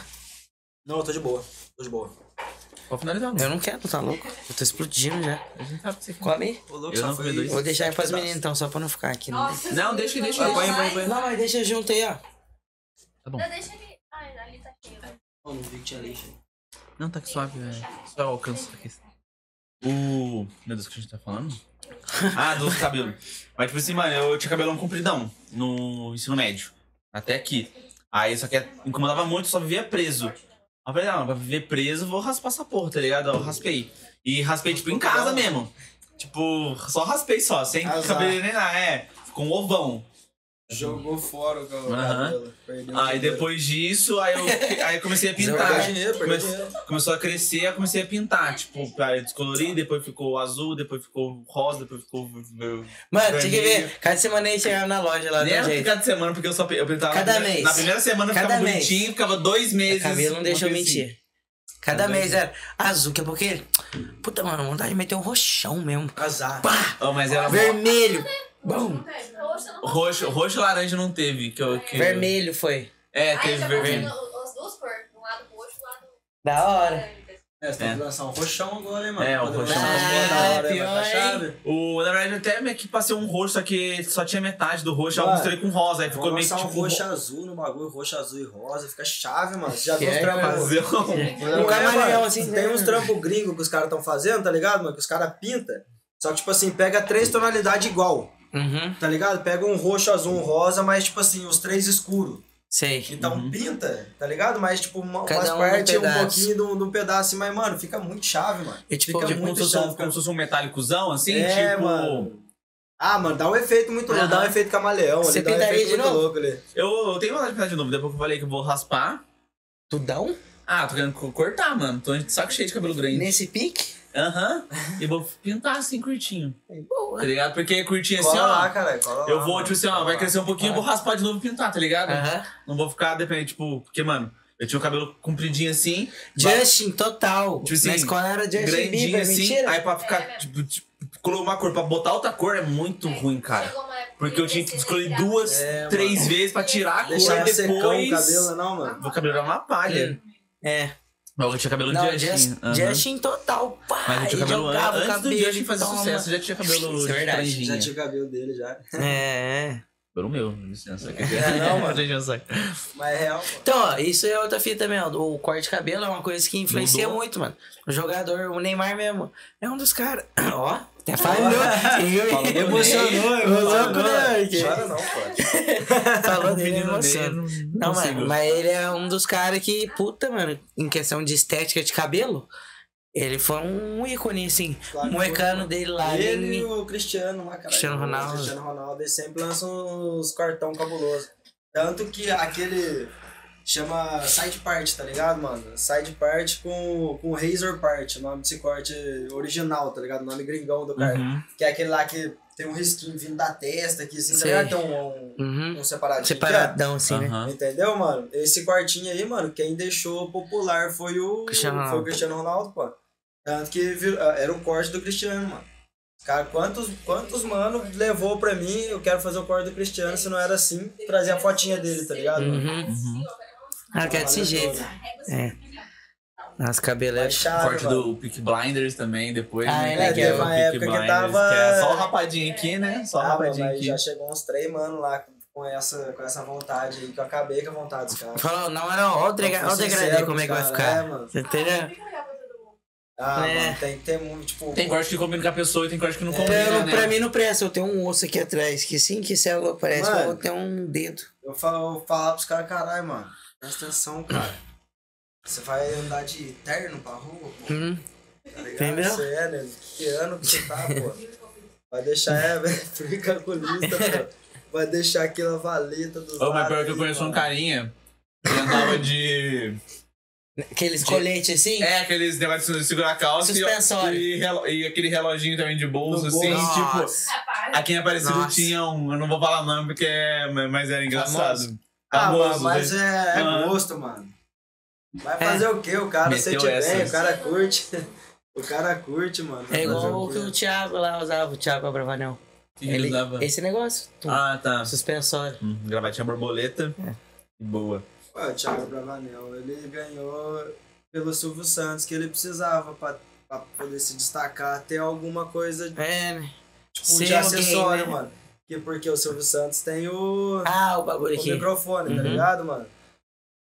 Não, eu tô de boa. Tô de boa. Pode finalizar. Eu não quero, tá louco? Eu tô explodindo já. A gente sabe que você quer. Come Eu não comi dois. Vou deixar aí pras meninas então, só pra não ficar aqui. Não, Nossa, Não, deixa, deixa, deixa. Põe, põe, põe. não mas deixa junto aí, ó. Tá bom. Não, deixa ele. Ai, ali tá cheio. Ô, não vi que tinha lixo. Não, tá que suave, velho. Só alcanço aqui. O. Meu Deus, o que a gente tá falando? Ah, dos cabelos. Mas, tipo assim, mano, eu tinha cabelão compridão no ensino médio. Até aqui. Aí, só que incomodava muito, só vivia preso. Eu falei, não, pra viver preso, vou raspar essa porra, tá ligado? Eu raspei. E raspei, tipo, em casa mesmo. Tipo, só raspei só, sem Azar. cabelo nem nada. É, com um ovão. Jogou fora o cabelo. O Aí depois disso, aí eu, aí eu comecei a pintar. dinheiro, Come-. Começou a crescer, aí eu comecei a pintar. Tipo, pra descolorir, depois ficou azul, depois ficou rosa, depois ficou. Mano, tinha que Vermelho. ver. Cada semana aí chegava na loja lá Nem do cada semana, porque eu só eu pintava. Cada na primeira- mês. Na primeira semana Cada ficava mês. bonitinho, ficava dois meses. Cabelo não deixou mentir. Cada mês era azul, que é porque. Puta, mano, vontade de meter um roxão mesmo. Azar. Pá! Oh, mas era Vermelho! Bom! Roxa não roxo, roxo e laranja não teve. Que eu, que Vermelho foi. É, Aí teve já vermelho. as duas cores, um lado roxo e um lado Da hora. É, você tem É. que lançar um roxão agora, hein, mano? É, o roxão. Ah, da hora, pior, chave. O, na verdade, até meio que passei um roxo, só que só tinha metade do roxo, eu Mano, misturei com rosa, aí ficou meio que lançar um tipo. roxo azul no bagulho, roxo azul e rosa, fica chave, mano. Você já viu os é, trampos? é, assim, Tem né? uns trampos gringos que os caras estão fazendo, tá ligado, mano? Que os caras pintam. Só que, tipo assim, pega três tonalidades igual, Uhum, tá ligado? Pega um roxo, azul, um rosa, mas, tipo assim, os três escuros. sei. Então pinta, tá ligado? Mas, tipo, uma, Cada umas um num partes, um pouquinho de um de um pedaço, assim, mas, mano, fica muito chave, mano. E, tipo, fica Tipo, como muito chave. um- fica- como se fosse um metálicozão, assim, é, tipo. mano. Ah, mano, dá um efeito muito louco, Aham. dá um efeito camaleão Você ali, dá um pintaria efeito de muito novo? louco ali. Eu, eu tenho vontade de pintar de novo, depois que eu falei que eu vou raspar. Tudão? Ah, tô querendo co- cortar, mano. Tô de saco cheio de cabelo grande. Nesse pique? Aham. E vou pintar assim, curtinho. Boa. Tá ligado? Porque curtinho assim, Cola lá, ó. cara, cola Eu lá, vou, mano. tipo assim, ó, vai lá. crescer um pouquinho, eu vou raspar de novo e pintar, tá ligado? Aham. Não vou ficar dependendo, tipo, porque, mano, eu tinha o cabelo compridinho assim, Justin, total. Tipo assim, Na escola era Justin grandinho Bieber, assim, mentira? aí pra ficar, tipo, tipo, colocar uma cor, pra botar outra cor é muito ruim, cara. Porque eu tinha que escolher duas, É, três vezes pra tirar a cor Deixar e secão o depois... cabelo, não, mano. O cabelo era uma palha. É. Mas eu tinha cabelo Não, Justin. Justin, aham. Justin total, pá. Mas eu tinha cabelo antes do cabelo Justin e fazer toma. sucesso, já tinha cabelo Isso é de verdade. Já tinha o cabelo dele já. É. Pelo meu, licença. É, não, mano. Mas é real. Então, ó, isso é outra fita também, ó. O corte de cabelo é uma coisa que influencia Mudou. muito, mano. O jogador, o Neymar mesmo, é um dos caras. Ó, até falou. Falou emocionou, emocionou. né? Chora não, pô. Falou dele, Menino emocionou. Não, mano, mas ele é um dos caras que, puta, mano, em questão de estética de cabelo, ele foi um ícone, assim. Claro que moecano foi, dele lá, Ele e ele... o Cristiano lá, cara. Cristiano Ronaldo. O Cristiano Ronaldo, eles sempre lançam uns cartão cabuloso. Tanto que aquele chama side part, tá ligado, mano? Side part com, com razor part, o nome desse corte original, tá ligado? O nome gringão do cara. Uhum. Que é aquele lá que tem um risquinho vindo da testa aqui, assim, tá? Tem um, um, Uhum. um separadinho. Separadão, assim, né? Aham. Entendeu, mano? Esse quartinho aí, mano, quem deixou popular foi o Cristiano foi o Ronaldo. Cristiano Ronaldo, pô. Tanto que vir- ah, era o corte do Cristiano, mano. Cara, quantos, quantos mano levou pra mim, eu quero fazer o corte do Cristiano, se não era assim, trazer a fotinha dele, tá ligado? mano? Uhum. Ah, que é desse jeito. É. As é... chave, Corte do Peak Blinders também, depois. Ah, né, é que legal. o uma Peaky época que Blinders, tava- que é só o rapadinho aqui, né? Só o Ah, rapadinho mas aqui. já chegou uns três mano lá com essa, com essa vontade aí, que eu acabei com a vontade dos caras. Falou, não, não, ó o o degradê como é que vai ficar. é, mano. Você entendeu? Mundo. Ah, É. mano, tem que ter muito, tipo... Tem corte que combina com a pessoa e tem corte que não É, combina, Pra, né? pra mim não presta, eu tenho um osso aqui atrás, que sim que céu parece que eu Mano. vou ter um dedo. Eu falo, eu falar pros caras, caralho, mano, presta atenção, cara. Você vai andar de terno pra rua, pô, Hum, tá ligado? Entendeu? Você é, né? Que ano que você tá, pô? Vai deixar, é, velho, fui calculista, pô. Vai deixar aquela valeta dos Ô, mas pior que eu conheço um carinha que andava de. aqueles coletes assim. É, aqueles negócios de segurar a calça e- Suspensório. e, relo- e aquele reloginho também de bolso, assim, tipo. Nossa. Rapaz. Aqui em Aparecido Nossa. tinha um. Eu não vou falar nome porque é. Mas era engraçado. Famoso. Ah, mano, Famoso, mas né? é, é Ah. gosto, mano. Vai É. fazer o quê? O cara Meteu sente bem, o cara curte. O cara curte, mano. É igual o que o Thiago lá usava, o Thiago Abravanel. que ele usava. Esse negócio. tum, Ah, tá. Suspensório. Hum, gravatinha borboleta. É. Boa. Ué, o Thiago Bravanel, ele ganhou pelo Silvio Santos, que ele precisava pra, pra poder se destacar, ter alguma coisa É, né? tipo, Ser de alguém, acessório, né? mano. Que porque o Silvio Santos tem o, Ah, o bagulho o aqui. microfone, tá Uhum. ligado, mano?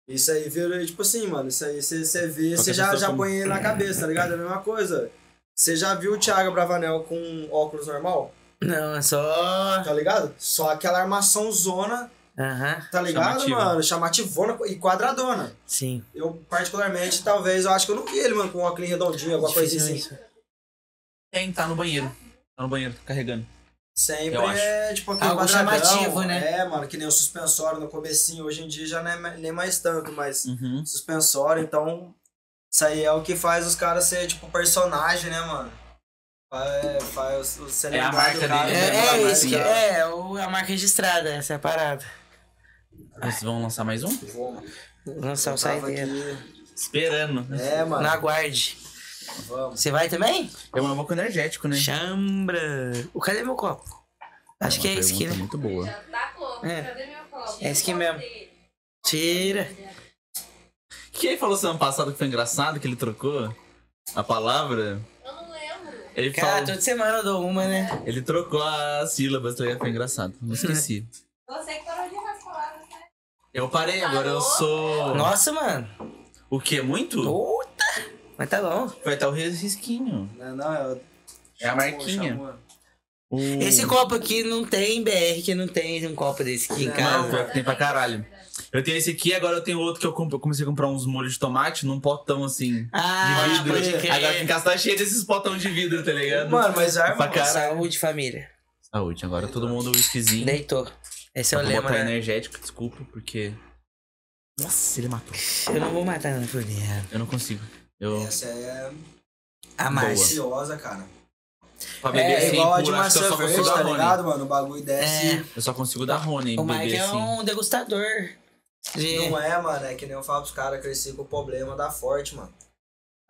Isso aí vira, tipo assim, mano, isso aí você vê, você já, já põe ele na cabeça, tá ligado? É a mesma coisa. Você já viu o Thiago Bravanel com óculos normal, Não, é só. tá ligado? Só aquela armação zona, Aham, tá ligado, Chamativa. mano? Chamativona e quadradona. sim. Eu, particularmente, talvez, eu acho que eu não vi ele, mano, com um óculos redondinho, alguma coisa assim. isso. Tem, tá no banheiro. Tá no banheiro, carregando. Sempre é, tipo, aquele Algo chamativo, né? É, mano, que nem o suspensório no comecinho. Hoje em dia já não é nem mais tanto, mas Uhum. suspensório, então... Isso aí é o que faz os caras ser, tipo, personagem, né, mano? Faz, faz o ser É a marca cara, dele, É, né? né? é isso que Mas, é, o- a marca registrada, essa é a parada. Vocês vão lançar mais um? Vamos, Lançar o saideiro. aqui. Esperando. né? É, mano. Na guarde. Vamos. Você vai também? É um pouco energético, né? Chambra. O cadê meu copo? Acho que é esse aqui, né? muito boa. Já tá. É. Cadê meu copo? É esse aqui mesmo. Tira. Que ele falou semana passada que foi engraçado, que ele trocou? A palavra, Eu não lembro. ele Cara, fala. toda semana eu dou uma, né? Ele trocou as sílabas, tá ligado? Foi engraçado. Não esqueci. Você que parou de errar as palavras, né? Eu parei, agora eu sou. Nossa, mano. O quê? Muito? Puta! Mas tá bom. Vai estar o risquinho. Não, não, eu... É a marquinha. Chamou. O... Esse copo aqui não tem BR, que não tem um copo desse aqui em Não, que tem pra caralho. Eu tenho esse aqui, agora eu tenho outro que eu, comp- eu comecei a comprar uns molhos de tomate num potão assim. Ah, de vidro. pode crer. Agora em casa tá cheio desses potão de vidro, tá ligado? Mano, mas arma, Pra. Saúde, família. Saúde, agora todo mundo whiskyzinho. Deitou. Esse é o Vou lema, botar né? energético, desculpa, porque. Nossa, ele matou. Eu não vou matar não por dinheiro. Eu não consigo. Eu. Essa é A Márcia. deliciosa, cara. Pra beber É assim, igual a de cerveja, consigo tá ligado, mano? O bagulho desce. É. Eu só consigo dar Rony O Mike é assim. um degustador. De... Não é, mano. É que nem eu falo pros caras, cresci com o problema da forte, mano.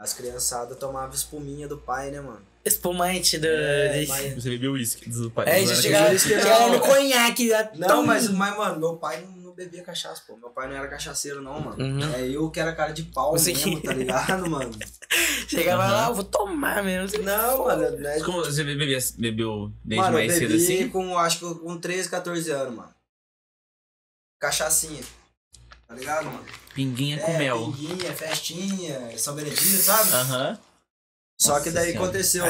As criançadas tomavam espuminha do pai, né, mano? Espumante do. É, mas- Você bebeu uísque do pai. É, Não já era chegava querendo conhaque. Não, mas, mas, mano, meu pai não bebia cachaça, pô. Meu pai não era cachaceiro, não, mano. Uhum. É eu que era cara de pau Você mesmo, que- tá ligado, mano? Chegava Aham. lá, eu vou tomar mesmo. Não, mano, né? Como você bebia, bebeu desde Mano, mais cedo bebi assim? com, acho que com 13, 14 anos, mano. Cachaçinha. Tá ligado, mano? Pinguinha com é, mel. pinguinha, festinha, São Benedito, sabe? Aham. Só Nossa que daí Senhora. aconteceu.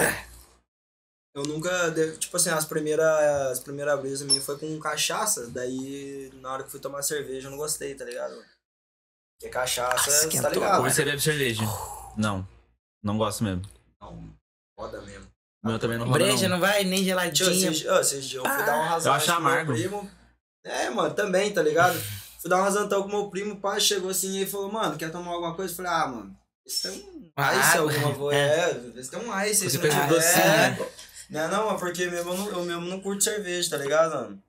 Eu nunca. dei- Tipo assim, as primeiras, as primeiras brisas minhas foi com cachaça. Daí, na hora que fui tomar cerveja, eu não gostei, tá ligado? Porque cachaça, Nossa, você tá ligado? Ou você bebe cerveja? Não. Não gosto mesmo. Não, foda mesmo. O meu também não rola Breja não. não vai, nem Tio, geladinha. esses, dias eu fui dar uma razão eu acho com meu amargo. primo. É, mano, também, tá ligado? fui dar uma razantão com meu primo, o pai chegou assim e falou, mano, quer tomar alguma coisa? Eu falei, ah, mano, esse tem um Uma ice, água. alguma coisa. É, esse tem um ice. Você pensa é, docinho, Não, não, mas porque mesmo eu, não, eu mesmo não curto cerveja, tá ligado, mano?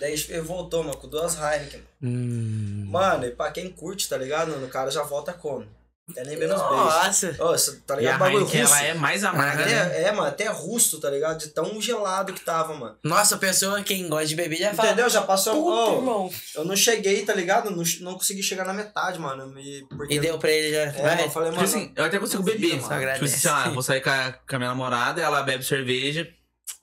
Daí ele voltou, mano, com duas Heineken. Hum. Mano, e pra quem curte, tá ligado, mano? O cara já volta como? Até nem menos beijo. Nossa. Cê tá E ligado? a Bagulho Heineken, russo. ela é mais amarga, né? Até, é, mano, até russo, tá ligado? De tão gelado que tava, mano. Nossa, a pessoa, quem gosta de beber já fala. Entendeu? Já passou. Puta, Ô, irmão. eu não cheguei, tá ligado? Não, não consegui chegar na metade, mano. Me, porque E deu pra ele já. É, vai. eu falei, Tipo mano. assim, eu até consigo beber. mano. Só Tipo agradece. assim, sei lá, vou sair com a, com a minha namorada, ela bebe cerveja,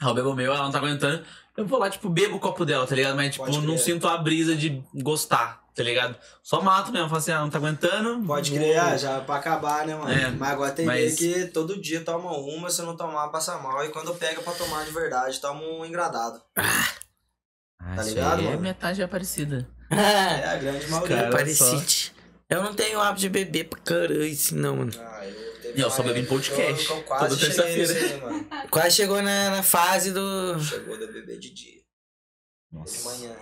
eu bebo o meu, ela não tá aguentando. Eu vou lá, tipo, bebo o copo dela, tá ligado? Mas, tipo, não sinto a brisa de gostar, tá ligado? Só mato mesmo, falo assim, ah, não tá aguentando. Pode crer, ah, já pra acabar, né, mano? É, mas agora tem mas- que todo dia toma uma, se não tomar, passa mal. E quando pega pra tomar de verdade, toma um engradado. Ah, Tá isso ligado, aí é metade é parecida. É a grande maioria. cara- Parecite. Eu não tenho hábito de beber pra caralho, assim, não, mano. Ah, eu, teve Eu só bebi em podcast, Eu, eu quase toda terça-feira. Quase chegou na, na fase do. Chegou de beber de dia, de Nossa. manhã,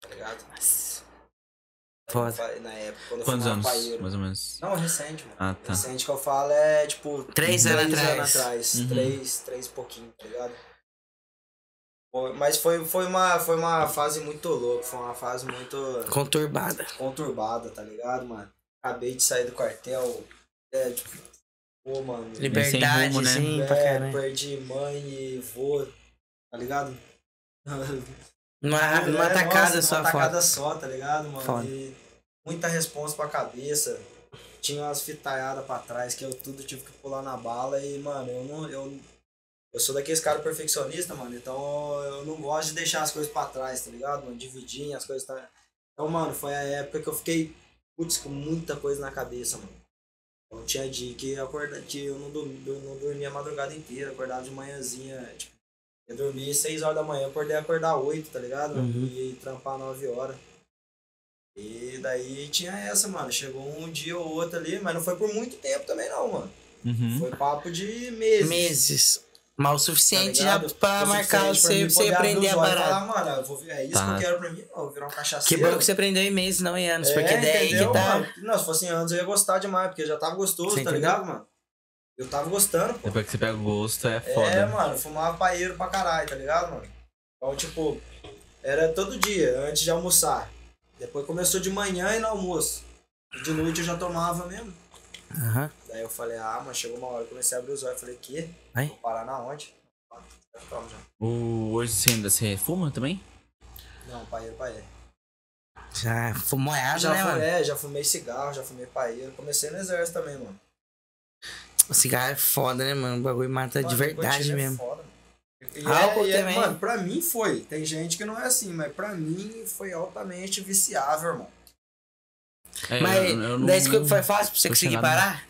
tá ligado? Foda. Na época, quando Quantos anos, paeiro. mais ou menos? Não, recente, mano. Ah, tá. Recente que eu falo é, tipo... Três anos atrás. atrás. Uhum. Três, três e pouquinho, tá ligado? Mas foi, foi, uma, foi uma fase muito louca, foi uma fase muito Conturbada. conturbada, tá ligado, mano? Acabei de sair do quartel, é, tipo, pô, mano... Liberdade, rumo, né? sim, pra é, caralho. perdi mãe e vô, tá ligado? Numa, numa É, tacada nossa, só, numa foda. tacada só, tá ligado, mano? Foda. E muita responsa pra cabeça. Tinha umas fitaiadas pra trás que eu tudo tive que pular na bala e, mano, eu não. Eu, eu sou daqueles caras perfeccionistas, mano. Então eu não gosto de deixar as coisas pra trás, tá ligado, mano? Dividir as coisas. Tá... Então, mano, foi a época que eu fiquei, putz, com muita coisa na cabeça, mano. Então tinha dia que, eu acorda, que eu não, dormi, eu não dormia a madrugada inteira, acordava de manhãzinha, tipo, eu dormi 6 horas da manhã, eu acordei acordar 8, tá ligado? Uhum. E trampar 9 horas. E daí tinha essa, mano. Chegou um dia ou outro ali, mas não foi por muito tempo também não, mano. Uhum. Foi papo de meses. Meses. Mal o suficiente tá já pra O marcar você, pra você aprender a parada. Falar, mano, eu vou, é isso Tá. que eu quero pra mim. Não, vou virar um Que cachaceiro. bom que você aprendeu em meses, não em anos. É, porque daí entendeu, que tá. mano? Não, se fosse em anos eu ia gostar demais, porque já tava gostoso, Você tá entendeu? ligado, mano? Eu tava gostando, pô. Depois que você pega o gosto, é foda. É, mano, fumava paeiro pra caralho, tá ligado, mano? Então, tipo, era todo dia, antes de almoçar. Depois começou de manhã e no almoço. E de noite eu já tomava mesmo. Aham. Daí eu falei, ah, mas chegou uma hora, eu comecei a abrir os olhos. Falei, que? Vou parar na onde? Ah, Já tomo já. O... Hoje você ainda você fuma também? Não, paeiro, paeiro. Já fumoiado, Já, né, fu- mano? é, já fumei cigarro, já fumei paeiro. Comecei no exército também, mano. O cigarro é foda, né, mano? O bagulho mata de Mano, verdade nicotina é mesmo. foda, mano. E Álcool é, e é- também. mano, pra mim foi. Tem gente que não é assim, mas pra mim foi altamente viciável, irmão. É, Mas eu- eu não- daí que foi fácil pra você conseguir chegado. parar?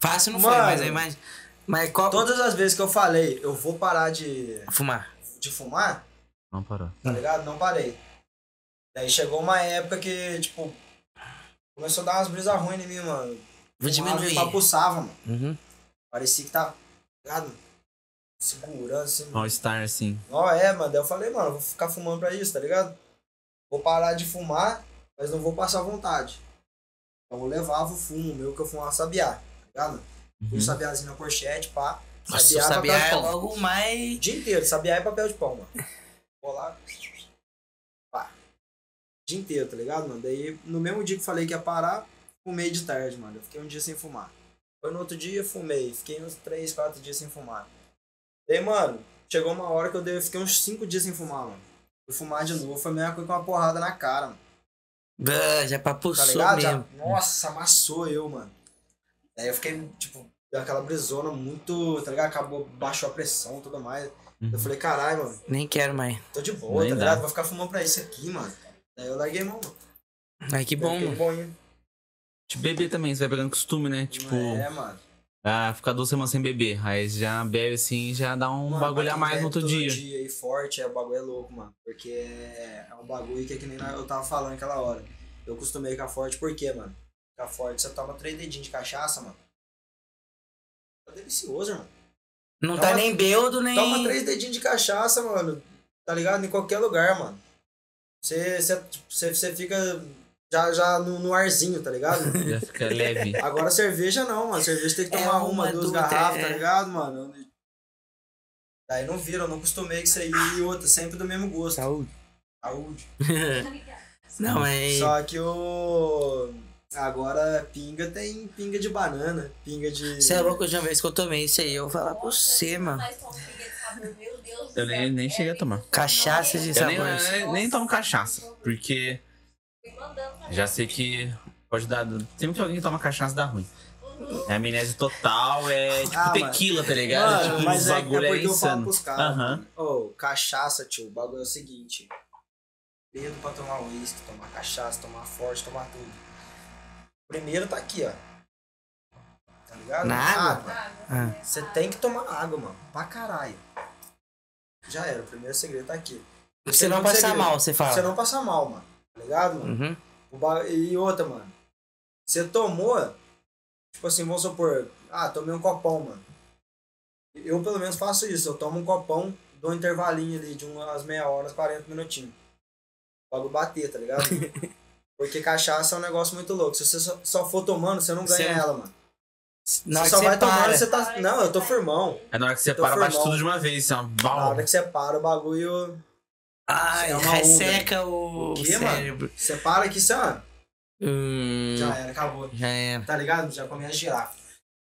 Fácil não foi, Mano. mas eu imagino. Mas qual. Todas as vezes que eu falei, eu vou parar de, Fumar. de fumar, Não parou. tá ligado? Não parei. Daí chegou uma época que, tipo, começou a dar umas brisas ruins em mim, mano. Vou diminuir. papuçava, mano. Uhum. Parecia que tava, tá ligado? Segurando, assim. All-Star, assim. Ó, é, mano. Daí eu falei, mano, eu vou ficar fumando pra isso, tá ligado? Vou parar de fumar, mas não vou passar vontade. Então eu levava o fumo meu que eu fumava sabiá, tá ligado? Uhum. Fui sabiazinho na pochete, pá. Nossa, o Sabiá, sabiá papel de é pão. logo mais. O dia inteiro, sabiá e papel de pão, mano. Vou lá. Pá. O dia inteiro, tá ligado, mano? Daí, no mesmo dia que falei que ia parar, fumei de tarde, mano. Eu fiquei um dia sem fumar. Foi no outro dia, fumei. Fiquei uns 3, 4 dias sem fumar. Daí, mano, chegou uma hora que eu dei, fiquei uns 5 dias sem fumar, mano. Fui fumar de novo, foi a mesma coisa com uma porrada na cara, mano. Ah, já Tá papuçou ligado? Já- mesmo. nossa, amassou eu, mano. Daí eu fiquei, tipo, deu aquela brisona muito, tá ligado? Acabou, baixou a pressão e tudo mais. Uhum. Eu falei, caralho, mano. Nem quero mais. Tô de boa, Nem tá dá. ligado? Vou ficar fumando pra isso aqui, mano. Daí eu larguei mão, mano. Ai, que bom, mano. boinho. Tipo, beber também, você vai pegando costume, né? Tipo, É, mano. Ah, ficar duas semanas sem beber. Aí já bebe assim, já dá um Mano, bagulho a mais bebe no outro todo dia. dia e forte, é, o bagulho é louco, mano. Porque é, é um bagulho que é que nem eu tava falando aquela hora. Eu costumei com a forte, por quê, mano? Com a forte, você toma três dedinhos de cachaça, mano. Tá delicioso, irmão. Não Toma- tá nem beudo, nem. Toma três dedinhos de cachaça, mano. Tá ligado? Em qualquer lugar, mano. Você, você, tipo, você, você fica já, já no, no arzinho, tá ligado? Já fica leve. Agora cerveja não, mano. Cerveja tem que É tomar uma, uma, duas garrafas, é. tá ligado, mano? Daí não vira, eu não costumei com isso aí e outra, sempre do mesmo gosto. Saúde. Saúde. Não, mas. Só que o. Agora pinga tem pinga de banana, pinga de. Você é louco, a última vez que eu tomei isso aí, eu vou falar pra você, mano. De sabor, Eu nem, nem cheguei a tomar. Cachaça de Eu nem, sabores. nem, nem tomo cachaça, porque já sei que pode dar. Sempre que alguém toma cachaça dá ruim. É amnésia total, é tipo Ah, tequila, tá ligado? Mano, tipo, mas os é, é bagulho eu falo insano. Aham. mano. Ô, cachaça, tio, o bagulho é o seguinte. Dedo pra tomar uísque, tomar cachaça, tomar forte, tomar tudo. Primeiro tá aqui, ó. Tá ligado? Na água? Ah. Você tem que tomar água, mano. Pra caralho. Já era, o primeiro segredo tá aqui. Você não passar mal, você fala. Você não passar mal, mano. Tá ligado, mano? Uhum. Ba- E outra, mano. Você tomou, tipo assim, vamos supor, ah, tomei um copão, mano. Eu pelo menos faço isso, eu tomo um copão, dou um intervalinho ali de umas meia hora, 40 minutinhos. Logo bater, tá ligado? Porque cachaça é um negócio muito louco. Se você só, só for tomando, você não ganha Você ela, mano. Na você só vai tomando, você tá. Não, eu tô firmão. É na hora que você para, bate tudo de uma vez, assim, ó. Na hora que você para, o bagulho. Ai, É uma resseca o O quê, mano? cérebro. Você para aqui, você, ó, Hum, já era, acabou. já era. Tá ligado? Já começa a girar.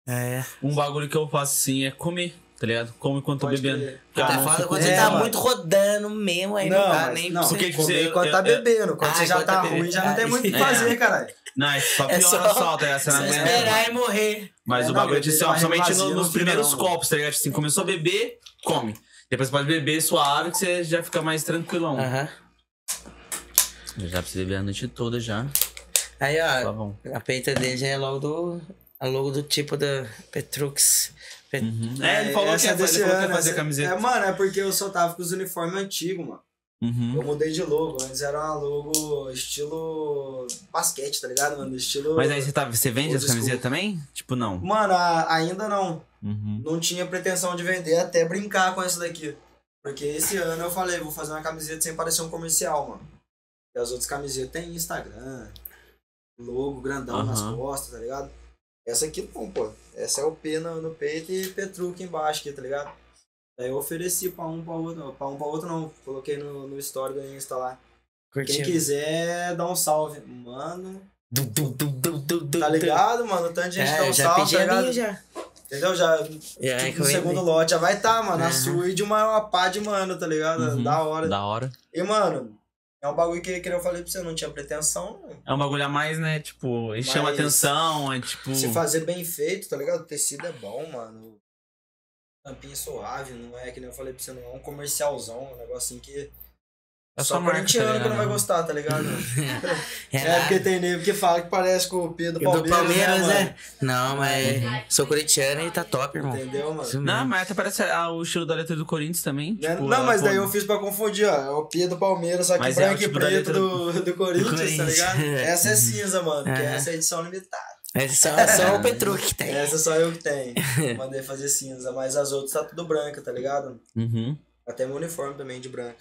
É. Um bagulho que eu faço assim é comer, tá ligado? Come enquanto tô bebendo. Tá foda fico- quando É, você tá mano. muito rodando mesmo, aí não, Não, dá mas- nem não, pra você. tipo, Comer eu- quando eu- tá bebendo. Quando Ah, você já tá tá ruim, já não tem muito o que É. fazer, caralho. Não, é só É piora só- só, tá ligado? Você não aguenta. esperar e morrer. Mas É, o bagulho é assim, não nos primeiros não, copos, tá ligado? Assim, começou a beber, come. Depois você pode beber suave que você já fica mais tranquilão. Aham. Já pra você beber a noite toda já. Aí, Tá ó, bom. a peita dele já é logo do. A logo do tipo da Petrux. Pet- Uhum. É, ele falou que Essa ia, é desse ele falou que ia fazer essa- camiseta. É, mano, é porque eu só tava com os uniformes antigos, mano. Uhum. Eu mudei de logo. Antes era uma logo estilo basquete, tá ligado, mano? Estilo. Mas aí você, tá, você vende Old as school. camisetas também? Tipo, não. Mano, a- ainda não. Uhum. Não tinha pretensão de vender, até brincar com essa daqui. Porque esse ano eu falei, vou fazer uma camiseta sem parecer um comercial, mano. E as outras camisetas tem Instagram, logo grandão nas Aham. costas, tá ligado? Essa aqui não, pô. Essa é o P no, no peito e Petruc embaixo aqui, tá ligado? Daí eu ofereci pra um pra outro. Pra um pra outro não. Coloquei no, no story do Insta lá. Quem Curtindo. quiser, dá um salve. Mano, Du, du, du, tá ligado, mano? O tanto de gente dá É, um já salve, pedi tá a minha já. Entendeu? Já, é tipo, que no eu segundo lote já vai estar, tá, mano. A Aham. sua e de uma, uma pá de mano, tá ligado? Uhum. Da hora. Da hora. E, mano, É um bagulho que, que eu falei pra você, não tinha pretensão. não. É um bagulho a mais, né? Tipo, ele chama atenção, é tipo. Se fazer bem feito, tá ligado? O tecido é bom, mano. Tampinha suave, não é que nem eu falei pra você, não é um comercialzão, um negocinho que. É só só marca, corintiano tá que não vai gostar, tá ligado? É, é porque tem nego que fala que parece com o Pedro do Palmeiras, Palmeiras, né, né? mano? Não, mas sou corintiano e tá top, irmão. Entendeu, mano? Não, mas até parece ah, o estilo da letra do Corinthians também. Né? tipo, não, mas pô, daí eu fiz pra confundir, ó. É o Pedro Palmeiras, só que Mas é branco e tipo da preto letra do, do Corinthians, tá Corinthians. ligado? Essa é cinza, mano, que essa é edição limitada. Mas só, só o Petru que tem. Essa só eu que tenho. Mandei fazer cinza, mas as outras tá tudo branca, tá ligado? Uhum. Até meu uniforme também de branco.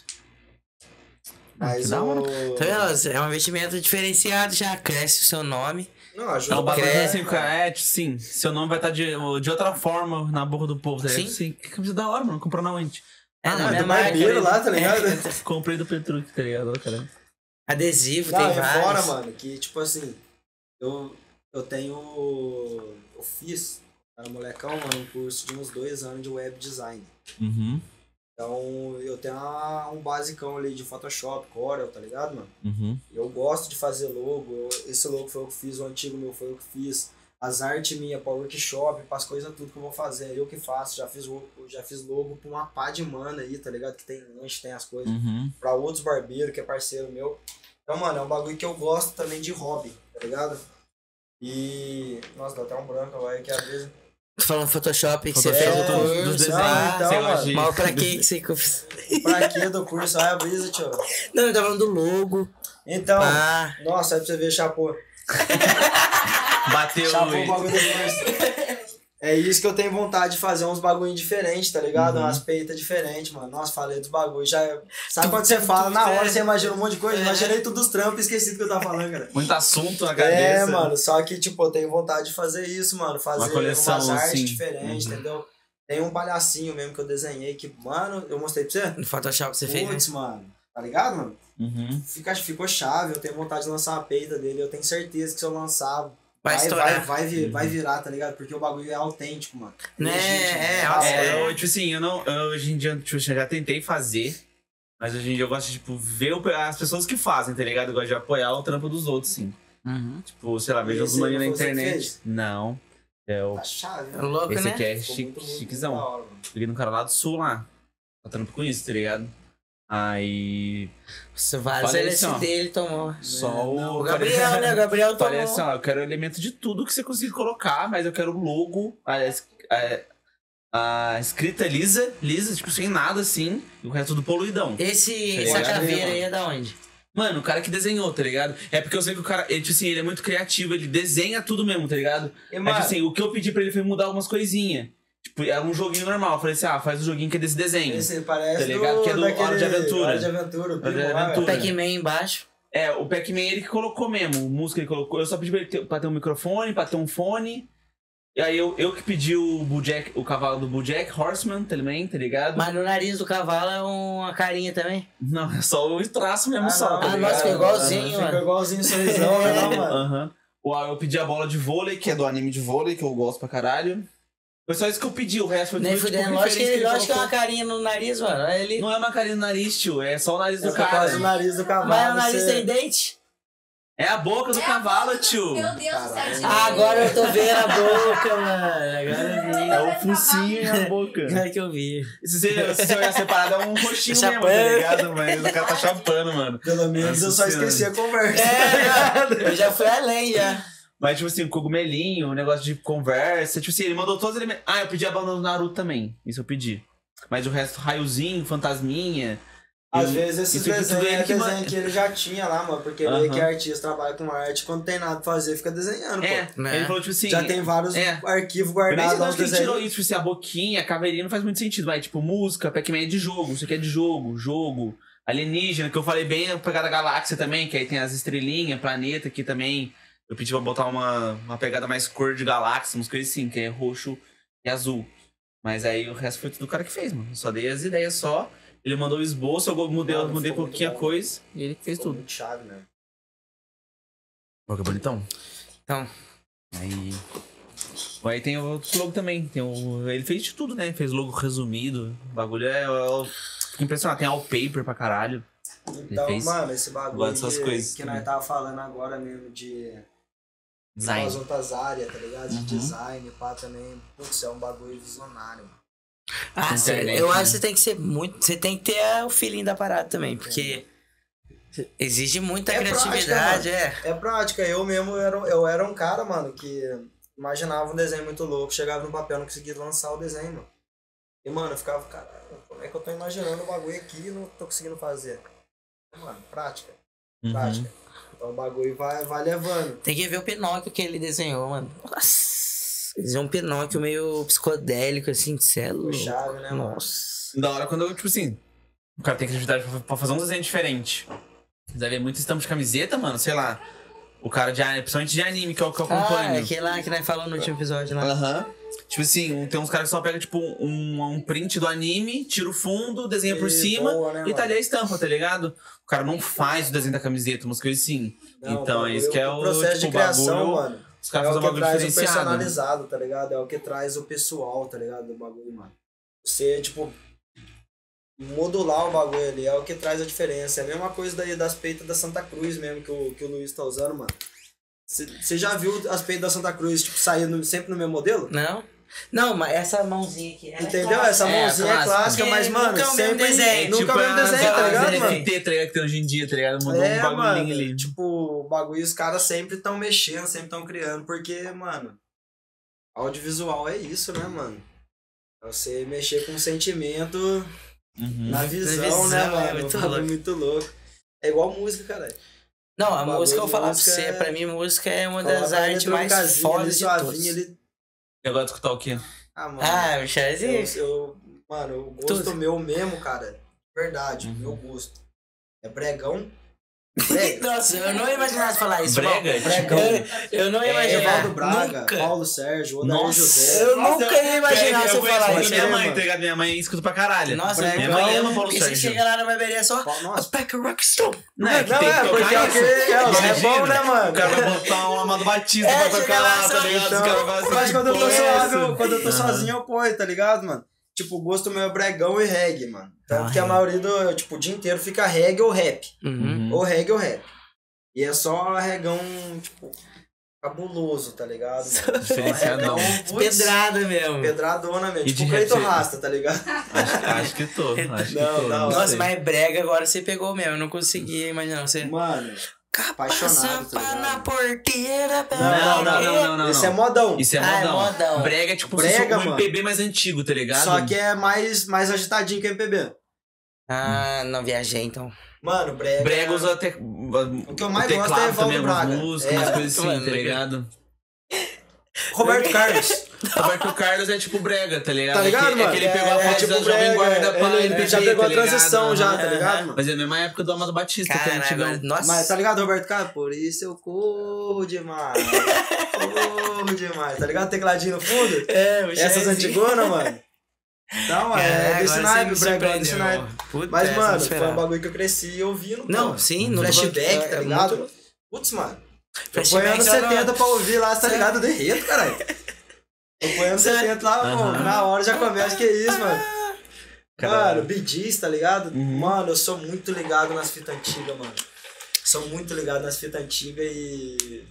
Mas o. Tá vendo? É um investimento diferenciado, já cresce o seu nome. Não, É ajuda bagulho pra assim, cara, é, tipo, sim, seu nome vai estar de, de outra forma na boca do povo, tá ligado? Sim. Sim. Que camisa da hora, mano. Comprou na onde? É, Ah, na mas minha do barbeiro né? lá, tá ligado? Comprei do Petruc, tá ligado, cara? Adesivo, Não, tem é vários. fora, mano, que tipo assim, eu, eu tenho. Eu fiz, era molecão, mano, um curso de uns dois anos de web design. Uhum. Então eu tenho uma- um basicão ali de Photoshop, Corel, tá ligado, mano? Uhum. Eu gosto de fazer logo, eu- esse logo foi eu que fiz, o antigo meu foi eu que fiz. As artes minhas para workshop, as coisas tudo que eu vou fazer, eu que faço. Já fiz, já fiz logo pra uma pá de mana aí, tá ligado? Que tem lanche, tem as coisas. Uhum. Pra outros barbeiros, que é parceiro meu. Então, mano, é um bagulho que eu gosto também de hobby, tá ligado? E. Nossa, dá até um branco agora que às vezes. Falando Photoshop que você Photoshop fez o dos- curso. dos desenhos. ah, então. Mal pra que que você? Pra quê do curso? Ai, a brisa, tio. Não, eu tava falando do logo. Então, Ah, nossa, aí pra você ver, chapô. Bateu Chapou o. É isso que eu tenho vontade de fazer, uns bagulho diferentes, tá ligado? Uhum. Umas peitas diferentes, mano. Nossa, falei dos bagulhos. Já... Sabe quando você fala, na hora você imagina um monte de É. coisa? Imaginei tudo dos trampos e esqueci do que eu tava falando, cara. Muito assunto na cabeça. É, mano, só que, tipo, eu tenho vontade de fazer isso, mano. Fazer Uma coleção, umas artes assim. diferentes, Uhum. entendeu? Tem um palhacinho mesmo que eu desenhei que, mano, eu mostrei pra você? no Photoshop você fez, né? Putz, mano. Tá ligado, mano? Uhum. Fica, ficou chave, eu tenho vontade de lançar a peita dele. Eu tenho certeza que se eu lançar, Vai vai, estourar. vai, vai, vir- vai virar, tá ligado? Porque o bagulho é autêntico, mano. Né, é, nossa, hora. É, eu, tipo assim, eu não. eu, hoje em dia, tipo, eu já tentei fazer. Mas hoje em dia eu gosto de, tipo, ver o- as pessoas que fazem, tá ligado? Eu gosto de apoiar o trampo dos outros, sim. Uhum. Tipo, sei lá, vejo os maninhos na internet. Não. É o. Tá chave, É né? louco, Esse né? aqui é chique, muito, muito, chiquezão. Peguei num cara lá do sul lá. Tá trampo com isso, tá ligado? Aí. Nossa, vários Falei assim, ó. LSD ele tomou. Só o. O Gabriel, né? O Gabriel tomou. Falei assim, ó, eu quero elemento de tudo que você conseguir colocar, mas eu quero o logo, a, a, a escrita lisa, lisa, tipo, sem nada assim, e o resto tudo poluidão. Esse, essa caveira aí é da onde? Mano, o cara que desenhou, tá ligado? É porque eu sei que o cara, ele, tipo assim, ele é muito criativo, ele desenha tudo mesmo, tá ligado? E, Mas, mano, tipo assim, o que eu pedi pra ele foi mudar algumas coisinhas. Tipo, era um joguinho normal. Eu falei assim, ah, faz o joguinho que é desse desenho. esse parece tá ligado? do, Que é do daquele Hora de Aventura. Hora de Aventura, o Hora de Aventura. Pac-Man embaixo. É, o Pac-Man ele que colocou mesmo, música ele colocou. Eu só pedi pra ele ter, pra ter um microfone, pra ter um fone. E aí eu, eu que pedi o Bulljack, o cavalo do Bulljack, Horseman também, tá ligado? Mas no nariz do cavalo é uma carinha também. Não, é só o traço mesmo, Ah, só. não, tá Ah, nossa, ficou igualzinho, Ficou mano. igualzinho o sorrisão, né, não, mano? Aham. O- Eu pedi a bola de vôlei, que é do anime de vôlei, que eu gosto pra caralho. Foi só isso que eu pedi, o resto foi Nem tudo tipo. Lógico que, lógico que é uma carinha no nariz, mano. Aí Ele... Não é uma carinha no nariz, tio, é só o nariz do Essa cara. quase o nariz do cavalo. Mas o nariz você- tem dente? É a boca do É cavalo, boca do- tio. Meu Deus do céu. Ah, agora eu tô vendo a boca, mano. Agora eu vi. É o focinho e a boca. Agora que eu vi. Se você, se você olhar separado, é um roxinho mesmo, tá ligado? Mas o cara tá chapando, mano. Pelo menos eu Nossa só esqueci a conversa. É, eu já fui além, já. Mas, tipo assim, cogumelinho, um negócio de conversa. Tipo assim, ele mandou todos os elementos. Ah, eu pedi a banda do Naruto também. Isso eu pedi. Mas o resto, raiozinho, fantasminha. Às Eu- vezes esses tudo desenhos ele é que desenho que ele já tinha lá, mano. Porque ele Aham. que é artista, trabalha com arte. Quando tem nada pra fazer, fica desenhando, É, pô. Né? ele falou, tipo assim. Já tem vários é. arquivos Eu guardados lá ele tirou isso, tipo assim, a boquinha, a caveirinha não faz muito sentido, mas tipo, música, Pac-Man é de jogo, isso aqui é de jogo, jogo. Alienígena, que eu falei bem, pegada galáxia também, que aí tem as estrelinhas, planeta aqui também. Eu pedi pra botar uma, uma pegada mais cor de galáxia, umas coisas assim, que é roxo e azul. Mas aí o resto foi tudo o cara que fez, mano. Eu Só dei as ideias só. Ele mandou o esboço, eu mudei, Mano, mudei um a coisa e ele fez Ficou tudo. muito chave, né? Ó, que bonitão. Então, Aí. Aí tem o outro logo também. Tem o... Ele fez de tudo, né? Fez logo resumido. O bagulho é. Eu fico impressionado. Tem wallpaper pra caralho. Então, fez- mano, esse bagulho que, nós tava falando agora mesmo de Design. as outras áreas, tá ligado? De Uhum. design, pá, também. Putz, é um bagulho visionário, mano. Ah, cê- Internet, eu né? acho que você tem que ser muito. Você tem que ter o feeling da parada também, porque exige muita É criatividade, é. É prática, eu mesmo era, eu era um cara, mano, que imaginava um desenho muito louco, chegava no papel, não conseguia lançar o desenho, mano. E, mano, eu ficava, caralho, como é que eu tô imaginando o bagulho aqui e não tô conseguindo fazer? Mano, prática, Uhum. Então o bagulho vai, vai levando. Tem que ver o Pinóquio que ele desenhou, mano. Nossa. Ele desenhou um Pinóquio meio psicodélico, assim, é louco. chave, né, mano? Nossa. Da hora quando, tipo assim, o cara tem criatividade pra, pra fazer um desenho diferente. Vai ver muito estampa de camiseta, mano, sei lá. O cara de anime, principalmente de anime, que é o que eu Ah, acompanho. é aquele lá que nós falamos no último episódio lá. Aham. Tipo assim, tem uns caras que só pegam, tipo, um, um print do anime, tira o fundo, desenha por E cima boa, né, e talha a estampa, tá ligado? O cara não faz o desenho da camiseta, umas coisas assim. Não, então, é isso que é o, processo tipo, de criação, bagulho. mano. Os É caras o fazem um que bagulho traz o diferenciado. personalizado, tá ligado? É o que traz o pessoal, tá ligado? Do bagulho, mano. Você, tipo, modular o bagulho ali é o que traz a diferença. É a mesma coisa daí das peitas da Santa Cruz mesmo que o, que o Luiz tá usando, mano. Você já viu as peitas da Santa Cruz, tipo, saindo sempre no mesmo modelo? Não? Não, mas essa mãozinha aqui. é Entendeu? clássica. Essa mãozinha é, clássica, clássica, mas, mano, nunca é o mesmo sempre... desenho. Nunca é o mesmo desenho, tá ligado, mano? NFT, tá ligado? Que tem hoje em dia, tá ligado? Mudou É, um bagulhinho mano, ali. tipo, o bagulho os caras sempre estão mexendo, sempre estão criando, porque, mano, audiovisual é isso, né, mano? É você mexer com sentimento Uhum. na visão, visão, né, é mano? muito Um bagulho louco. muito louco. É igual música, cara. Não, a música eu vou falar pra você, é- pra mim música é uma das artes mais fodas de todas. suavinha ali. E agora de escutar o quê? Ah, mano. Ah, o Chazinho. eu, eu- mano, o gosto Tudo. meu mesmo, cara, verdade, Uhum. meu gosto. É bregão. Brega. Nossa, eu não ia imaginar você falar isso. Brega? Eu, eu não ia É, imaginar. Evaldo Braga, Nunca. Paulo Sérgio, Odair Nossa, José. Eu nunca ia imaginar eu você conheço falar isso. minha mãe, tá ligado? Minha mãe escuta pra caralho. Nossa, Brega. minha mãe ama Paulo Porque você Sérgio. chega lá na barbearia só. Paulo- A Nossa. Pack Rockstone. Não, é que Não, tem é, que porque é o que- é, é bom, né, mano? O cara vai botar um Amado Batista É, pra tocar lá tá ligado? Os caras vão assim, mas quando eu tô eu- eu Aham. sozinho, eu ponho, tá ligado, mano? Tipo, o gosto meu é bregão e reggae, mano. Tanto Ah, que a é. maioria do, tipo, o dia inteiro fica reggae ou rap. Uhum. Ou reggae ou rap. E é só regão, tipo, cabuloso, tá ligado? Diferenciadão. Pedrada mesmo. Pedradona mesmo. E Tipo Cleiton rap, Rasta, tá ligado? Acho, acho que tô. Acho que Não, tô. não. não Nossa, sei. mas brega agora você pegou mesmo. Eu não conseguia imaginar você. Mano, apaixonado, tá na porteira. Não, não, não, não, não, esse não. é modão. Isso é Ah, é modão. modão. Brega é tipo Brega, um. MPB mais antigo, tá ligado? Só que é mais, mais agitadinho que MPB. Ah, não viajei então. Mano, brega. Brega usa te... O que eu mais o gosto é Evaldo também, Braga. músicas, É. umas coisas assim, Mano, tá ligado? Roberto Carlos. Roberto Carlos é tipo brega, tá ligado? Tá ligado, é que, mano? É que ele pegou a É, fase tipo da Jovem brega, Guarda pra ele MPB, já pegou tá a ligado? transição já, tá ligado, mano? Mas é a mesma época do Amado Batista, que é antigão. nossa. Mas tá ligado, Roberto Carlos? Por isso eu corro demais. corro demais. Tá ligado tecladinho no fundo? É, o Essas antigonas, mano. Então, é, desse naipe, Bregão, desse naipe. Mas, mano, foi um bagulho que eu cresci ouvindo. Não, pô. sim, no Flashback, tá é ligado? Putz, mano. Ponho anos só não- 70 pra ouvir lá, tá ligado? Eu derreto, caralho. Eu ponho anos Cê- 70 lá, pô, Aham. na hora já começa, que isso, mano. Caralho. Mano, Bidis, tá ligado? Uhum. Mano, eu sou muito ligado nas fitas antigas, mano. Sou muito ligado nas fitas antigas e.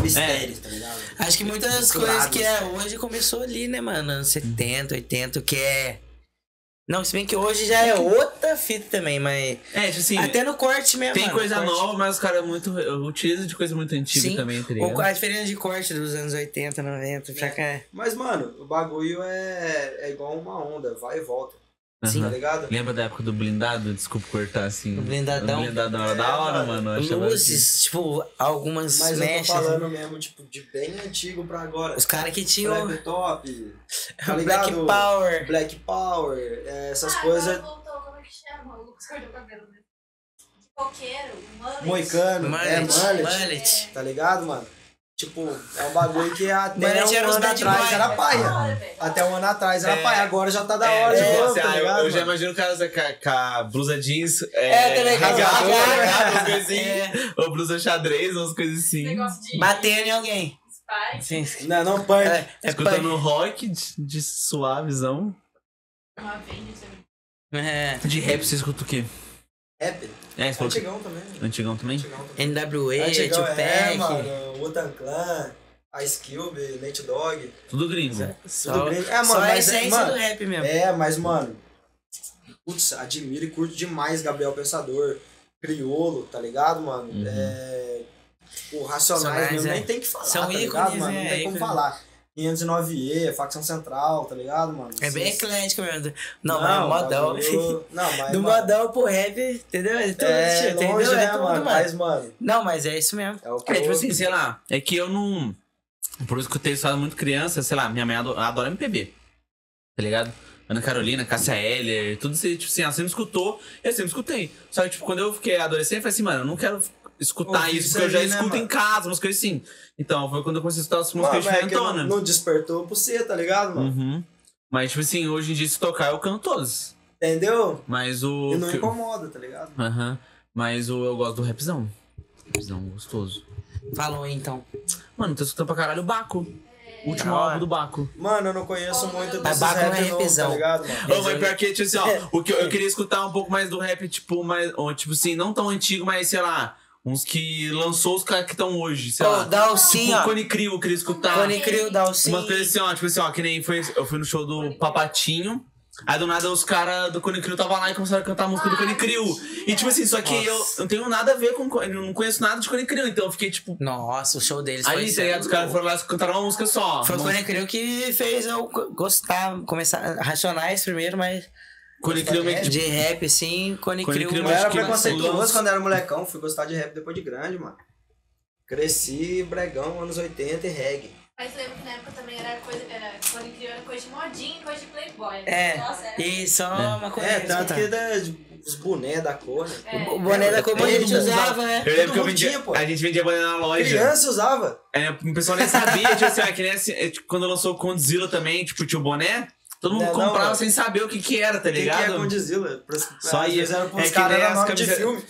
Mistérios, tá ligado? Acho que muitas das coisas que é hoje começou ali, né, mano? Anos 70, 80, que é. Não, se bem que hoje já é outra fita também, mas. É, tipo assim, Até no corte mesmo. tem mano, coisa corte. nova, mas os caras muito utilizam de coisa muito antiga Sim. também, tá ligado? a diferença de corte dos anos 80, 90, pra cá. Mas, mano, o bagulho é, é igual uma onda, vai e volta, Sim. tá ligado? Lembra da época do blindado? Desculpa cortar assim. O blindadão. O blindadão era É, da hora, mano. eu Luzes, tipo, algumas Mas eu mechas. tô falando mesmo, tipo, de bem antigo pra agora. Os caras que tinham Black Top, tá Black? Power. Black Power, é, essas Ah, coisas. agora voltou, como é que chama? O Lucas cortou o cabelo, né? Coqueiro, mullet. Moicano, é Mullet, mullet, mullet. tá ligado, mano? Tipo, é um bagulho que até Mullet era um ano atrás boy. era É paia. hora, velho. Até um ano atrás era É. paia, agora já tá da É, hora de tipo, novo, assim, tá ah, eu, eu já mano? imagino o cara com a, com a blusa jeans. É, É, tá ligado? umas coisas assim. É. Ou blusa xadrez, umas coisas assim. Negócio de Batendo em alguém. Spike, Sim. Não, não punk. É, é Escutando rock de, de suavezão. uma vez, não sei. É. De rap você escuta o quê? Rap. É, você falou que... Antigão também. Antigão também? Antigão também. NWA, Antigão é, Tupac. mano. Wu-Tang Clan, Ice Cube, Nate Dogg. Tudo gringo. Só, gringo. É, mano, só a mas é- essência mano, do rap mesmo. É, mas, mano. Putz, admiro e curto demais Gabriel Pensador. Criolo, tá ligado, mano? Uhum. É. Tipo, Racionais Racionais, mesmo, é. nem tem que falar, São tá ligado, ícones, mano? Não é, tem como ícones. falar. 509E, Facção Central, tá ligado, mano? É bem eclético mesmo. Não, mas modão. bagulho- Não, mas. Do mano, modão pro rap, entendeu? É tudo, É, entendeu? longe, é né, tudo, mano? mano. Mas, mano, Não, mas é isso mesmo. é o que É, tipo eu- assim, sei lá, é que eu não. Por isso que eu tenho estado muito criança, sei lá, minha mãe ado- adora MPB. Tá ligado? Ana Carolina, Cássia Eller, tudo isso, tipo assim, ela sempre escutou, eu sempre escutei. Só que, tipo, quando eu fiquei adolescente, eu falei assim, mano, eu não quero escutar Ouvir isso, porque eu já né, escuto mano? em casa, umas coisas assim. Então, foi quando eu comecei a escutar as músicas mas é que não, diferentonas. não despertou pro você, tá ligado, mano? Uhum. Mas, tipo assim, hoje em dia, se tocar, eu canto todas. Entendeu? Mas o. E não que- incomoda, tá ligado? Aham. Mas o, eu gosto do rapzão. Rapzão gostoso. Falou então. Mano, tô escutando pra caralho o Baco. O último álbum do Baco. Mano, eu não conheço muito Mas desses Baco rap é novo, tá rapzão. ligado, mano? Ô, mas pior que, tipo assim, ó, o que eu, eu queria escutar um pouco mais do rap, tipo, mais, tipo assim, não tão antigo, mas sei lá, uns que lançou os caras que estão hoje, sei Ô, lá. Dalcinho, tipo, ó. Cone eu queria escutar. Cone Crew, Dalcinho. Uma coisa assim, ó, tipo assim, ó, que nem foi, eu fui no show do Papatinho. Aí do nada os caras do Cone Crew tava lá e começaram a cantar a música do Cone Crew. E tipo assim, só que eu não tenho nada a ver com. Eu não conheço nada de Cone Crew, então eu fiquei tipo. Nossa, o show deles foi Aí, tá? Os caras foram lá e cantaram uma música só. Foi o Cone Crew que fez eu go- gostar, começar Racionais primeiro, mas Cone Crew meio que de rap, Cone Cone Crew. Crew, Eu era preconceituoso quando era molecão, fui gostar de rap depois de grande, mano. Cresci bregão, anos 80 e reggae. Mas lembro que na época também era coisa. Era, quando criou era coisa de modinha e coisa de playboy. É, Nossa, era. e só uma coisa. É, tanto que da, os bonés da cor, né? É. O boné da como a gente usava, né? Eu lembro que eu vendia, tinha, pô. a gente vendia boné na loja. Criança usava. É, o pessoal nem sabia, tipo assim, é que nem assim, é, tipo, quando lançou o Condzilla também, tipo, tinha o boné, todo mundo Não, não, comprava mano. sem saber o que que era, tá O que, que ligado? é Condzilla? Pros- Só pros É que nem era as camisetas-.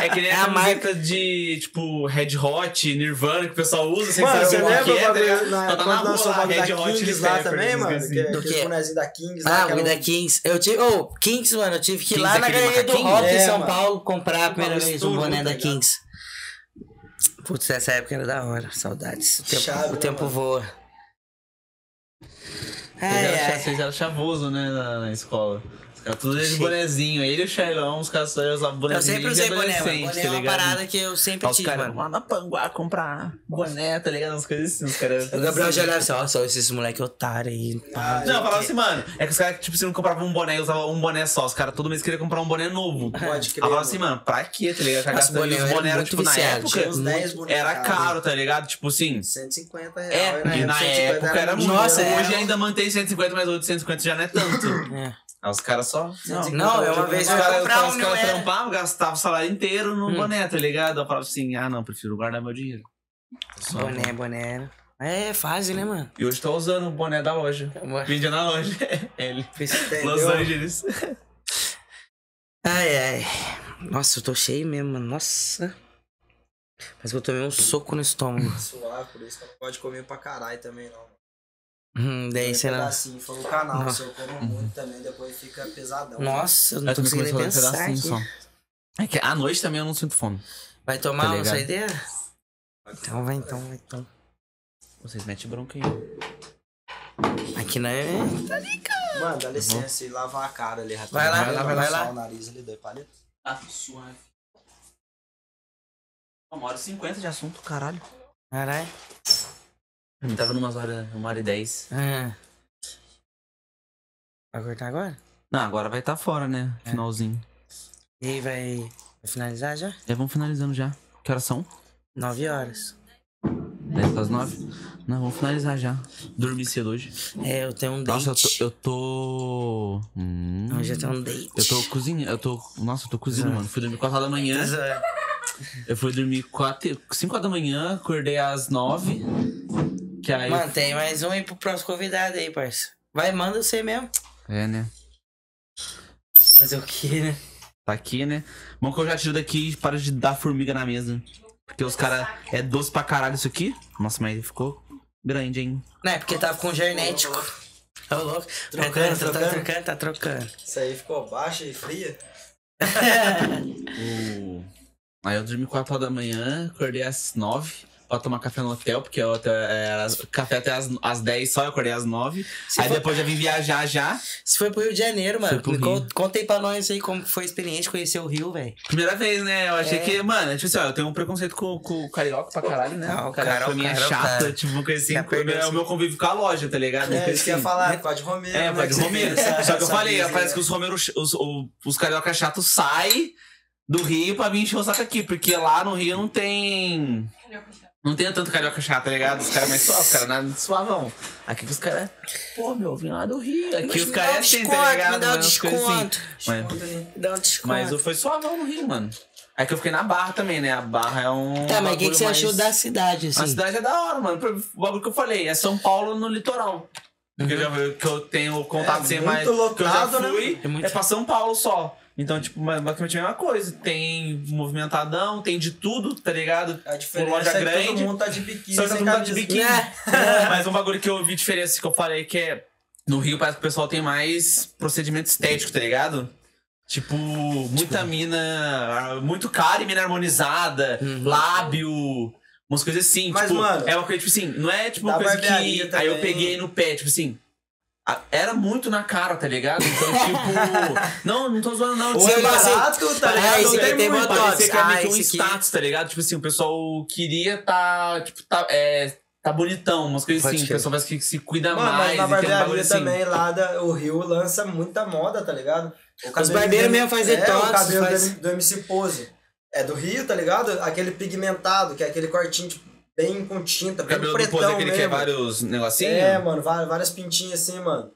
É que nem, é É a a camiseta de, tipo, Red Hot, Nirvana, que o pessoal usa sem Mano, saber o que é, o tá ligado? na- Só tá na quando rua lançou o lá, bagulho Red da Hot Kings lá também, mano? assim. Aquele quê? bonezinho da Kings lá. Ah, o da Kings. Eu tive. Ô, Kings, mano, eu tive que ir lá na galeria do? Rock em É, São. Paulo comprar a primeira vez um boné tá da ligado? Kings. Putz, essa época era da hora. Saudades. O tempo, Chave, o né, tempo mano? voa. Vocês Ai, eram, ai. vocês eram chavoso, né, na, na escola. Caras tudo de bonezinho. Ele e o Shailão, os caras usavam Eu bonezinho sempre de usei boné, mano. Boné é tá uma ligado? parada que eu sempre Aí os tive, caras, mano. lá na Panguá comprar boné, tá ligado? Umas coisas assim, os caras... O Gabriel já olhava assim, ó, só esses moleque otário aí. Não, eu falava assim, mano, é que os caras, tipo, se não compravam um boné, usavam um boné só. Os caras todo mês queriam comprar um boné novo. Pode Aí crer. eu falava assim, mano, pra quê, tá ligado? Tá Nossa, gastando boné, os eu era boné, era, tipo, na época, Tinha uns 10 bonecos. era caro, tá ligado? Tipo assim... 150 reais. É, né? e na 150 época era muito. Nossa, Nossa, é. hoje ainda mantém 150, mas hoje 150 já não é tanto. É. Aí os caras só. Não, Não, é uma vez caras comprar os um, caras não era. trampavam, gastavam o salário inteiro no Hum. boné, tá ligado? Eu falava assim, ah não, prefiro guardar meu dinheiro. Só- Boné, boné. É fácil, né, mano? E hoje tô usando o boné da loja. Vendia na loja. Ele. Los Angeles. Ai, ai. Nossa, eu tô cheio mesmo, mano. Nossa. Parece que eu tomei um soco no estômago. Suave, por isso que não gosto de comer pra caralho também, não. Hum, daí você não. Pedacinho, foi o canal, Não. se eu como muito também, depois fica pesadão. Nossa, eu não Eu tô conseguindo fazer pensar aqui. pedacinho só. É que à noite também eu não sinto fome. Vai tomar Tá uma ligado? saideira? Então vai, então vai, então. Vocês metem bronca aí. Aqui não é. Mano, dá licença e lavar a cara ali, rapidinho. Vai lá, vai lá, vai lá, vai lá. o nariz ali, dois palitos. Tá suave. Uma hora e cinquenta de assunto, caralho. Caralho. Eu tava numas horas, uma hora e dez. Ah. Vai cortar agora? Não, agora vai estar fora, né? Finalzinho. E aí vai, vai finalizar já? Já vamos finalizando já. Que horas são? Nove horas. 10 para as 9? Não, vamos finalizar já. Dormi cedo hoje. É, eu tenho um date. Nossa, eu tô. Eu tô. Hum, Hoje eu tenho um date. eu tô cozinhando. Eu tô. Nossa, eu tô cozinhando, mano. Fui dormir 4 horas da manhã. Eu fui dormir 4, 5 horas da manhã, acordei às 9. Que aí. Mano, tem mais um aí pro próximo convidado aí, parça. Vai, manda você mesmo. É, né? Fazer o quê, né? Tá aqui, né? Bom que eu já tiro daqui e para de dar formiga na mesa. Porque os caras. É doce pra caralho isso aqui. Nossa, mas ficou grande, hein? Não, é porque tava com genético. Ô, louco. Trocando, Trocando, tá trocando. trocando, tá trocando. Isso aí ficou baixa e fria. O- Aí eu dormi 4 horas da manhã, acordei às 9 pra tomar café no hotel, porque o hotel era café até às, às 10 só, eu acordei às 9. Se aí for- depois já vim viajar já. Você foi pro Rio de Janeiro, mano. Contei pra nós aí como foi a experiência de conhecer o Rio, velho. Primeira vez, né? Eu achei É. que, mano, tipo assim, ó, eu tenho um preconceito com, com o carioca pra caralho, né? Não, o carioca pra mim é chato, cara. tipo, coisa assim, é o meu- é convívio com a loja, tá ligado? É isso que ia assim. falar, pode Romero. É, né, você Romero. Só que eu falei, parece né? que os Romeiros, os, os, os carioca chatos saem do Rio pra vir encher o saco aqui, porque lá no Rio não tem. Não tem tanto carioca chato, tá ligado? Os caras mais suaves, os caras nada suavão. Aqui que os caras. Pô, meu, vim lá do Rio. Aqui os caras é assim, tá ligado? me dá um assim. desconto. Mas, Dá um desconto. mas eu fui suavão no Rio, mano. É que eu fiquei na Barra também, né? A Barra é um. Tá, mas o que, que você mais- achou da cidade, assim? A cidade é da hora, mano. O bagulho que eu falei, é São Paulo no litoral. Porque eu, já, que eu tenho contato É sem muito mais. que eu já lotado, né? fui, É muito- é pra São Paulo só. Então, tipo, mas basicamente a mesma coisa. Tem movimentadão, tem de tudo, tá ligado? A diferença loja é que grande, todo mundo tá de biquíni Só que todo mundo tá de biquíni. Né? Mas um bagulho que eu vi diferença que eu falei que é. No Rio parece que o pessoal tem mais procedimento estético, tá ligado? Tipo, muita mina. Muito cara e mina harmonizada, Uhum. lábio. Umas coisas assim, Mas, tipo, mano, é uma coisa, tipo assim, não é tipo uma coisa que aí eu peguei no pé, tipo assim, era muito na cara, tá ligado? Então, tipo, não, não tô zoando não. Ou tipo, é barato, tá Ah, ligado? esse aqui tem muito. Parecia que era meio Ah, que um aqui- status, tá ligado? Tipo assim, o pessoal queria tá, tipo, tá, é, tá bonitão, umas coisas Pode assim. O pessoal parece que se cuida Mano, mas mais na e tem um barbearia assim. também, lá da, o Rio lança muita moda, tá ligado? O cabelo barbeiros mesmo fazem é, o cabelo faz- do, do MC Pose. É do Rio, tá ligado? Aquele pigmentado, que é aquele cortinho tipo, bem com tinta, bem cabelo pretão pose é aquele que é mesmo. vários negocinhos. É, mano, várias, pintinhas assim, mano.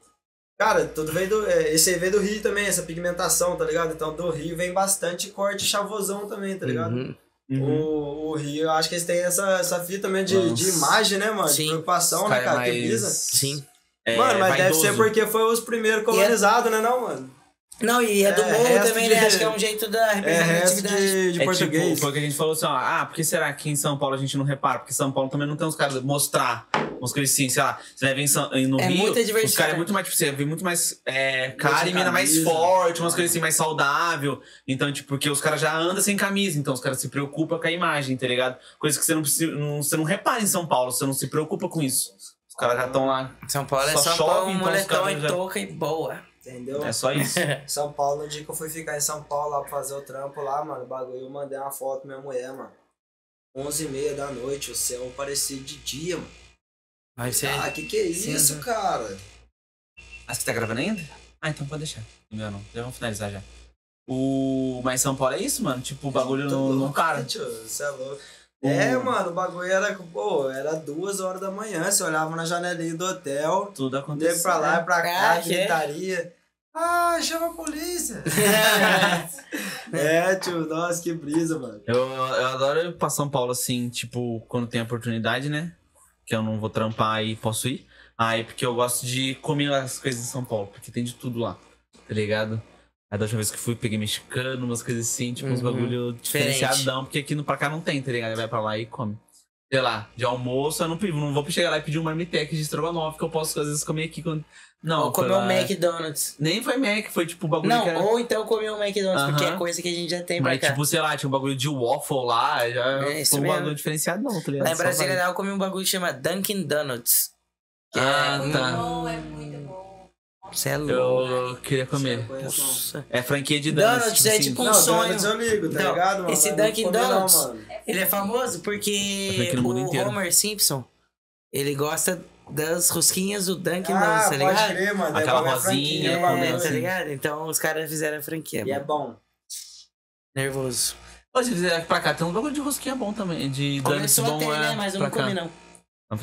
Cara, tudo veio do. é, Esse aí veio do Rio também, essa pigmentação, tá ligado? Então do Rio vem bastante corte chavosão também, tá ligado? Uhum. Uhum. O, o Rio, eu acho que eles têm essa, essa fita também de, Nossa. de imagem, né, mano? Sim. De preocupação, né, cara? Que mais-. Sim. é, mano, mas deve vaidoso. ser porque foi os primeiros colonizados, né, não, mano? Não, e é do É, morro também, de- né? Acho que é um jeito da É representatividade. de, de é português. tipo, foi o que a gente falou assim, ó, ah, por que será que em São Paulo a gente não repara? Porque São Paulo também não tem uns caras mostrar umas coisas assim, sei lá, você vai ver em São, no É Rio, muita os caras é muito mais, tipo, você vê muito mais é, cara e mina mais forte, umas coisas assim, mais saudável. Então, tipo, porque os caras já andam sem camisa, então os caras se preocupam com a imagem, tá ligado? Coisa que você não, precisa, não, você não repara em São Paulo, você não se preocupa com isso. Os caras já estão lá, São Paulo é Só São chove, Paulo, um então moletom e já- touca e boa. Entendeu? é só isso. São Paulo, no dia que eu fui ficar em São Paulo lá pra fazer o trampo lá, mano, o bagulho, eu mandei uma foto pra minha mulher, mano. 11 e meia da noite, o céu parecia de dia, mano. Vai ser. Ah, que que é isso, Cinza. cara? Ah, você tá gravando ainda? Ah, então pode deixar. Não, não. Já vamos finalizar já. O... Mas São Paulo é isso, mano. Tipo, o bagulho não louco, para. tio, Você é louco. É, mano, o bagulho era, pô, era duas horas da manhã, você olhava na janelinha do hotel, Tudo Deu acontece. pra lá e pra cá, Ah, que é? gritaria. Ah, chama a polícia! é, tio, nossa, que brisa, mano. Eu, eu adoro ir pra São Paulo, assim, tipo, quando tem oportunidade, né? Que eu não vou trampar e posso ir. Aí, porque eu gosto de comer as coisas em São Paulo, porque tem de tudo lá, tá ligado? Aí da última vez que fui, peguei mexicano, umas coisas assim, tipo, uns Uhum. bagulho Diferente. diferenciadão, porque aqui no pra cá não tem, tá ligado? Vai pra lá e come. Sei lá, de almoço eu não, não vou chegar lá e pedir um marmitex de estrogonofe que eu posso às vezes comer aqui quando. Não, ou comer um McDonald's. Nem foi Mac, foi tipo o bagulho Não, que era... ou então comer um McDonald's, porque Aham. é coisa que a gente já tem pra Mas, cá. tipo, sei lá, tinha um bagulho de waffle lá, já É, isso foi um mesmo. bagulho diferenciado, não, tá ligado? Lá em Brasília eu comi um bagulho que chama Dunkin' Donuts. Que Ah, é, tá. Bom, é muito bom. Você é louco. Eu queria comer. Não conheço, não. Nossa. É franquia de donuts. Donuts é assim. tipo um Não, sonho. Donuts eu ligo, tá Não, ligado, mano? esse não Dunkin' não, Donuts, mano. Ele é famoso porque mundo o inteiro. Homer Simpson, ele gosta das rosquinhas do Dunkin' Ah, Donuts, tá pode ligado? crer, mano. Aquela é rosinha, É, com mano, dentro, tá assim. ligado? Então os caras fizeram a franquia. E é mano. bom. Nervoso. Se fizer pra cá, tem uns bagulho de rosquinha bom também. De donuts Começou a bom ter, é né? Mas eu não comi, não.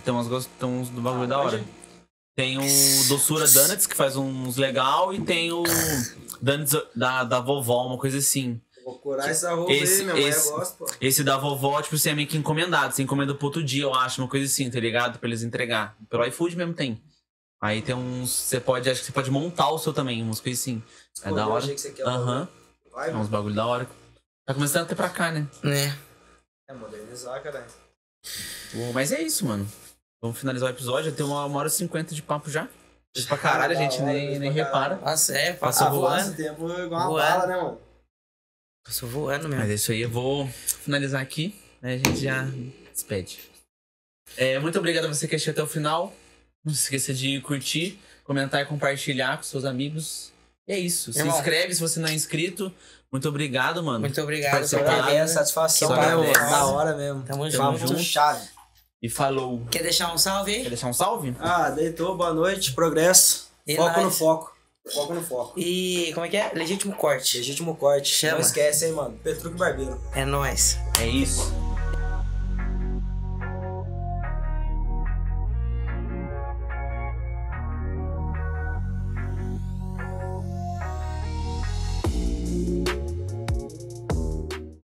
Tem uns, gostos- tem uns do bagulho Ah, da hora. hoje- Tem o Doçura Donuts, que faz uns legal, e tem o Donuts da, da vovó, uma coisa assim. Vou curar essa roupa Esse- aí, minha mãe esse- gosta, pô. Esse da vovó, tipo, você é meio que encomendado. Você encomenda pro outro dia, eu acho, uma coisa assim, tá ligado? Pra eles entregar. Pelo iFood mesmo tem. Aí tem uns. Você pode, acho que você pode montar o seu também, umas coisas assim. É Pô, da hora. achei que você quer Aham. Vai, É uns bagulho da hora. Tá começando a ter pra cá, né? É. É modernizar, caralho. Mas é isso, mano. Vamos finalizar o episódio. Já tem uma hora e cinquenta de papo já. Isso pra caralho, a gente nem, nem repara. Nossa, é, Passa passa Ah, voando. tempo igual uma Voando. bala, né, mano? Passou voando mesmo. Mas é isso aí, eu vou finalizar aqui, né? A gente já despede. É, muito obrigado a você que assistiu até o final. Não se esqueça de curtir, comentar e compartilhar com seus amigos. E é isso. Se Irmão. inscreve se você não é inscrito. Muito obrigado, mano. Muito obrigado Participar. vida. satisfação, parabéns. Da hora mesmo. Tamo Tamo junto. junto. chave. E falou. Quer deixar um salve Quer aí? deixar um salve? Ah, deitou, boa noite, progresso. E foco no nós? foco. Foco no foco. E como é que é? Legítimo corte. Legítimo corte. Chama. Não esquece, hein, mano. Petruc Barbeiro. É nóis. É isso.